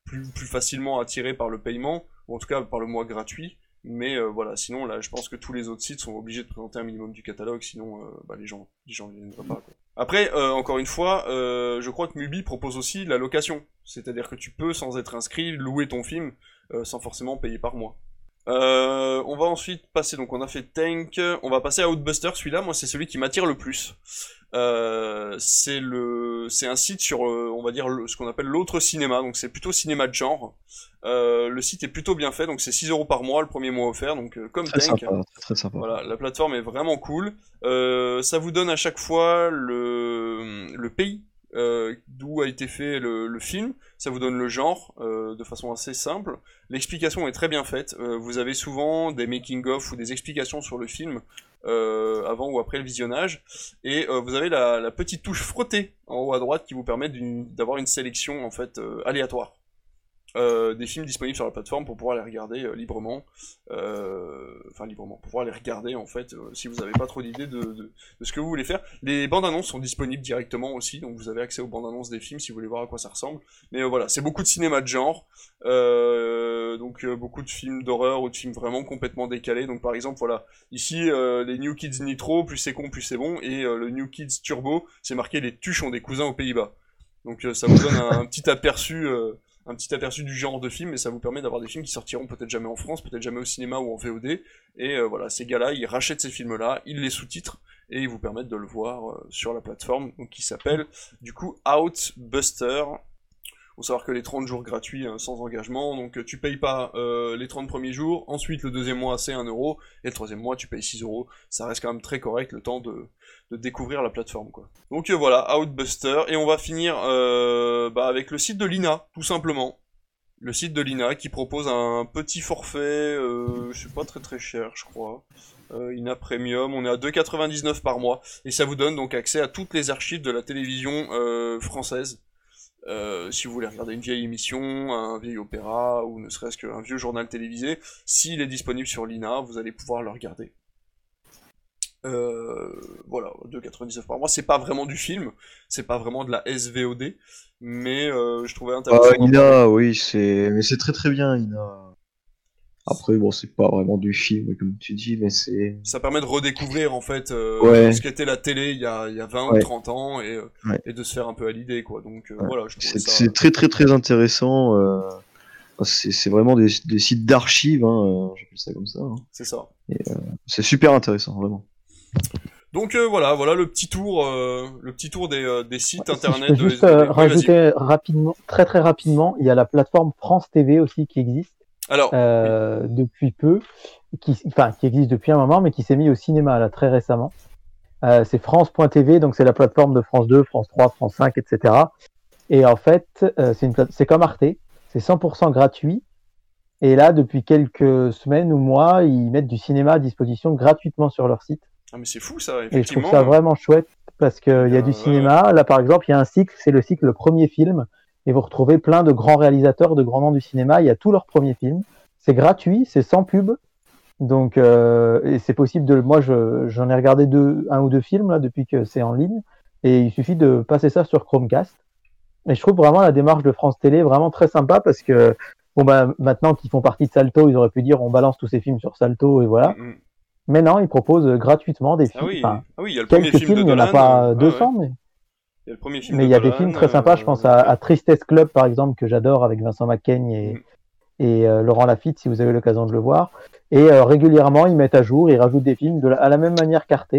plus, plus facilement attiré par le paiement, ou en tout cas par le mois gratuit. Mais euh, voilà, sinon là, je pense que tous les autres sites sont obligés de présenter un minimum du catalogue, sinon euh, bah, les gens, les gens ne viendraient pas. Après, euh, encore une fois, euh, je crois que Mubi propose aussi la location, c'est-à-dire que tu peux, sans être inscrit, louer ton film euh, sans forcément payer par mois. Euh, on va ensuite passer, donc on a fait Tank, on va passer à Outbuster, celui-là, moi c'est celui qui m'attire le plus. Euh, c'est le, c'est un site sur, euh, on va dire, le- ce qu'on appelle l'autre cinéma, donc c'est plutôt cinéma de genre. Euh, le site est plutôt bien fait, donc c'est 6 euros par mois, le premier mois offert, donc euh, comme Très Tank. sympa, très, très sympa. Voilà, la plateforme est vraiment cool. Euh, ça vous donne à chaque fois le, le pays euh, d'où a été fait le, film. Ça vous donne le genre euh, de façon assez simple. L'explication est très bien faite. Euh, vous avez souvent des making-of ou des explications sur le film avant ou après le visionnage. Et vous avez la, petite touche frottée en haut à droite qui vous permet d'avoir une sélection en fait aléatoire. Euh, des films disponibles sur la plateforme pour pouvoir les regarder euh, librement, euh, enfin librement, pour pouvoir les regarder en fait, si vous n'avez pas trop d'idées de, ce que vous voulez faire. Les bandes annonces sont disponibles directement aussi, donc vous avez accès aux bandes annonces des films si vous voulez voir à quoi ça ressemble. Mais voilà, c'est beaucoup de cinéma de genre, donc beaucoup de films d'horreur ou de films vraiment complètement décalés. Donc par exemple, voilà, ici les New Kids Nitro, plus c'est con, plus c'est bon, et le New Kids Turbo, c'est marqué les tuches ont des cousins aux Pays-Bas. Donc ça vous donne un, petit aperçu. Un petit aperçu du genre de film et ça vous permet d'avoir des films qui sortiront peut-être jamais en France, peut-être jamais au cinéma ou en VOD. Et euh, voilà, ces gars-là, ils rachètent ces films-là, ils les sous-titrent et ils vous permettent de le voir euh, sur la plateforme, qui s'appelle du coup Outbuster. Faut savoir que les 30 jours gratuits hein, sans engagement, donc euh, tu payes pas euh, les 30 premiers jours, ensuite le deuxième mois c'est 1 euro, et le troisième mois tu payes 6 euros. Ça reste quand même très correct le temps de, découvrir la plateforme quoi. Donc euh, voilà, Outbuster, et on va finir euh, bah, avec le site de l'INA, tout simplement. Le site de l'INA qui propose un petit forfait, euh, je sais pas très très cher je crois. Euh, INA Premium, on est à 2,99 par mois, et ça vous donne donc accès à toutes les archives de la télévision euh, française. Euh, si vous voulez regarder une vieille émission, un vieil opéra, ou ne serait-ce qu'un vieux journal télévisé, s'il est disponible sur l'INA, vous allez pouvoir le regarder. Euh, voilà, 2,99 par mois. C'est pas vraiment du film, c'est pas vraiment de la SVOD, mais euh, je trouvais intéressant. Ah, oui, mais c'est très très bien, Ina. Après, bon, c'est pas vraiment du film, comme tu dis, mais c'est. Ça permet de redécouvrir en fait euh, Ouais. ce qu'était la télé il y a, il y a 20 ou Ouais. 30 ans et, euh, Ouais. et de se faire un peu à l'idée quoi. Donc euh, Ouais. voilà, je C'est ça. c'est très très très intéressant. euh, C'est c'est vraiment des, des sites d'archives, hein, euh, j'appelle ça comme ça. hein. C'est ça. C'est super intéressant, vraiment. Donc euh, voilà, voilà le petit tour, euh, le petit tour des, euh, des sites Si internet je peux juste SVOD. euh, Oui, vas-y. rajouter rapidement, très très rapidement, il y a la plateforme France TV aussi qui existe. Alors, euh, depuis peu, qui, enfin, qui existe depuis un moment, mais qui s'est mis au cinéma là très récemment. Euh, c'est France.tv, donc c'est la plateforme de France 2, France 3, France 5, etc. Et en fait, euh, c'est plate- comme Arte, c'est 100% gratuit. Et là, depuis quelques semaines ou mois, ils mettent du cinéma à disposition gratuitement sur leur site. ah, mais c'est fou ça, Et je effectivement. trouve ça vraiment chouette parce qu'il y a du cinéma. Là, par exemple, il y a un cycle, c'est le cycle Le Premier Film. Et vous retrouvez plein de grands réalisateurs, de grands noms du cinéma. Il y a tous leurs premiers films. C'est gratuit, c'est sans pub. Donc, euh, et c'est possible de. Moi, je- j'en ai regardé deux, un ou deux films là depuis que c'est en ligne. Et il suffit de passer ça sur Chromecast. Et je trouve vraiment la démarche de France Télé vraiment très sympa parce que, bon, bah, maintenant qu'ils font partie de Salto, ils auraient pu dire on balance tous ces films sur Salto et voilà. Mm, mm. Mais non, ils proposent gratuitement des films. Ah oui, Enfin, ah oui, il y a le premier film films, de il n'y en a Dolan, pas euh, 200, ouais, ouais. mais, Il y a le premier film mais il y a des films très sympas. euh, Je pense à, à Tristesse Club, par exemple, que j'adore avec Vincent Macaigne et, Mm. et euh, Laurent Lafitte, si vous avez l'occasion de le voir. Et euh, régulièrement, ils mettent à jour, ils rajoutent des films de la- à la même manière qu'Arte.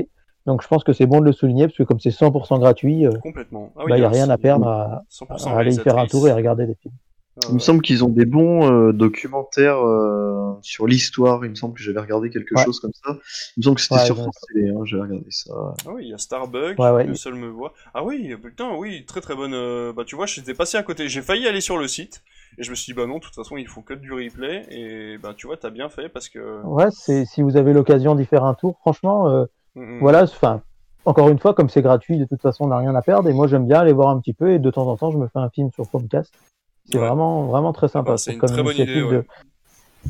Donc je pense que c'est bon de le souligner, parce que comme c'est 100% gratuit, euh, Complètement. Ah bah, il n'y a rien à perdre à, 100% à aller y faire un tour et à regarder des films. Ah, Il me semble qu'ils ont des bons euh, documentaires euh, sur l'histoire. Il me semble que j'avais regardé quelque Ouais. chose comme ça. Il me semble que c'était Ouais, sur France Télé. Hein, j'avais regardé ça. Ah oui, il y a Starbucks, Ouais, ouais. le seul me voit. Ah oui, putain, oui, très très bonne. euh, Bah tu vois, j'étais passé à côté. J'ai failli aller sur le site et je me suis dit bah non, de toute façon ils font que du replay et bah tu vois, t'as bien fait parce que. Ouais, c'est si vous avez l'occasion d'y faire un tour, franchement, euh, Mm, mm. voilà, enfin, encore une fois, comme c'est gratuit, de toute façon, on n'a rien à perdre. Et moi, j'aime bien aller voir un petit peu. Et de temps en temps, je me fais un film sur Chromecast. C'est Ouais. vraiment, vraiment très sympa. bah, c'est une très bonne idée, ouais. de-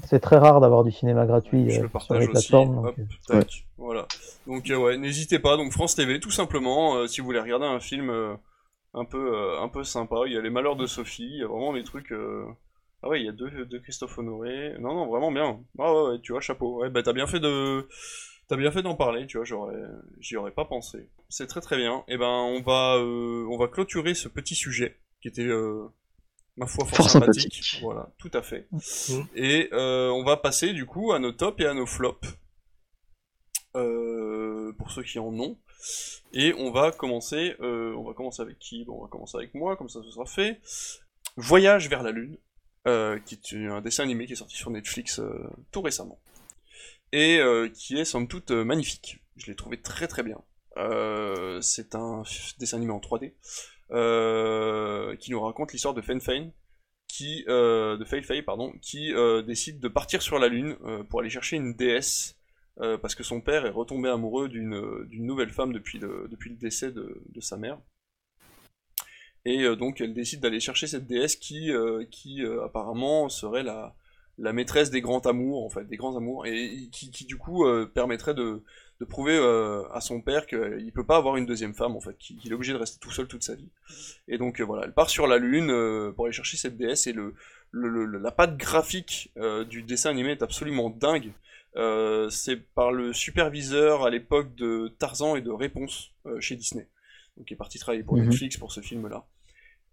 C'est très rare d'avoir du cinéma gratuit Je euh, le sur les plateformes. donc, Hop, euh, voilà. Donc euh, ouais, n'hésitez pas. Donc France TV, tout simplement, euh, si vous voulez regarder un film euh, un peu euh, un peu sympa. Il y a les Malheurs de Sophie. Il y a vraiment des trucs. euh, Ah ouais, il y a deux de Christophe Honoré. Non non, vraiment bien. Ah ouais, ouais tu vois, chapeau. Ouais, bah t'as bien fait de T'as bien fait d'en parler, tu vois, j'aurais, j'y aurais pas pensé. C'est très très bien. Et ben, on va, euh, on va clôturer ce petit sujet qui était, euh, ma foi, fort, Fort sympathique. sympathique. Voilà, tout à fait. Mhm. Et euh, on va passer du coup à nos tops et à nos flops. Euh, pour ceux qui en ont. Et on va commencer, euh, on va commencer avec qui? Bon, on va commencer avec moi, comme ça ce sera fait. Voyage vers la Lune, euh, qui est un dessin animé qui est sorti sur Netflix euh, tout récemment. Et euh, qui est somme toute euh, magnifique. Je l'ai trouvé très très bien. Euh, c'est un dessin animé en 3D euh, qui nous raconte l'histoire de Fen Fein, qui euh, de Fei Fei pardon, qui euh, décide de partir sur la Lune euh, pour aller chercher une déesse parce que son père est retombé amoureux d'une nouvelle femme depuis le depuis le décès de, de sa mère. Et donc elle décide d'aller chercher cette déesse qui qui, apparemment serait la la maîtresse des grands amours en fait des grands amours et qui, qui du coup permettrait de de prouver euh, à son père qu'il peut pas avoir une deuxième femme en fait, qu'il est obligé de rester tout seul toute sa vie. Et donc euh, voilà, elle part sur la lune euh, pour aller chercher cette déesse et le, le, le- la patte graphique du dessin animé est absolument dingue. C'est par le superviseur à l'époque de Tarzan et de Réponse chez Disney, donc qui est parti travailler pour Mhm. Netflix pour ce film-là.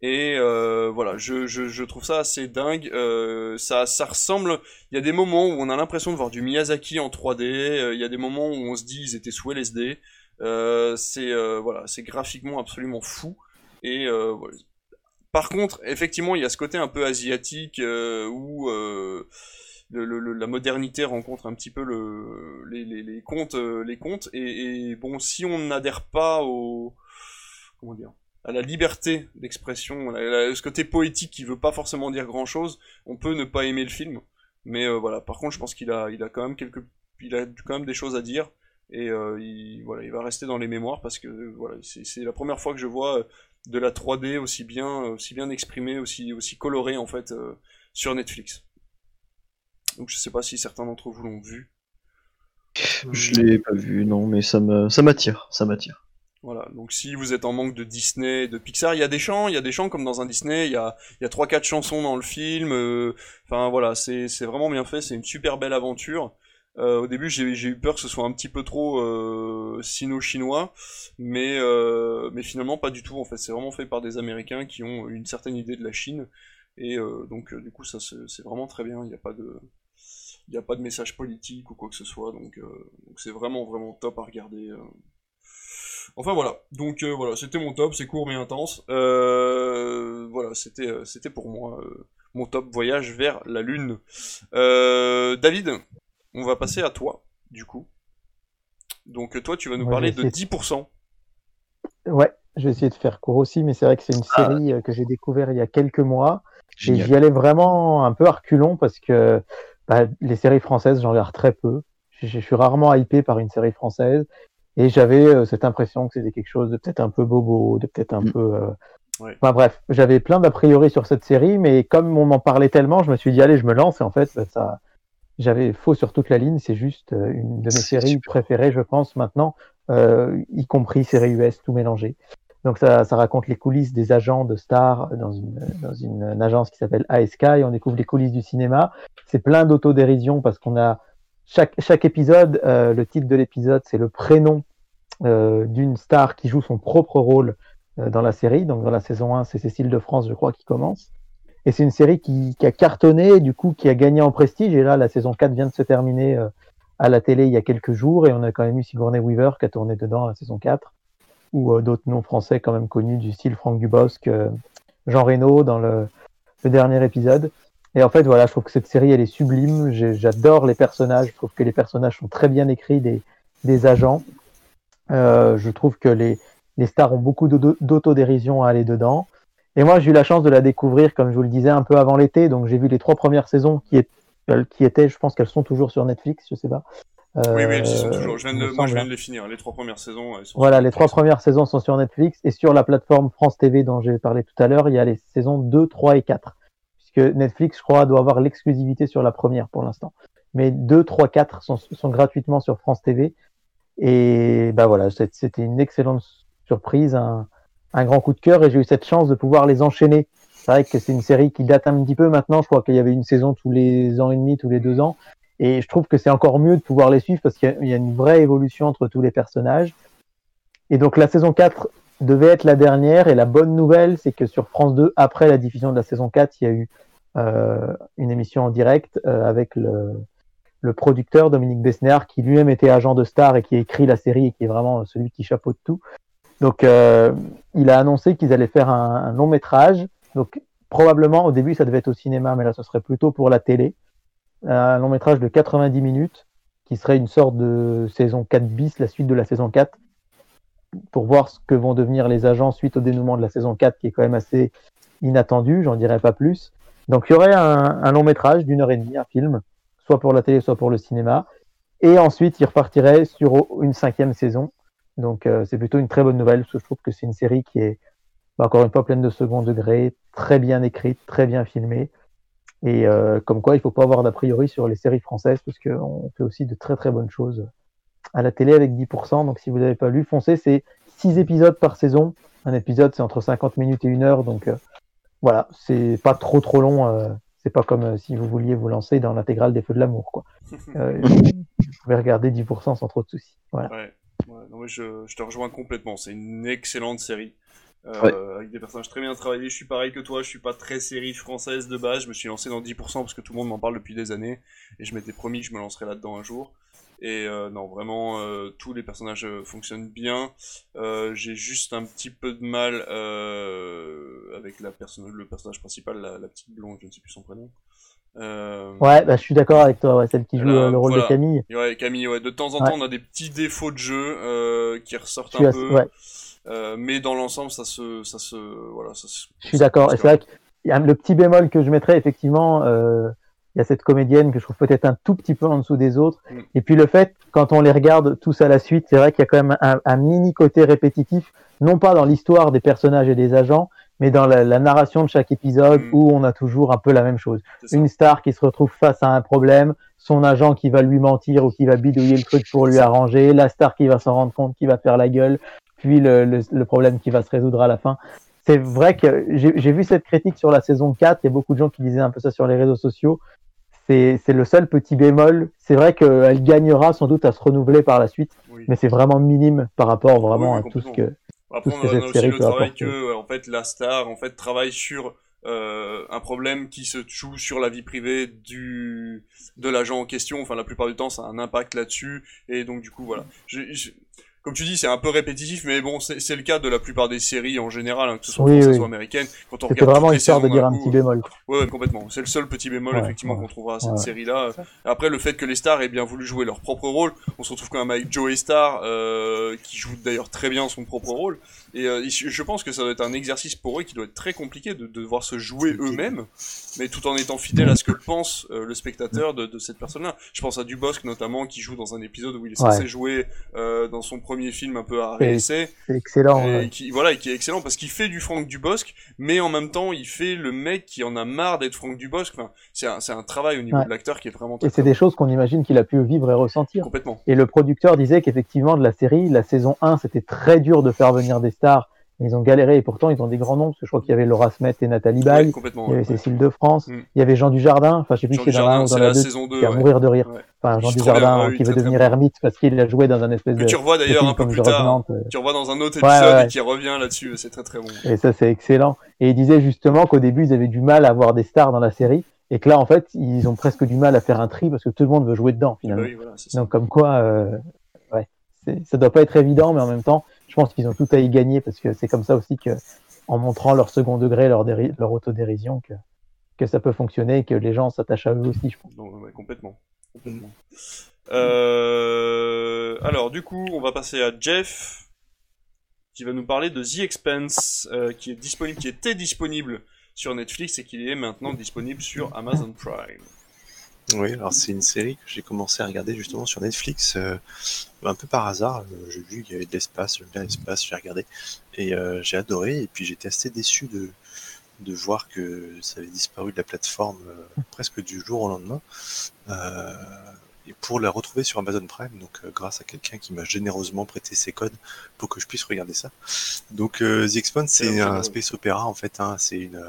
Et euh, voilà, je, je, je trouve ça assez dingue. Euh, ça, ça ressemble. Il y a des moments où on a l'impression de voir du Miyazaki en 3D. euh, Il y a des moments où on se dit ils étaient sous LSD. Euh, c'est euh, voilà, c'est graphiquement absolument fou. Et voilà. Par contre, effectivement, il y a ce côté un peu asiatique où le, le- la modernité rencontre un petit peu le, les, les, les contes, les contes. Et, et bon, si on n'adhère pas au comment dire à la liberté d'expression, ce côté poétique qui veut pas forcément dire grand chose, on peut ne pas aimer le film. Mais euh, voilà, par contre, je pense qu'il a, il a quand même quelques, il a quand même des choses à dire et euh, il, voilà, il va rester dans les mémoires parce que euh, voilà, c'est la première fois que je vois euh, de la 3D aussi bien, aussi bien exprimée, aussi, aussi colorée en fait euh, sur Netflix. Donc je sais pas si certains d'entre vous l'ont vu. Je l'ai pas vu, non, mais ça m'attire, ça m'attire. Voilà, donc si vous êtes en manque de Disney, de Pixar, il y a des chants, il y a des chants comme dans un Disney, il y a, y a 3-4 chansons dans le film, euh, enfin voilà, c'est vraiment bien fait, c'est une super belle aventure. Euh, au début j'ai eu peur que ce soit un petit peu trop euh, sino-chinois, mais, mais finalement pas du tout, en fait. C'est vraiment fait par des Américains qui ont une certaine idée de la Chine, et donc du coup ça c'est vraiment très bien, il n'y a pas de... Il n'y a pas de message politique ou quoi que ce soit, donc c'est vraiment vraiment top à regarder. Enfin voilà, donc euh, voilà, c'était mon top, c'est court mais intense. Euh, voilà, c'était euh, c'était pour moi. euh, mon top voyage vers la Lune. Euh, David, on va passer à toi, du coup. Donc toi, tu vas nous parler de vais 10%. Ouais, je vais essayer de faire court aussi, mais c'est vrai que c'est une Ah. série euh, que j'ai découvert il y a quelques mois. Et j'y allais vraiment un peu à reculons parce que bah, les séries françaises, j'en regarde très peu. Je, je suis rarement hypé par une série française. Et j'avais euh, cette impression que c'était quelque chose de peut-être un peu bobo, de peut-être un Mm. peu. euh, Ouais. Enfin bref, j'avais plein d'a priori sur cette série, mais comme on m'en parlait tellement, je me suis dit allez, je me lance. Et en fait, bah, ça, j'avais faux sur toute la ligne. C'est juste euh, une de mes séries super. préférées, je pense maintenant, euh, y compris série US, tout mélangé. Donc ça, ça raconte les coulisses des agents de stars dans une, dans une, une agence qui s'appelle ASK et on découvre les coulisses du cinéma. C'est plein d'autodérision parce qu'on a chaque, chaque épisode, euh, le titre de l'épisode, c'est le prénom euh, d'une star qui joue son propre rôle euh, dans la série. Donc dans la saison 1, c'est Cécile de France, je crois, qui commence. Et c'est une série qui, qui a cartonné, du coup, qui a gagné en prestige. Et là, la saison 4 vient de se terminer euh, à la télé il y a quelques jours. Et on a quand même eu Sigourney Weaver qui a tourné dedans la saison 4 ou euh, d'autres noms français quand même connus du style Franck Dubosc, euh, Jean Reno dans le, le dernier épisode. Et en fait, voilà, je trouve que cette série, elle est sublime. J'adore les personnages. Je trouve que les personnages sont très bien écrits, des, des agents. Euh, je trouve que les, les stars ont beaucoup d'auto- d'autodérision à aller dedans. Et moi, j'ai eu la chance de la découvrir, comme je vous le disais, un peu avant l'été. Donc, j'ai vu les trois premières saisons qui, est- euh, qui étaient, je pense qu'elles sont toujours sur Netflix, je sais pas. Oui, oui, elles y sont Euh, toujours. Je viens de, il me moi, je semble, viens hein. de les finir. Les trois premières saisons. elles sont Voilà, les trois premières saisons sont sur Netflix et sur la plateforme France TV dont j'ai parlé tout à l'heure, il y a les saisons 2, 3 et 4. Netflix, je crois, doit avoir l'exclusivité sur la première pour l'instant. Mais 2, 3, 4 sont, gratuitement sur France TV. Et bah voilà, c'était une excellente surprise, un, grand coup de cœur et j'ai eu cette chance de pouvoir les enchaîner. C'est vrai que c'est une série qui date un petit peu maintenant. Je crois qu'il y avait une saison tous les ans et demi, tous les deux ans. Et je trouve que c'est encore mieux de pouvoir les suivre parce qu'il y y a une vraie évolution entre tous les personnages. Et donc la saison 4 devait être la dernière. Et la bonne nouvelle, c'est que sur France 2, après la diffusion de la saison 4, il y a eu euh, une émission en direct euh, avec le, le producteur Dominique Besnéard, qui lui-même était agent de star et qui écrit la série et qui est vraiment celui qui chapeaute tout. Donc euh, il a annoncé qu'ils allaient faire un, un long métrage. Donc probablement au début ça devait être au cinéma, mais là ce serait plutôt pour la télé. Un long métrage de 90 minutes qui serait une sorte de saison 4 bis, la suite de la saison 4 pour voir ce que vont devenir les agents suite au dénouement de la saison 4 qui est quand même assez inattendu, j'en dirai pas plus. Donc il y aurait un, long métrage d'une heure et demie, un film, soit pour la télé, soit pour le cinéma. Et ensuite, il repartirait sur une cinquième saison. Donc euh, c'est plutôt une très bonne nouvelle, parce que je trouve que c'est une série qui est, bah, encore une fois, pleine de second degré, très bien écrite, très bien filmée. Et euh, comme quoi, il faut pas avoir d'a priori sur les séries françaises, parce qu'on fait aussi de très très bonnes choses à la télé avec 10%. Donc si vous n'avez pas lu, foncez, c'est 6 épisodes par saison. Un épisode, c'est entre 50 minutes et une heure. Donc euh, voilà, c'est pas trop trop long. euh, c'est pas comme euh, si vous vouliez vous lancer dans l'intégrale des Feux de l'amour. quoi. Euh, vous pouvez regarder 10% sans trop de soucis. Voilà. Ouais, ouais, non, mais je, je te rejoins complètement. C'est une excellente série. Euh, Ouais. Avec des personnages très bien travaillés. Je suis pareil que toi, je suis pas très série française de base. Je me suis lancé dans 10% parce que tout le monde m'en parle depuis des années. Et je m'étais promis que je me lancerais là-dedans un jour. Et euh, non, vraiment, euh, tous les personnages euh, fonctionnent bien. J'ai juste un petit peu de mal avec la personne, le personnage principal, la, la petite blonde, je ne sais plus son prénom. Ouais, bah, je suis d'accord avec toi. Ouais, celle qui joue le rôle voilà. de Camille. et ouais, Camille, ouais, de temps en Ouais. temps, on a des petits défauts de jeu qui ressortent un assez- peu. ouais. Mais dans l'ensemble, ça se, ça se, voilà, ça se. Je suis d'accord. Et c'est vrai a le petit bémol que je mettrais, effectivement, il y a cette comédienne que je trouve peut-être un tout petit peu en dessous des autres. Mm. Et puis le fait, quand on les regarde tous à la suite, c'est vrai qu'il y a quand même un, un mini côté répétitif, non pas dans l'histoire des personnages et des agents, mais dans la, la narration de chaque épisode Mm. où on a toujours un peu la même chose. Une star qui se retrouve face à un problème, son agent qui va lui mentir ou qui va bidouiller le truc pour lui arranger, la star qui va s'en rendre compte, qui va faire la gueule, puis le, le, le problème qui va se résoudre à la fin. C'est vrai que j'ai j'ai vu cette critique sur la saison 4, il y a beaucoup de gens qui disaient un peu ça sur les réseaux sociaux. C'est le seul petit bémol. C'est vrai qu'elle gagnera sans doute à se renouveler par la suite, Oui. mais c'est vraiment minime par rapport vraiment Oui, à tout ce que. Après, tout ce on que a, cette on a aussi le travail apporter. que, en fait, la star, en fait, travaille sur euh, un problème qui se joue sur la vie privée du de l'agent en question. Enfin, la plupart du temps, ça a un impact là-dessus. Et donc, du coup, voilà. Je, je- comme tu dis, c'est un peu répétitif, mais bon, c'est c'est le cas de la plupart des séries en général, hein, que ce soit Oui, françaises oui. ou américaines. Quand on regarde vraiment histoire de dire un coup, petit bémol. quoi. Ouais, ouais, complètement. C'est le seul petit bémol, Ouais, effectivement, ouais. qu'on trouvera à cette Ouais. série-là. Après, le fait que les stars aient bien voulu jouer leur propre rôle, on se retrouve quand même avec Joey Star, euh, qui joue d'ailleurs très bien son propre rôle. Et euh, je pense que ça doit être un exercice pour eux qui doit être très compliqué de, de devoir se jouer eux-mêmes, mais tout en étant fidèle à ce que pense euh, le spectateur de, de cette personne-là. Je pense à Dubosc notamment, qui joue dans un épisode où il est censé Ouais. jouer euh, dans son premier film un peu à. C'est excellent. Et ouais. qui, voilà, et qui est excellent parce qu'il fait du Franck Dubosc, mais en même temps, il fait le mec qui en a marre d'être Franck Dubosc. Enfin, c'est un, travail au niveau Ouais. de l'acteur qui est vraiment Et c'est des choses qu'on imagine qu'il a pu vivre et ressentir. complètement. Et le producteur disait qu'effectivement, de la série, la saison 1, c'était très dur de faire venir des stars. Ils ont galéré et pourtant, ils ont des grands noms. Parce que je crois qu'il y avait Laura Smet et Nathalie Baye. Ouais, il y avait. Cécile de France. Mm. Il y avait Jean Dujardin. Enfin, je sais plus si c'est dans la Dujardin, un ou dans c'est la la 2 saison 2. qui a ouais. mourir de rire. Ouais. Enfin, Jean Dujardin oui, qui veut devenir ermite parce qu'il a joué dans un espèce Que de, tu revois d'ailleurs un peu plus tard. Euh. Tu revois dans un autre épisode ouais. et qui revient là-dessus. C'est très très bon. Et ça, c'est excellent. Et il disait justement qu'au début, ils avaient du mal à avoir des stars dans la série. Et que là, en fait, ils ont presque du mal à faire un tri parce que tout le monde veut jouer dedans, finalement. oui, voilà. Donc, comme quoi, euh, ouais, ça doit pas être évident, mais en même temps, je pense qu'ils ont tout à y gagner parce que c'est comme ça aussi que, en montrant leur second degré, leur, leur autodérision, que, que ça peut fonctionner et que les gens s'attachent à eux aussi, je pense. Ouais, complètement. Complètement. Euh, alors, du coup, on va passer à Jeff, qui va nous parler de The Expanse, euh, qui est disponible, qui était disponible sur Netflix et qui est maintenant disponible sur Amazon Prime. Oui, alors c'est une série que j'ai commencé à regarder justement sur Netflix, euh, un peu par hasard. Euh, J'ai vu qu'il y avait de l'espace, j'aime bien l'espace, j'ai regardé et euh, j'ai adoré. Et puis j'étais assez déçu de, de voir que ça avait disparu de la plateforme euh, presque du jour au lendemain. Euh, et pour la retrouver sur Amazon Prime, donc euh, grâce à quelqu'un qui m'a généreusement prêté ses codes pour que je puisse regarder ça. Donc euh, The Expanse, C'est un space opéra en fait. Hein, c'est une,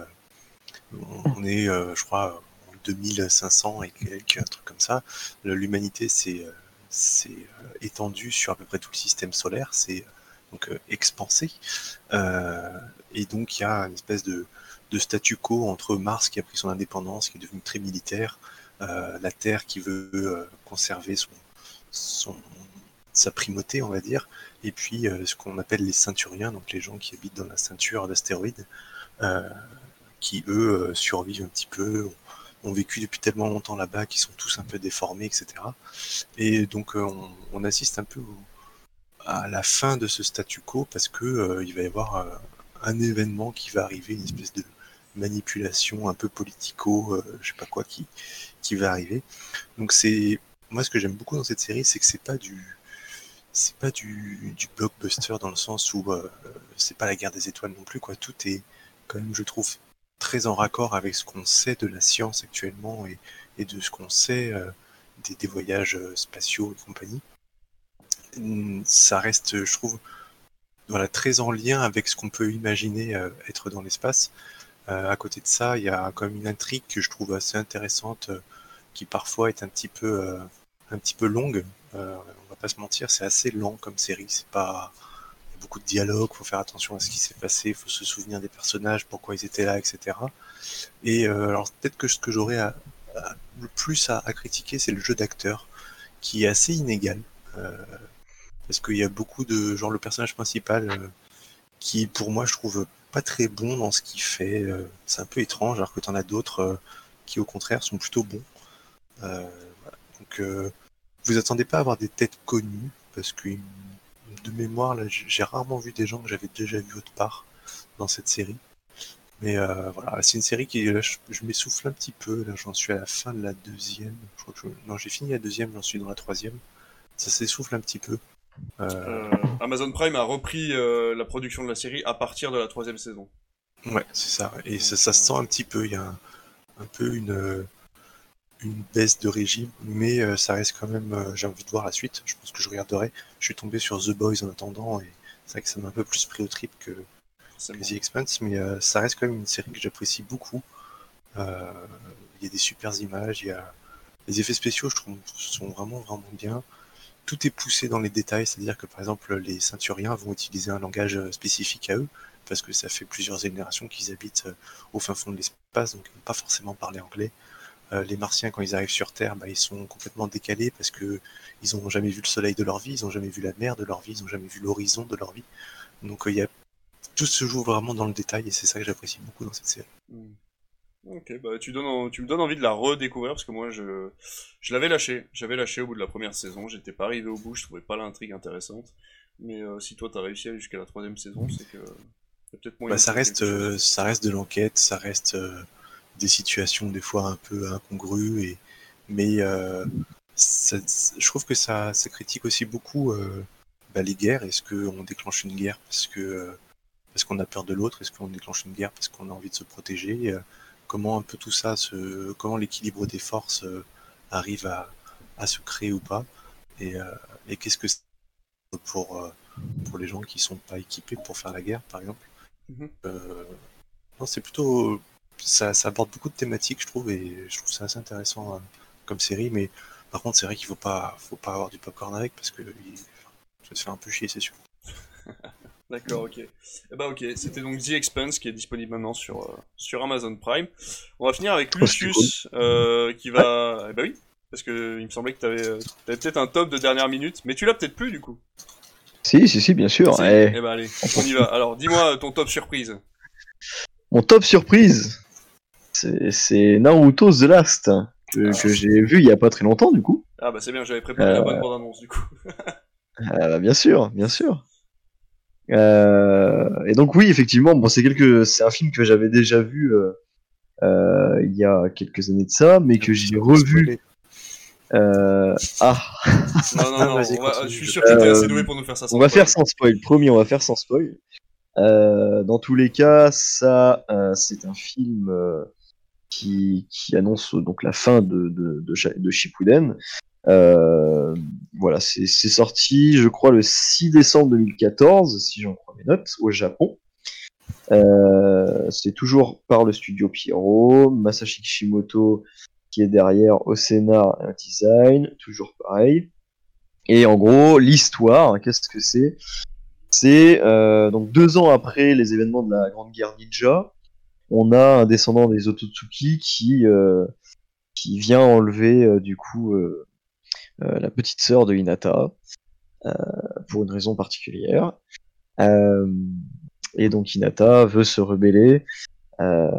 on est, euh, je crois, en 2500 et quelques, un truc comme ça. L'humanité s'est étendue sur à peu près tout le système solaire, c'est donc euh, expansé. Euh, et donc il y a une espèce de, de statu quo entre Mars qui a pris son indépendance, qui est devenu très militaire, euh, la Terre qui veut euh, conserver son, sa primauté, on va dire, et puis euh, ce qu'on appelle les ceinturiens, donc les gens qui habitent dans la ceinture d'astéroïdes, qui eux survivent un petit peu, ont, vécu depuis tellement longtemps là-bas, qui sont tous un peu déformés, etc. Et donc on, assiste un peu à la fin de ce statu quo parce que il va y avoir un événement qui va arriver, une espèce de manipulation un peu politico, euh, je sais pas quoi, qui, qui va arriver. Donc c'est moi ce que j'aime beaucoup dans cette série, c'est que c'est pas du c'est pas du, blockbuster dans le sens où euh, c'est pas la guerre des étoiles non plus quoi. Tout est quand même, je trouve, très en raccord avec ce qu'on sait de la science actuellement et, et de ce qu'on sait euh, des, voyages euh, spatiaux et compagnie. Ça reste, je trouve, voilà, très en lien avec ce qu'on peut imaginer être dans l'espace. Euh, à côté de ça, il y a quand même une intrigue que je trouve assez intéressante, euh, qui parfois est un petit peu, euh, un petit peu longue. On va pas se mentir, c'est assez lent comme série. C'est pas il y a beaucoup de dialogues, faut faire attention à ce qui s'est passé, il faut se souvenir des personnages, pourquoi ils étaient là, etc. Et alors peut-être que ce que j'aurais le plus à, critiquer, c'est le jeu d'acteur, qui est assez inégal. Parce qu'il y a beaucoup de genre le personnage principal qui pour moi je trouve pas très bon dans ce qu'il fait euh, c'est un peu étrange alors que t'en as d'autres euh, qui au contraire sont plutôt bons. Euh, donc vous attendez pas à avoir des têtes connues parce que de mémoire là j'ai rarement vu des gens que j'avais déjà vu autre part dans cette série. Mais voilà c'est une série qui je, m'essouffle un petit peu là j'en suis à la fin de la deuxième je non j'ai fini la deuxième j'en suis dans la troisième. Ça s'essouffle un petit peu Amazon Prime a repris euh, la production de la série à partir de la troisième saison. Ouais, c'est ça. Et ça, ça se sent un petit peu. Il y a un, un peu une, euh, une baisse de régime, mais euh, ça reste quand même. euh, J'ai envie de voir la suite. Je pense que je regarderai. Je suis tombé sur The Boys en attendant, et c'est vrai que ça m'a un peu plus pris au trip que, que bon. The Expanse, mais euh, ça reste quand même une série que j'apprécie beaucoup. Euh, Il y a des super images, il y a les effets spéciaux, je trouve, sont vraiment vraiment bien. Tout est poussé dans les détails, c'est-à-dire que par exemple les ceinturiens vont utiliser un langage euh, spécifique à eux, parce que ça fait plusieurs générations qu'ils habitent euh, au fin fond de l'espace, donc ils n'ont pas forcément parlé anglais. Euh, les Martiens, quand ils arrivent sur Terre, bah, ils sont complètement décalés parce que ils ont jamais vu le soleil de leur vie, ils ont jamais vu la mer de leur vie, ils ont jamais vu l'horizon de leur vie. Donc il y a tout se joue vraiment dans le détail et c'est ça que j'apprécie beaucoup dans cette série. Ok, bah tu, donnes, en- tu me donnes envie de la redécouvrir parce que moi je, je l'avais lâché. J'avais lâché au bout de la première saison, j'étais pas arrivé au bout, je trouvais pas l'intrigue intéressante. Mais euh, si toi t'as réussi à aller jusqu'à la troisième saison, c'est que. peut-être moyen Bah, ça reste, euh, ça reste de l'enquête, ça reste euh, des situations des fois un peu incongrues et mais ça- je trouve que ça, ça critique aussi beaucoup bah, les guerres. Est-ce qu'on déclenche une guerre parce que parce qu'on a peur de l'autre? Est-ce qu'on déclenche une guerre parce qu'on a envie de se protéger? Comment un peu tout ça se, comment l'équilibre des forces euh, arrive à, à se créer ou pas Et, euh, et qu'est-ce que c'est pour euh, pour les gens qui sont pas équipés pour faire la guerre, par exemple Mhm. c'est plutôt. Ça, ça aborde beaucoup de thématiques, je trouve, et je trouve ça assez intéressant euh, comme série, mais par contre, c'est vrai qu'il faut pas, faut pas avoir du popcorn avec parce que il- ça se fait un peu chier, c'est sûr. D'accord, ok. Eh bah ok, c'était donc The Expanse qui est disponible maintenant sur, euh, sur Amazon Prime. On va finir avec Oh, Lucius, euh, qui va... Eh bah oui, parce que il me semblait que t'avais euh, t'avais peut-être un top de dernière minute, mais tu l'as peut-être plus du coup. Si, si, si, bien sûr. Si Eh, Eh bah allez, on y va. Alors dis-moi ton top surprise. Mon top surprise, c'est Naruto The Last, que, Ah. que j'ai vu il y a pas très longtemps du coup. Ah bah c'est bien, j'avais préparé la Euh. bonne bande-annonce du coup. Ah bah, bien sûr, bien sûr. Euh, et donc oui, effectivement, bon, c'est quelque, c'est un film que j'avais déjà vu euh, euh, il y a quelques années de ça, mais que j'ai revu. Euh, ah, Non, non, non, on va- je suis sûr que Euh, assez doué pour nous faire ça sans on va spoil. faire sans spoil. Promis, on va faire sans spoil. Euh, dans tous les cas, ça, euh, c'est un film euh, qui, qui annonce donc la fin de, de, de, de Shippuden. Euh, voilà, c'est sorti, je crois, le 6 décembre 2014, si j'en crois mes notes, au Japon. Euh, c'est toujours par le studio Pierrot, Masashi Kishimoto qui est derrière Osena Design, toujours pareil. Et en gros, l'histoire, hein, qu'est-ce que c'est? C'est euh, donc deux ans après les événements de la Grande Guerre Ninja, on a un descendant des Ototsuki qui euh, qui vient enlever euh, du coup euh, la petite sœur de Hinata euh, pour une raison particulière. Euh, et donc Hinata veut se rebeller. Euh,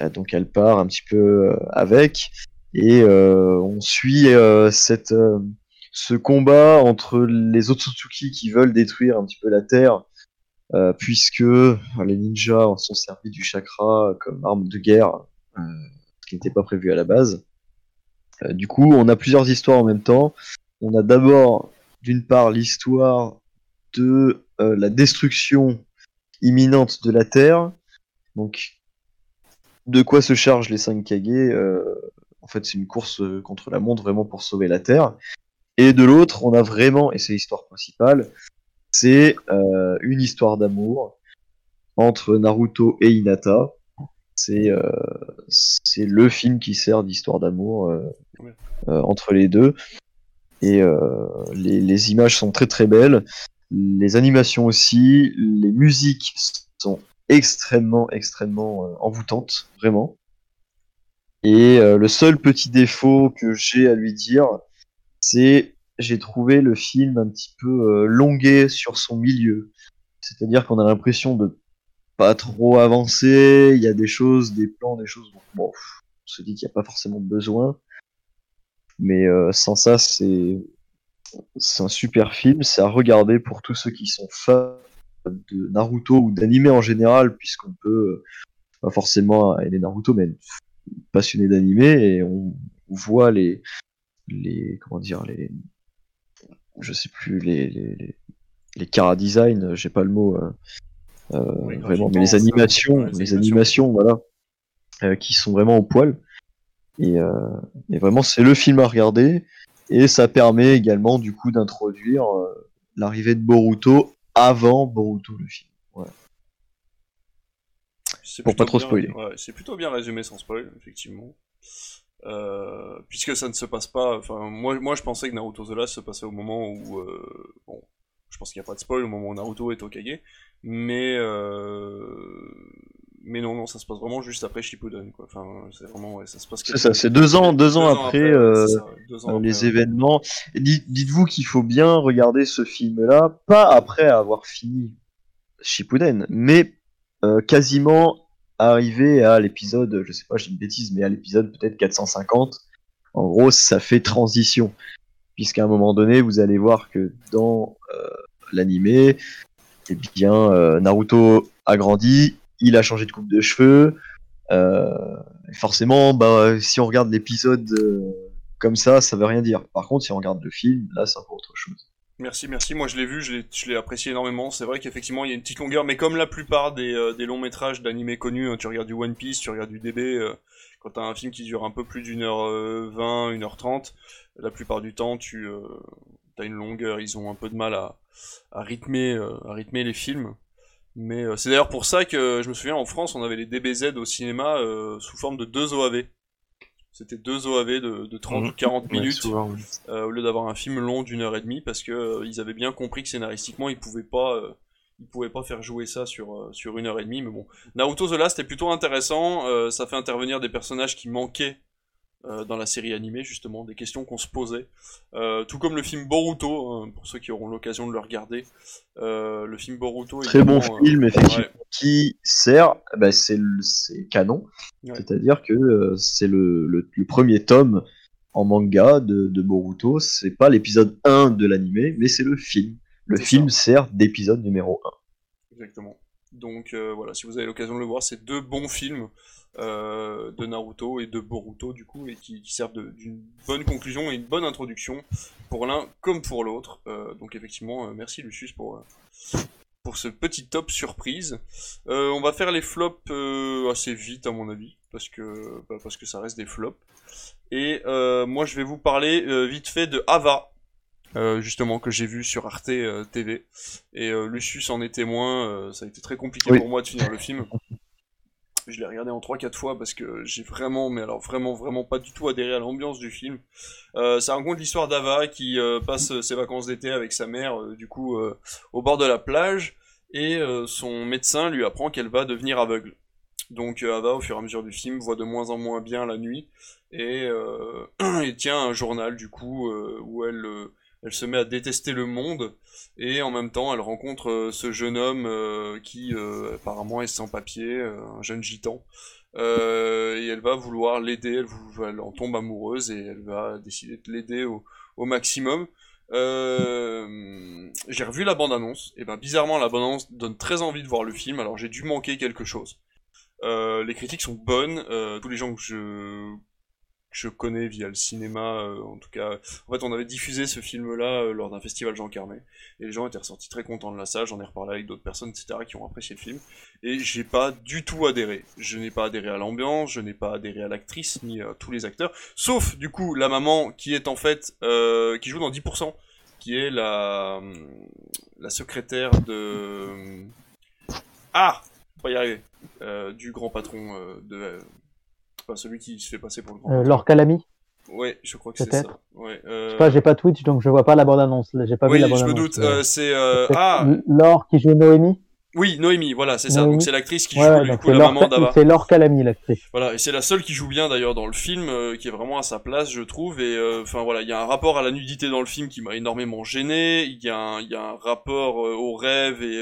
euh, donc elle part un petit peu euh, avec et euh, on suit euh, euh, ce combat entre les Otsutsuki qui veulent détruire un petit peu la Terre, euh, puisque les ninjas sont servis du chakra comme arme de guerre, euh, ce qui n'était pas prévu à la base. Euh, du coup, on a plusieurs histoires en même temps. On a d'abord, d'une part, l'histoire de euh, la destruction imminente de la Terre. Donc, de quoi se chargent les 5 Kage euh, En fait, c'est une course contre la montre vraiment pour sauver la Terre. Et de l'autre, on a vraiment, et c'est l'histoire principale, c'est une histoire d'amour entre Naruto et Hinata. C'est c'est le film qui sert d'histoire d'amour euh, Ouais. euh, entre les deux. Et euh, les, les images sont très très belles, les animations aussi, les musiques sont extrêmement extrêmement envoûtantes, vraiment. Et le seul petit défaut que j'ai à lui dire, c'est j'ai trouvé le film un petit peu longué sur son milieu. C'est-à-dire qu'on a l'impression de pas trop avancer, il y a des choses, des plans, des choses, bon, on se dit qu'il n'y a pas forcément besoin. Mais euh, sans ça, c'est un super film, c'est à regarder pour tous ceux qui sont fans de Naruto ou d'anime en général, puisqu'on peut euh, pas forcément aimer Naruto, mais passionné d'anime et on voit les les comment dire les je sais plus les les les, chara design, j'ai pas le mot euh, euh, Oui, vraiment, mais les animations, les les animations. voilà, euh, qui sont vraiment au poil. Et, euh, et vraiment, c'est le film à regarder. Et ça permet également, du coup, d'introduire l'arrivée de Boruto avant Boruto, le film. Voilà. Pour pas trop bien- spoiler. ouais, c'est plutôt bien résumé sans spoil, effectivement. Puisque ça ne se passe pas. Enfin, moi, moi, je pensais que Naruto The Last se passait au moment où. bon, je pense qu'il n'y a pas de spoil au moment où Naruto est Okage. Mais. Euh, mais non, non, ça se passe vraiment juste après Shippuden, quoi. Enfin, c'est vraiment, ouais, ça se passe. C'est ça, c'est deux ans, deux ans après, euh, c'est ça, ouais, deux ans après, les événements. Dites-vous qu'il faut bien regarder ce film-là, pas après avoir fini Shippuden, mais euh, quasiment arrivé à l'épisode, je sais pas, j'ai une bêtise, mais à l'épisode peut-être 450. En gros, ça fait transition, puisqu'à un moment donné, vous allez voir que dans euh, l'animé, eh bien, euh, Naruto a grandi, il a changé de coupe de cheveux. Euh, forcément, bah, si on regarde l'épisode euh, comme ça, ça veut rien dire. Par contre, si on regarde le film, là, c'est encore autre chose. Merci, merci. Moi, je l'ai vu, je l'ai, apprécié énormément. C'est vrai qu'effectivement, il y a une petite longueur, mais comme la plupart des, longs métrages d'animés connus, hein, tu regardes du One Piece, tu regardes du DB, quand t'as un film qui dure un peu plus d'une heure vingt, une heure trente, la plupart du temps, tu as une longueur. Ils ont un peu de mal à, à rythmer, euh, à rythmer les films. Mais euh, c'est d'ailleurs pour ça que je me souviens en France, on avait les DBZ au cinéma euh, sous forme de deux OAV. C'était deux OAV de, de 30 Mhm. ou 40 Ouais, minutes souvent, au lieu d'avoir un film long d'une heure et demie parce que ils avaient bien compris que scénaristiquement ils pouvaient pas ils pouvaient pas faire jouer ça sur euh, sur une heure et demie mais bon Naruto The Last est plutôt intéressant euh, ça fait intervenir des personnages qui manquaient euh, dans la série animée justement des questions qu'on se posait Euh, tout comme le film Boruto hein, pour ceux qui auront l'occasion de le regarder Euh, le film Boruto Très bon film, effectivement, ouais, qui sert, bah, c'est canon, Ouais. c'est-à-dire que c'est le, le- le premier tome en manga de, de Boruto, c'est pas l'épisode 1 de l'animé, mais c'est le film. Le film sert d'épisode numéro 1. Exactement. Donc euh, voilà, si vous avez l'occasion de le voir, c'est deux bons films euh, de Naruto et de Boruto du coup, et qui, servent d'une bonne conclusion et une bonne introduction pour l'un comme pour l'autre. Euh, donc effectivement, merci Lucius pour ce petit top surprise. On va faire les flops assez vite à mon avis, parce que bah, parce que ça reste des flops. Et moi, je vais vous parler vite fait de Ava. Euh, justement que j'ai vu sur Arte euh, TV et euh, Lucius en est témoin ça a été très compliqué Oui. pour moi de finir le film. Je l'ai regardé en 3-4 fois parce que j'ai vraiment mais alors vraiment vraiment pas du tout adhéré à l'ambiance du film. Euh, ça raconte l'histoire d'Ava qui passe ses vacances d'été avec sa mère du coup au bord de la plage. Et son médecin lui apprend qu'elle va devenir aveugle. Donc Ava au fur et à mesure du film voit de moins en moins bien la nuit. Et, euh, et tient un journal du coup euh, où elle euh, elle se met à détester le monde et en même temps elle rencontre euh, ce jeune homme euh, qui euh, apparemment est sans papier, un jeune gitan. Et elle va vouloir l'aider, elle, en tombe amoureuse et elle va décider de l'aider au, au maximum. J'ai revu la bande-annonce, et ben bizarrement la bande-annonce donne très envie de voir le film, alors j'ai dû manquer quelque chose. Les critiques sont bonnes, tous les gens que je je connais via le cinéma, euh, en tout cas, en fait on avait diffusé ce film-là euh, lors d'un festival Jean Carmet, et les gens étaient ressortis très contents de la salle, j'en ai reparlé avec d'autres personnes, etc., qui ont apprécié le film, et j'ai pas du tout adhéré. Je n'ai pas adhéré à l'ambiance, je n'ai pas adhéré à l'actrice, ni à tous les acteurs, sauf du coup la maman qui est en fait, euh, qui joue dans 10%, qui est la, la secrétaire de... Ah On va y arriver. Du grand patron de... Enfin, celui qui se fait passer pour le grand Euh, Calamy Ouais, je crois que c'est ça. Ouais, Je euh... sais pas, j'ai pas Twitch, donc je vois pas la bande-annonce. J'ai pas oui, vu la je me doute. euh, c'est euh, ah Laure qui joue Noémie oui Noémie, voilà, c'est ça. Donc c'est l'actrice qui joue ouais, du coup c'est la Laure, maman d'Ava. c'est Laure Calamy, l'actrice. Voilà, et c'est la seule qui joue bien d'ailleurs dans le film, euh, qui est vraiment à sa place, je trouve. Et euh, enfin voilà, il y a un rapport à la nudité dans le film qui m'a énormément gêné. Il y a un, y a un rapport au rêve et,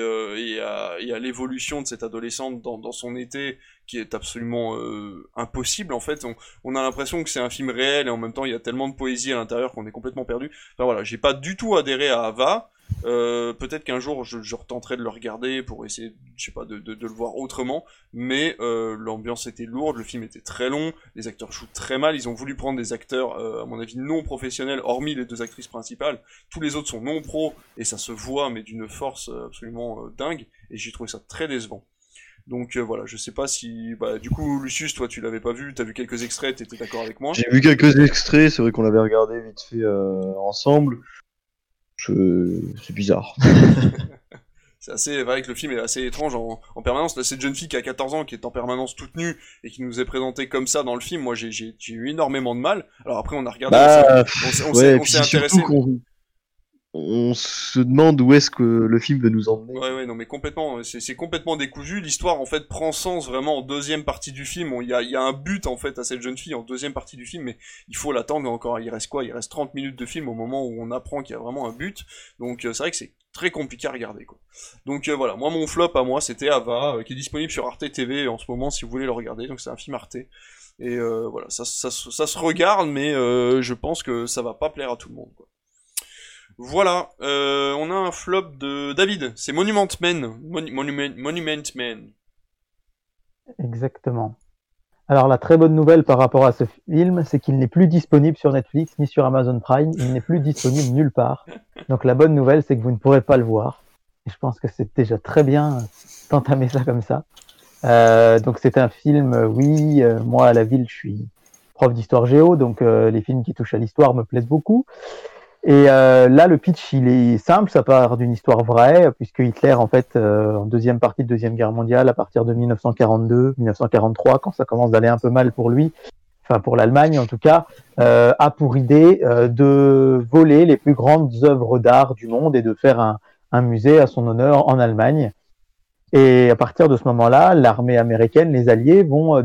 et à, et à l'évolution de cette adolescente dans, dans son été qui est absolument euh, impossible. En fait, on, a l'impression que c'est un film réel et en même temps il y a tellement de poésie à l'intérieur qu'on est complètement perdu. Enfin voilà, j'ai pas du tout adhéré à Ava. Euh, peut-être qu'un jour je, retenterai de le regarder pour essayer, je sais pas, de, le voir autrement. Mais euh, l'ambiance était lourde, le film était très long, les acteurs jouent très mal. Ils ont voulu prendre des acteurs, à mon avis, non professionnels, hormis les deux actrices principales. Tous les autres sont non pro et ça se voit, mais d'une force absolument dingue. Et j'ai trouvé ça très décevant. Donc euh, voilà, je sais pas si, bah, du coup, Lucius, toi, tu l'avais pas vu, t'as vu quelques extraits, t'étais d'accord avec moi J'ai vu quelques extraits, c'est vrai qu'on l'avait regardé vite fait euh, ensemble. Je... C'est bizarre. C'est assez vrai que le film est assez étrange en, en permanence. Là, cette jeune fille qui a 14 ans, qui est en permanence toute nue et qui nous est présentée comme ça dans le film, moi j'ai eu énormément de mal. Alors après, on a regardé, Bah, on s'est- ouais, intéressé. On se demande où est-ce que le film veut nous emmener. Ouais, ouais, non, mais complètement, c'est complètement décousu. L'histoire, en fait, prend sens vraiment en deuxième partie du film. Il y a, un but, en fait, à cette jeune fille en deuxième partie du film, mais il faut l'attendre encore. Il reste quoi? Il reste 30 minutes de film au moment où on apprend qu'il y a vraiment un but. Donc, euh, c'est vrai que c'est très compliqué à regarder, quoi. Donc, euh, voilà. Moi, mon flop à moi, c'était Ava, euh, qui est disponible sur Arte TV en ce moment, si vous voulez le regarder. Donc, c'est un film Arte. Et voilà, ça, ça, se- regarde, mais je pense que ça va pas plaire à tout le monde, quoi. Voilà, euh, on a un flop de David, c'est Monument Men. Monu- Monument, Monument Men. Exactement. Alors la très bonne nouvelle par rapport à ce film, c'est qu'il n'est plus disponible sur Netflix ni sur Amazon Prime, il n'est plus disponible nulle part. Donc la bonne nouvelle, c'est que vous ne pourrez pas le voir. Et je pense que c'est déjà très bien d'entamer ça comme ça. Euh, donc c'est un film, euh, oui, moi à la ville, je suis prof d'histoire géo, donc les films qui touchent à l'histoire me plaisent beaucoup. Et euh, là, le pitch, il est simple, ça part d'une histoire vraie, puisque Hitler, en fait, euh, en deuxième partie de Deuxième Guerre mondiale, à partir de 1942, 1943, quand ça commence d'aller un peu mal pour lui, enfin pour l'Allemagne en tout cas, euh, a pour idée euh, de voler les plus grandes œuvres d'art du monde et de faire un, un musée à son honneur en Allemagne. Et à partir de ce moment-là, l'armée américaine, les Alliés, vont, euh,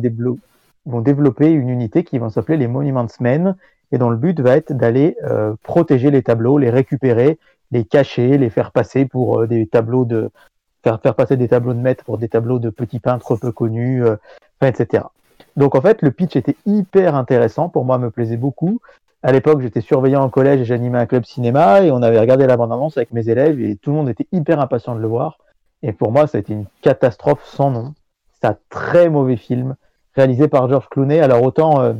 vont développer une unité qui va s'appeler les Monuments Men, et dont le but va être d'aller euh, protéger les tableaux, les récupérer, les cacher, les faire passer pour euh, des tableaux de faire, faire passer des tableaux de maîtres pour des tableaux de petits peintres peu connus, euh, etc. Donc en fait, le pitch était hyper intéressant, pour moi, me plaisait beaucoup. À l'époque, j'étais surveillant au collège et j'animais un club cinéma et on avait regardé la bande-annonce avec mes élèves et tout le monde était hyper impatient de le voir. Et pour moi, ça a été une catastrophe sans nom. C'est un très mauvais film réalisé par George Clooney. Alors autant, euh,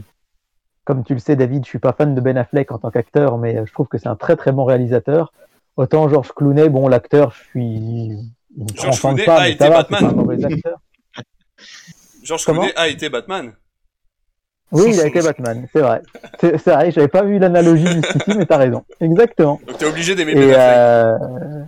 comme tu le sais, David, je suis pas fan de Ben Affleck en tant qu'acteur, mais euh, je trouve que c'est un très très bon réalisateur. Autant George Clooney, bon, l'acteur, je suis, il me George transcende Clooney pas, a été va, Batman. pas un mauvais acteur. George Comment Clooney a été Batman. Oui, il a été Batman, c'est vrai. C'est vrai, j'avais pas vu l'analogie jusqu'ici, mais t'as raison. Exactement. Donc t'es obligé d'aimer Ben Affleck. euh,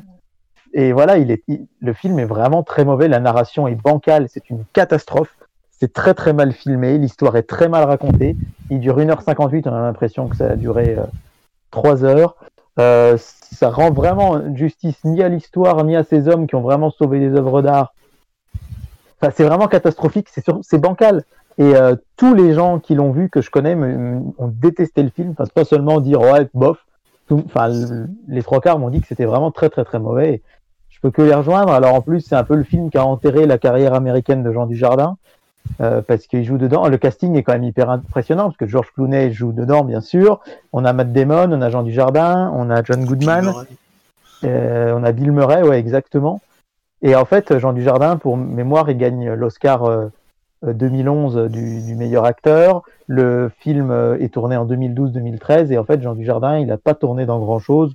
et voilà, il est, il- le film est vraiment très mauvais. La narration est bancale, c'est une catastrophe. C'est très très mal filmé, l'histoire est très mal racontée. Il dure 1h58, on a l'impression que ça a duré euh, 3 heures. Euh, ça rend vraiment justice ni à l'histoire ni à ces hommes qui ont vraiment sauvé des œuvres d'art. Enfin, c'est vraiment catastrophique, c'est bancal. Et euh, tous les gens qui l'ont vu, que je connais, ont détesté le film. Enfin, pas seulement dire ouais, bof. Enfin, le- les trois quarts m'ont dit que c'était vraiment très très très mauvais. Et je peux que les rejoindre. Alors en plus, c'est un peu le film qui a enterré la carrière américaine de Jean Dujardin. Euh, parce qu'il joue dedans. Le casting est quand même hyper impressionnant parce que George Clooney joue dedans, bien sûr. On a Matt Damon, on a Jean Dujardin, on a John Goodman. Euh, on a Bill Murray, ouais, exactement. Et en fait, Jean Dujardin, pour mémoire, il gagne l'Oscar euh, euh, 2011 du, du meilleur acteur. Le film est tourné en 2012-2013 et en fait, Jean Dujardin, il n'a pas tourné dans grand-chose.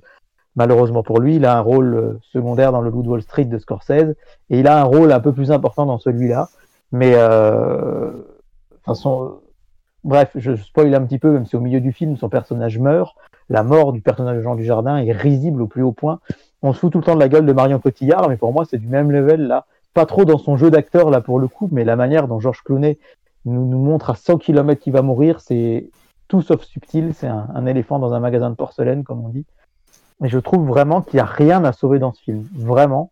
Malheureusement pour lui, il a un rôle secondaire dans le Loup de Wall Street de Scorsese et il a un rôle un peu plus important dans celui-là. Mais euh, enfin, son- bref, je spoil un petit peu, même si au milieu du film, son personnage meurt. La mort du personnage de Jean Dujardin est risible au plus haut point on se fout tout le temps de la gueule de Marion Cotillard, mais pour moi, c'est du même level là. Pas trop dans son jeu d'acteur là pour le coup, mais la manière dont Georges Clooney nous, montre à 100 km qu'il va mourir, c'est tout sauf subtil. C'est un, un éléphant dans un magasin de porcelaine, comme on dit. Et je trouve vraiment qu'il n'y a rien à sauver dans ce film. Vraiment.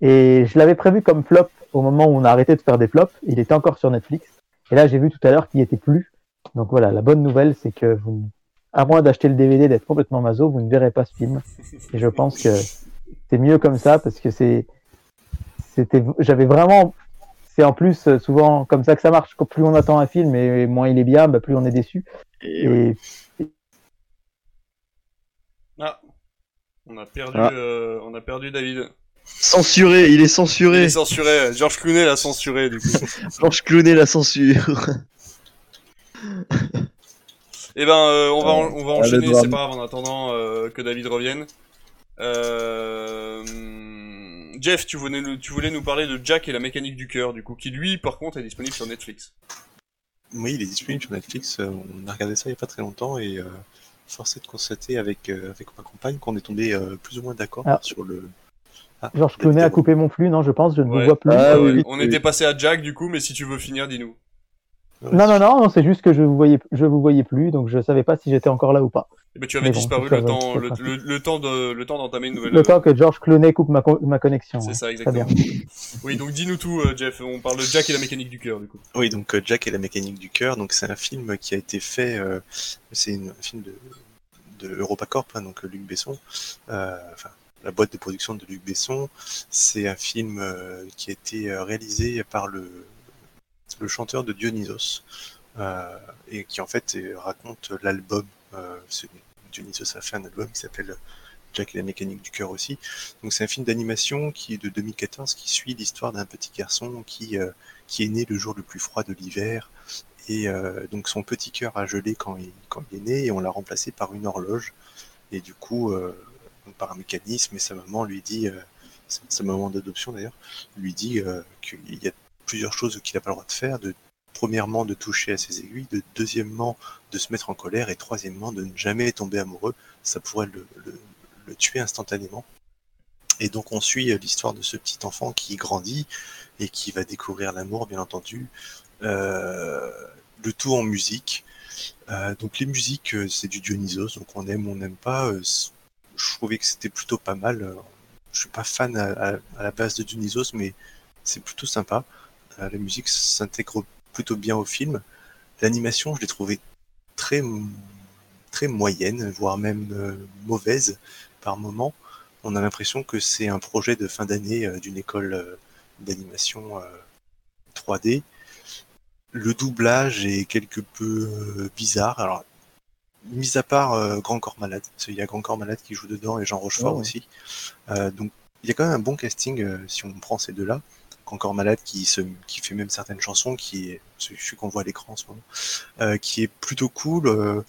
Et je l'avais prévu comme flop au moment où on a arrêté de faire des flops. Il était encore sur Netflix. Et là, j'ai vu tout à l'heure qu'il n'y était plus. Donc voilà, la bonne nouvelle, c'est que vous, à moins d'acheter le DVD, d'être complètement maso, vous ne verrez pas ce film. Et je pense que c'est mieux comme ça parce que c'est, c'était, j'avais vraiment, c'est en plus euh, souvent comme ça que ça marche. Plus on attend un film et moins il est bien, bah, plus on est déçu. Et, Et Ah, on a perdu, Ah. euh, on a perdu David. Censuré, il est Il censuré. est censuré. George Clooney l'a censuré du coup. Georges Clooney la censure. Eh ben, euh, on va, en- on va enchaîner. C'est pas grave en attendant euh, que David revienne. Euh... Jeff, tu voulais, nous- tu voulais nous parler de Jack et la mécanique du cœur, du coup, qui lui, par contre, est disponible sur Netflix. Oui, il est disponible sur Netflix. euh, On a regardé ça il y a pas très longtemps et euh, force est de constater avec, euh, avec ma compagne qu'on est tombé euh, plus ou moins d'accord Ah. sur le. Ah, Georges Clooney a coupé mon flux, non, je pense, je ne Ouais. vous vois plus. Ah, Euh, oui, on était passé à Jack, du coup, mais si tu veux finir, dis-nous. Non, non, non, non, c'est juste que je vous voyais, je vous voyais plus, donc je savais pas si j'étais encore là ou pas. Eh ben, tu avais Mais bon, disparu le temps, le, pratique. le- le temps de, le temps d'entamer une nouvelle. Le temps que George Clooney coupe ma, co- ma connexion. C'est ouais. ça, exactement. Oui, donc dis-nous tout, euh, Jeff. On parle de Jack et la mécanique du cœur, du coup. Oui, donc euh, Jack et la mécanique du cœur, donc c'est un film qui a été fait, euh, c'est un film de, de EuropaCorp, hein, donc Luc Besson, euh, enfin la boîte de production de Luc Besson. C'est un film euh, qui a été euh, réalisé par le, le chanteur de Dionysos euh, et qui en fait raconte l'album. Dionysos a fait un album qui s'appelle Jack et la mécanique du cœur aussi. Donc c'est un film d'animation qui est de 2014 qui suit l'histoire d'un petit garçon qui qui est né le jour le plus froid de l'hiver. Et donc son petit cœur a gelé quand il, quand il est né et on l'a remplacé par une horloge. Et du coup, par un mécanisme, et sa maman lui dit, euh, sa- maman d'adoption d'ailleurs, lui dit euh, qu'il y a plusieurs choses qu'il n'a pas le droit de faire. De, premièrement, de toucher à ses aiguilles. De, deuxièmement, de se mettre en colère. Et troisièmement, de ne jamais tomber amoureux. Ça pourrait le, tuer instantanément. Et donc on suit euh, l'histoire de ce petit enfant qui grandit et qui va découvrir l'amour, bien entendu. Le tout en musique. Donc les musiques, c'est du Dionysos, donc on aime, on n'aime pas. Je trouvais que c'était plutôt pas mal. Euh, Je suis pas fan à, la base de Dionysos, mais c'est plutôt sympa. Euh, la musique s'intègre plutôt bien au film. L'animation, je l'ai trouvée très, très moyenne, voire même euh, mauvaise par moment. On a l'impression que c'est un projet de fin d'année d'une école d'animation euh, 3D. Le doublage est quelque peu bizarre. Mis à part euh, Grand Corps Malade, parce qu'il y a Grand Corps Malade qui joue dedans et Jean Rochefort Oh. aussi. Euh, donc, il y a quand même un bon casting euh, si on prend ces deux-là. Grand Corps Malade qui, se, qui fait même certaines chansons, qui est celui qu'on voit à l'écran en ce moment, qui est plutôt cool.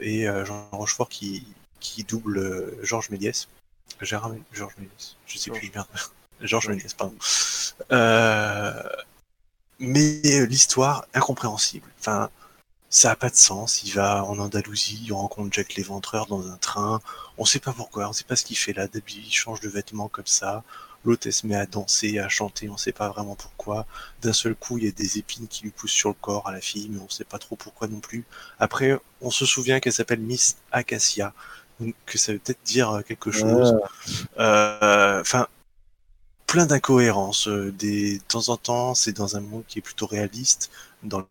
et Jean Rochefort qui, qui double Georges Méliès. Gérard Georges Méliès, je sais plus, merde. Georges Méliès, pardon. Mais l'histoire, incompréhensible. Enfin, ça a pas de sens. Il va en Andalousie, il rencontre Jack l'éventreur dans un train. On sait pas pourquoi, on sait pas ce qu'il fait là. D'habitude, il change de vêtements comme ça. L'autre, elle se met à danser, à chanter, on sait pas vraiment pourquoi. D'un seul coup, il y a des épines qui lui poussent sur le corps à la fille, mais on sait pas trop pourquoi non plus. Après, on se souvient qu'elle s'appelle Miss Acacia, donc que ça veut peut-être dire euh, quelque chose. Euh, Enfin, plein d'incohérences. euh, Des, de temps en temps, c'est dans un monde qui est plutôt réaliste, dans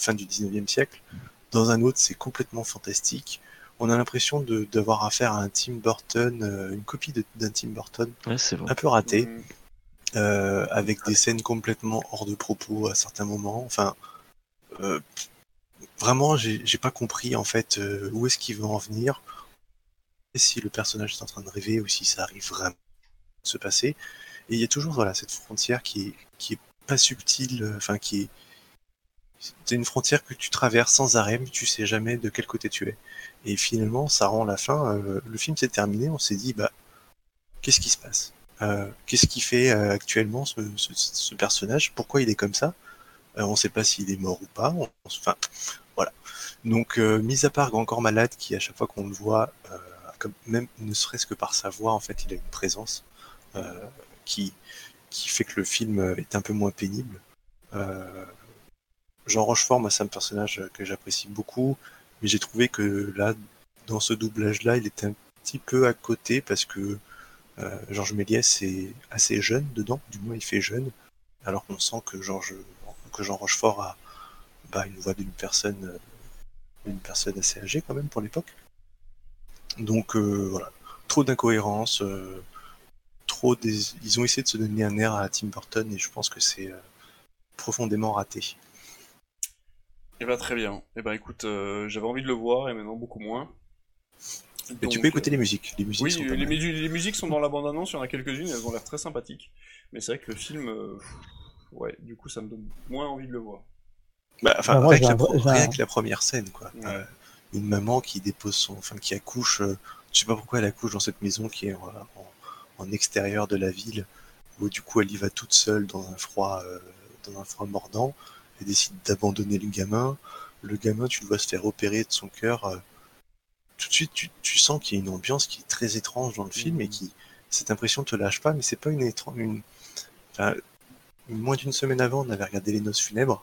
fin du 19e siècle. Dans un autre, c'est complètement fantastique. On a l'impression de- d'avoir affaire à un Tim Burton, euh, une copie de- d'un Tim Burton Ouais, c'est vrai. un peu raté, Mm. euh, avec des scènes complètement hors de propos à certains moments. Enfin, euh, vraiment, j'ai j'ai pas compris en fait euh, où est-ce qu'il veut en venir, et si le personnage est en train de rêver ou si ça arrive vraiment de se passer. Et il y a toujours voilà cette frontière qui est qui est pas subtile, enfin qui est c'est une frontière que tu traverses sans arrêt, mais tu sais jamais de quel côté tu es. Et finalement, ça rend la fin. euh, le film s'est terminé, on s'est dit bah qu'est-ce qui se passe? Euh, Qu'est-ce qui fait euh, actuellement ce, ce- ce personnage? Pourquoi il est comme ça? Euh, On ne sait pas s'il est mort ou pas. On- enfin, voilà. Donc, euh, mis à part Grand Corps Malade, qui à chaque fois qu'on le voit, euh, comme, même ne serait-ce que par sa voix, en fait, il a une présence qui, qui fait que le film est un peu moins pénible. Jean Rochefort, moi, c'est un personnage que j'apprécie beaucoup, mais j'ai trouvé que là, dans ce doublage-là, il était un petit peu à côté parce que euh, Georges Méliès est assez jeune dedans, du moins il fait jeune, alors qu'on sent que Jean Rochefort a bah, une voix d'une personne euh, d'une personne assez âgée quand même pour l'époque. Donc euh, voilà, trop d'incohérences, trop des... ils ont essayé de se donner un air à Tim Burton et je pense que c'est profondément raté. Eh ben très bien. Eh ben écoute, euh, j'avais envie de le voir et maintenant beaucoup moins. Mais tu peux écouter euh, les musiques, les musiques Oui, sont les, mal. mu- les musiques sont dans la bande-annonce, il y en a quelques-unes, elles ont l'air très sympathiques. Mais c'est vrai que le film, euh, ouais, du coup ça me donne moins envie de le voir. Bah, enfin, Bah, moi, rien, que la, rien que la première scène, quoi. Ouais. Euh, une maman qui dépose son, enfin, qui accouche, euh, je sais pas pourquoi elle accouche dans cette maison qui est en, en- en extérieur de la ville, où du coup elle y va toute seule dans un froid, euh, dans un froid mordant. Elle décide d'abandonner le gamin. Le gamin, tu le vois se faire opérer de son cœur. euh, tout de suite, tu, tu sens qu'il y a une ambiance qui est très étrange dans le film et qui, cette impression te lâche pas, mais c'est pas une étrange, une, enfin, moins d'une semaine avant, on avait regardé Les Noces funèbres.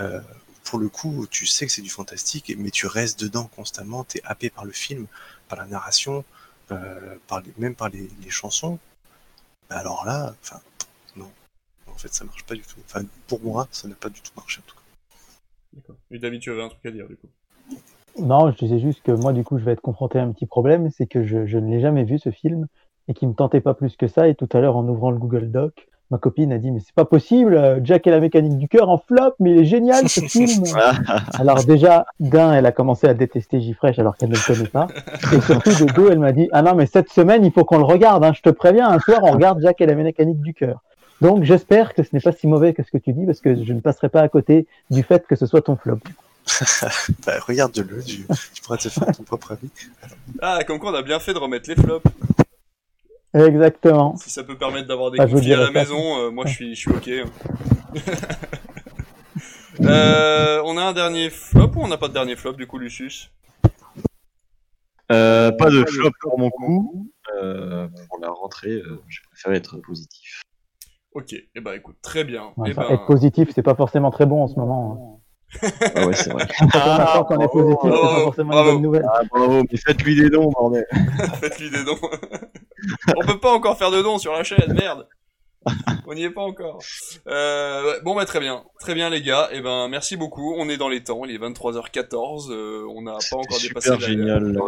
euh, pour le coup, tu sais que c'est du fantastique, mais tu restes dedans constamment, t'es happé par le film, par la narration, euh, par les, même par les, les chansons. Bah alors là, enfin. En fait, ça marche pas du tout. Enfin, pour moi, ça n'a pas du tout marché en tout cas. D'accord. Et David, tu avais un truc à dire du coup. Non, je disais juste que moi, du coup, je vais être confronté à un petit problème, c'est que je, je ne l'ai jamais vu ce film et qui me tentait pas plus que ça. Et tout à l'heure, en ouvrant le Google Doc, ma copine a dit mais c'est pas possible, euh, Jack et la mécanique du cœur en flop, mais il est génial ce film. alors déjà, d'un, elle a commencé à détester J-Fresh alors qu'elle ne le connaît pas. Et surtout de deux, elle m'a dit ah non mais cette semaine il faut qu'on le regarde, hein, je te préviens, un soir on regarde Jack et la mécanique du cœur. Donc j'espère que ce n'est pas si mauvais que ce que tu dis parce que je ne passerai pas à côté du fait que ce soit ton flop. bah, regarde-le, tu, tu pourras te faire ton propre avis. Ah, comme quoi on a bien fait de remettre les flops. Exactement. Si ça peut permettre d'avoir des Ah, vous conflits à la ça. maison, euh, moi je suis, je suis ok. hein. Euh, on a un dernier flop ou on n'a pas de dernier flop du coup, Lucius? Euh, pas de flop pour mon coup. Euh, pour la rentrée, euh, je préfère être positif. Ok, et eh ben écoute, très bien. Ouais, Eh ben... Être positif, c'est pas forcément très bon en ce moment. Ah ouais, c'est vrai. hein. Quand on est positif, c'est bravo, pas forcément bravo. une bonne nouvelle. Ah bravo, mais faites-lui des dons, bordel. Faites-lui des dons. on peut pas encore faire de dons sur la chaîne, merde. On n'y est pas encore. Euh, bon bah très bien, très bien les gars. Et ben merci beaucoup. On est dans les temps. Il est 23h14. euh, on n'a pas encore dépassé super la- génial. la.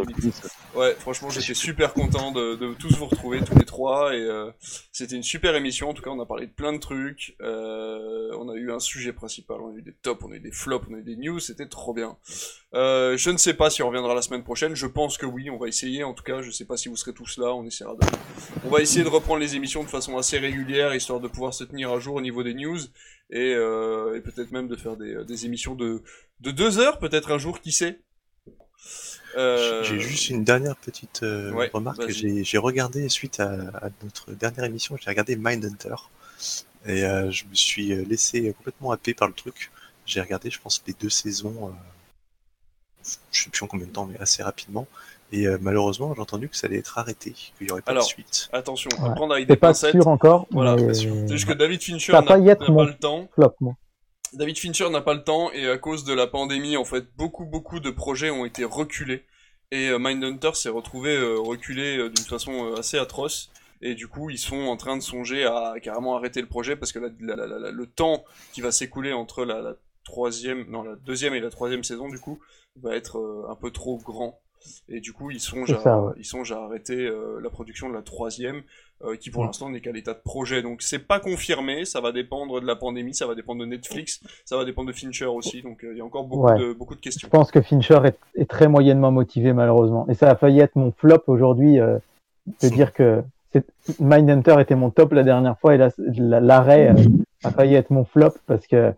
Ouais, franchement, j'étais super content de, de tous vous retrouver tous les trois et euh, c'était une super émission. En tout cas, on a parlé de plein de trucs. On a eu un sujet principal, on a eu des tops, on a eu des flops, on a eu des news. C'était trop bien. Je ne sais pas si on reviendra la semaine prochaine. Je pense que oui, on va essayer. En tout cas, je sais pas si vous serez tous là. On essaiera de. On va essayer de reprendre les émissions de façon assez régulière, histoire de pouvoir se tenir à jour au niveau des news et, euh, et peut-être même de faire des, des émissions de de deux heures, peut-être un jour, qui sait. Euh, J'ai juste une dernière petite euh, ouais, remarque. J'ai regardé, suite à, à notre dernière émission, j'ai regardé Mindhunter. Et euh, je me suis euh, laissé complètement happé par le truc. J'ai regardé, je pense, les deux saisons, euh, je sais plus en combien de temps, mais assez rapidement. Et euh, malheureusement, j'ai entendu que ça allait être arrêté, qu'il n'y aurait pas Alors, de suite. Attention, Ouais. à prendre avec des pas pincettes. sûr encore. Voilà, mais... c'est juste que David Fincher n'a va pas le temps. Flop, moi. David Fincher n'a pas le temps et à cause de la pandémie, en fait, beaucoup beaucoup de projets ont été reculés et euh, Mindhunter s'est retrouvé euh, reculé euh, d'une façon euh, assez atroce et du coup ils sont en train de songer à carrément arrêter le projet parce que la- la- la- la- le temps qui va s'écouler entre la, la troisième, non la deuxième et la troisième saison du coup va être euh, un peu trop grand et du coup ils songent à, ça, ouais. ils songent à arrêter euh, la production de la troisième euh, qui pour Mm. l'instant n'est qu'à l'état de projet donc c'est pas confirmé ça va dépendre de la pandémie ça va dépendre de Netflix ça va dépendre de Fincher aussi donc euh, il y a encore beaucoup Ouais. de beaucoup de Je questions pense que Fincher est, est très moyennement motivé, malheureusement. Et ça a failli être mon flop aujourd'hui, de dire que Mindhunter était mon top la dernière fois, et la- l'arrêt a failli être mon flop parce que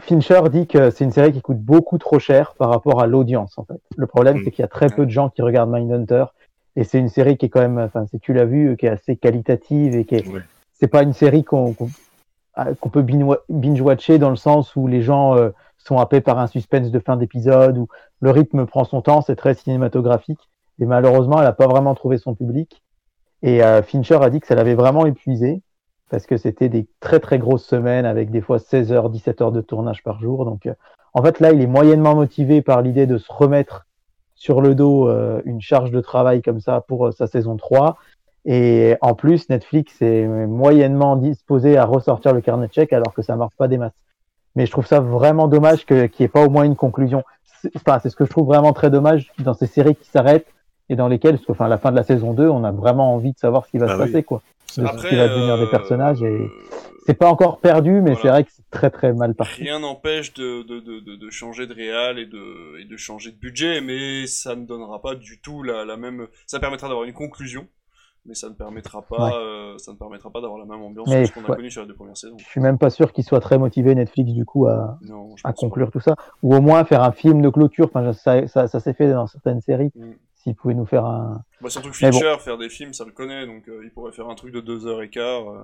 Fincher dit que c'est une série qui coûte beaucoup trop cher par rapport à l'audience, en fait. Le problème, Mm. c'est qu'il y a très peu de gens qui regardent Mindhunter, et c'est une série qui est quand même, enfin, si tu l'as vu, qui est assez qualitative et qui est, Ouais. c'est pas une série qu'on qu'on ah, peut binge- binge-watcher dans le sens où les gens euh, sont happés par un suspense de fin d'épisode, où le rythme prend son temps, c'est très cinématographique. Et malheureusement, elle n'a pas vraiment trouvé son public. Et euh, Fincher a dit que ça l'avait vraiment épuisé, parce que c'était des très très grosses semaines avec des fois 16 heures, 17 heures de tournage par jour. Donc euh, en fait, là, il est moyennement motivé par l'idée de se remettre sur le dos euh, une charge de travail comme ça pour euh, sa saison 3. Et en plus, Netflix est moyennement disposé à ressortir le carnet de chèques alors que ça marche pas des masses. Mais je trouve ça vraiment dommage que- qu'il n'y ait pas au moins une conclusion. C'est enfin, ce que je trouve vraiment très dommage dans ces séries qui s'arrêtent et dans lesquelles, parce que, enfin, à la fin de la saison 2, on a vraiment envie de savoir ce qui va Bah se oui. passer, quoi. De ce après qui va devenir des euh, personnages. Et c'est pas encore perdu, mais Voilà. c'est vrai que c'est très très mal parti. rien n'empêche de, de, de, changer de réal et de, et de changer de budget, mais ça ne donnera pas du tout la, la même. Ça permettra d'avoir une conclusion, mais ça ne permettra pas, Ouais. euh, ça ne permettra pas d'avoir la même ambiance Mais que ce qu'on a ouais. connu sur les deux premières saisons. Je suis même pas sûr qu'ils soient très motivés, Netflix, du coup, à, Non, à conclure tout ça. Ou au moins faire un film de clôture. Enfin, ça, ça, ça s'est fait dans certaines séries. Mm. S'ils pouvaient nous faire un. Bah, surtout que bon. Fincher, faire des films, ça le connaît, donc euh, il pourrait faire un truc de deux heures et quart. euh.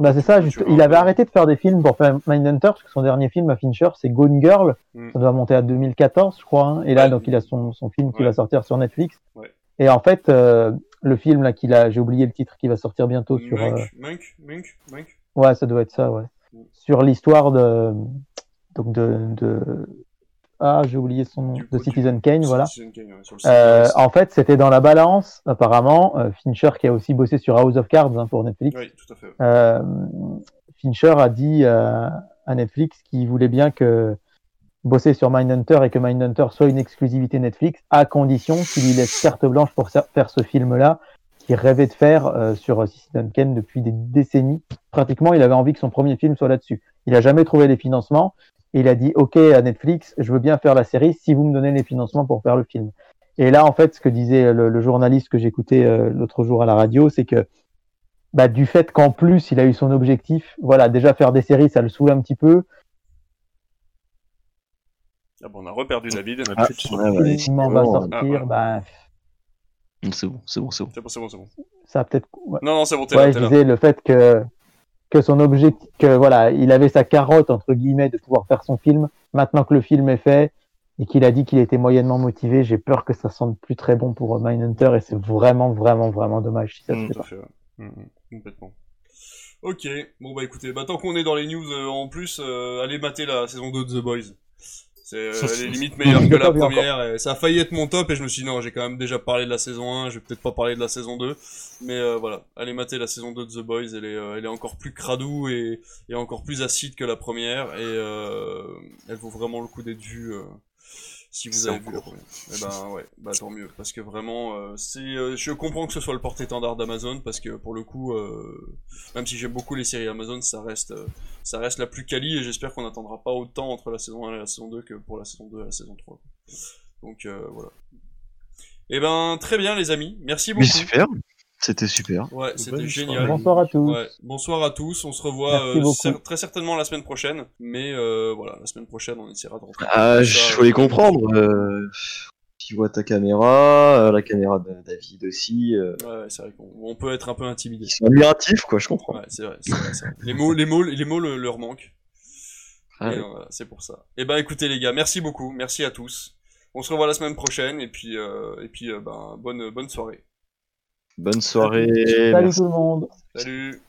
Bah c'est ça, juste, il avait arrêté de faire des films pour faire Mindhunter, parce que son dernier film à Fincher, c'est Gone Girl, Mm. ça doit monter à 2014, je crois, hein. et là, Ouais. donc il a son, son film qui Ouais. va sortir sur Netflix. Ouais. Et en fait, euh, le film là qu'il a, j'ai oublié le titre, qui va sortir bientôt sur, Munk, euh, Munk, Munk. ouais, ça doit être ça, ouais, Mm. sur l'histoire de, donc de, de... ah j'ai oublié son nom, de Citizen Kane, voilà. Citizen Kane, ouais, sur le Euh, en fait, c'était dans la balance, apparemment. Euh, Fincher, qui a aussi bossé sur House of Cards hein, pour Netflix, Oui, tout à fait. euh, Fincher a dit euh, à Netflix qu'il voulait bien que bosser sur Mindhunter et que Mindhunter soit une exclusivité Netflix, à condition qu'il lui laisse carte blanche pour faire ce film-là, qu'il rêvait de faire euh, sur Citizen Kane depuis des décennies. Pratiquement, il avait envie que son premier film soit là-dessus. Il a jamais trouvé les financements et il a dit OK à Netflix, je veux bien faire la série si vous me donnez les financements pour faire le film. Et là, en fait, ce que disait le, le journaliste que j'écoutais euh, l'autre jour à la radio, c'est que bah, du fait qu'en plus il a eu son objectif, voilà, déjà faire des séries, ça le saoule un petit peu. Ah bon, on a reperdu David. On a Ah, plus de ouais, va sortir, Ah, ouais. bah, C'est bon, c'est bon, c'est bon. C'est bon, c'est bon, c'est bon. ça a peut-être. Ouais, Non, non, c'est bon, t'es Ouais, là, je là. disais le fait que que son objectif, que voilà, il avait sa carotte entre guillemets de pouvoir faire son film. Maintenant que le film est fait et qu'il a dit qu'il était moyennement motivé, j'ai peur que ça sente plus très bon pour Mindhunter et c'est vraiment, vraiment, vraiment dommage si ça se Mm, fait tout à pas. fait, ouais. Mm, mm, complètement. Ok, bon bah écoutez, bah tant qu'on est dans les news euh, en plus, euh, allez mater la saison 2 de The Boys. C'est euh, elle est limite meilleure Je que la première. et ça a failli être mon top et je me suis dit non, j'ai quand même déjà parlé de la saison 1, je vais peut-être pas parler de la saison 2. Mais euh, voilà, allez mater la saison 2 de The Boys, elle est, euh, elle est encore plus cradou et, et encore plus acide que la première et euh, elle vaut vraiment le coup d'être vue. Si vous avez vu la cours. première. Eh ben ouais, bah tant mieux, parce que vraiment, euh, c'est, euh, je comprends que ce soit le porte-étendard d'Amazon, parce que pour le coup, euh, même si j'aime beaucoup les séries Amazon, ça reste, euh, ça reste la plus quali, et j'espère qu'on n'attendra pas autant entre la saison 1 et la saison 2 que pour la saison 2 et la saison 3. Donc euh, voilà. Eh ben très bien les amis, merci beaucoup. Mais super, c'était super. Ouais, c'était génial. Bonsoir à tous. Ouais, bonsoir à tous, on se revoit euh, cer- très certainement la semaine prochaine, mais euh, voilà, la semaine prochaine on essaiera de rentrer. Ah, je voulais comprendre. Euh, tu vois ta caméra, la caméra de David aussi. Ouais, ouais, c'est vrai qu'on on peut être un peu intimidé. ils sont admiratifs, quoi, je comprends. Ouais, c'est vrai. Les mots, les mots, les mots le- leur manquent. Ah ouais. voilà, c'est pour ça. Et ben écoutez les gars, merci beaucoup, merci à tous. On se revoit la semaine prochaine et puis euh, et puis euh, ben bonne bonne soirée. Bonne soirée. Salut tout le monde. Salut.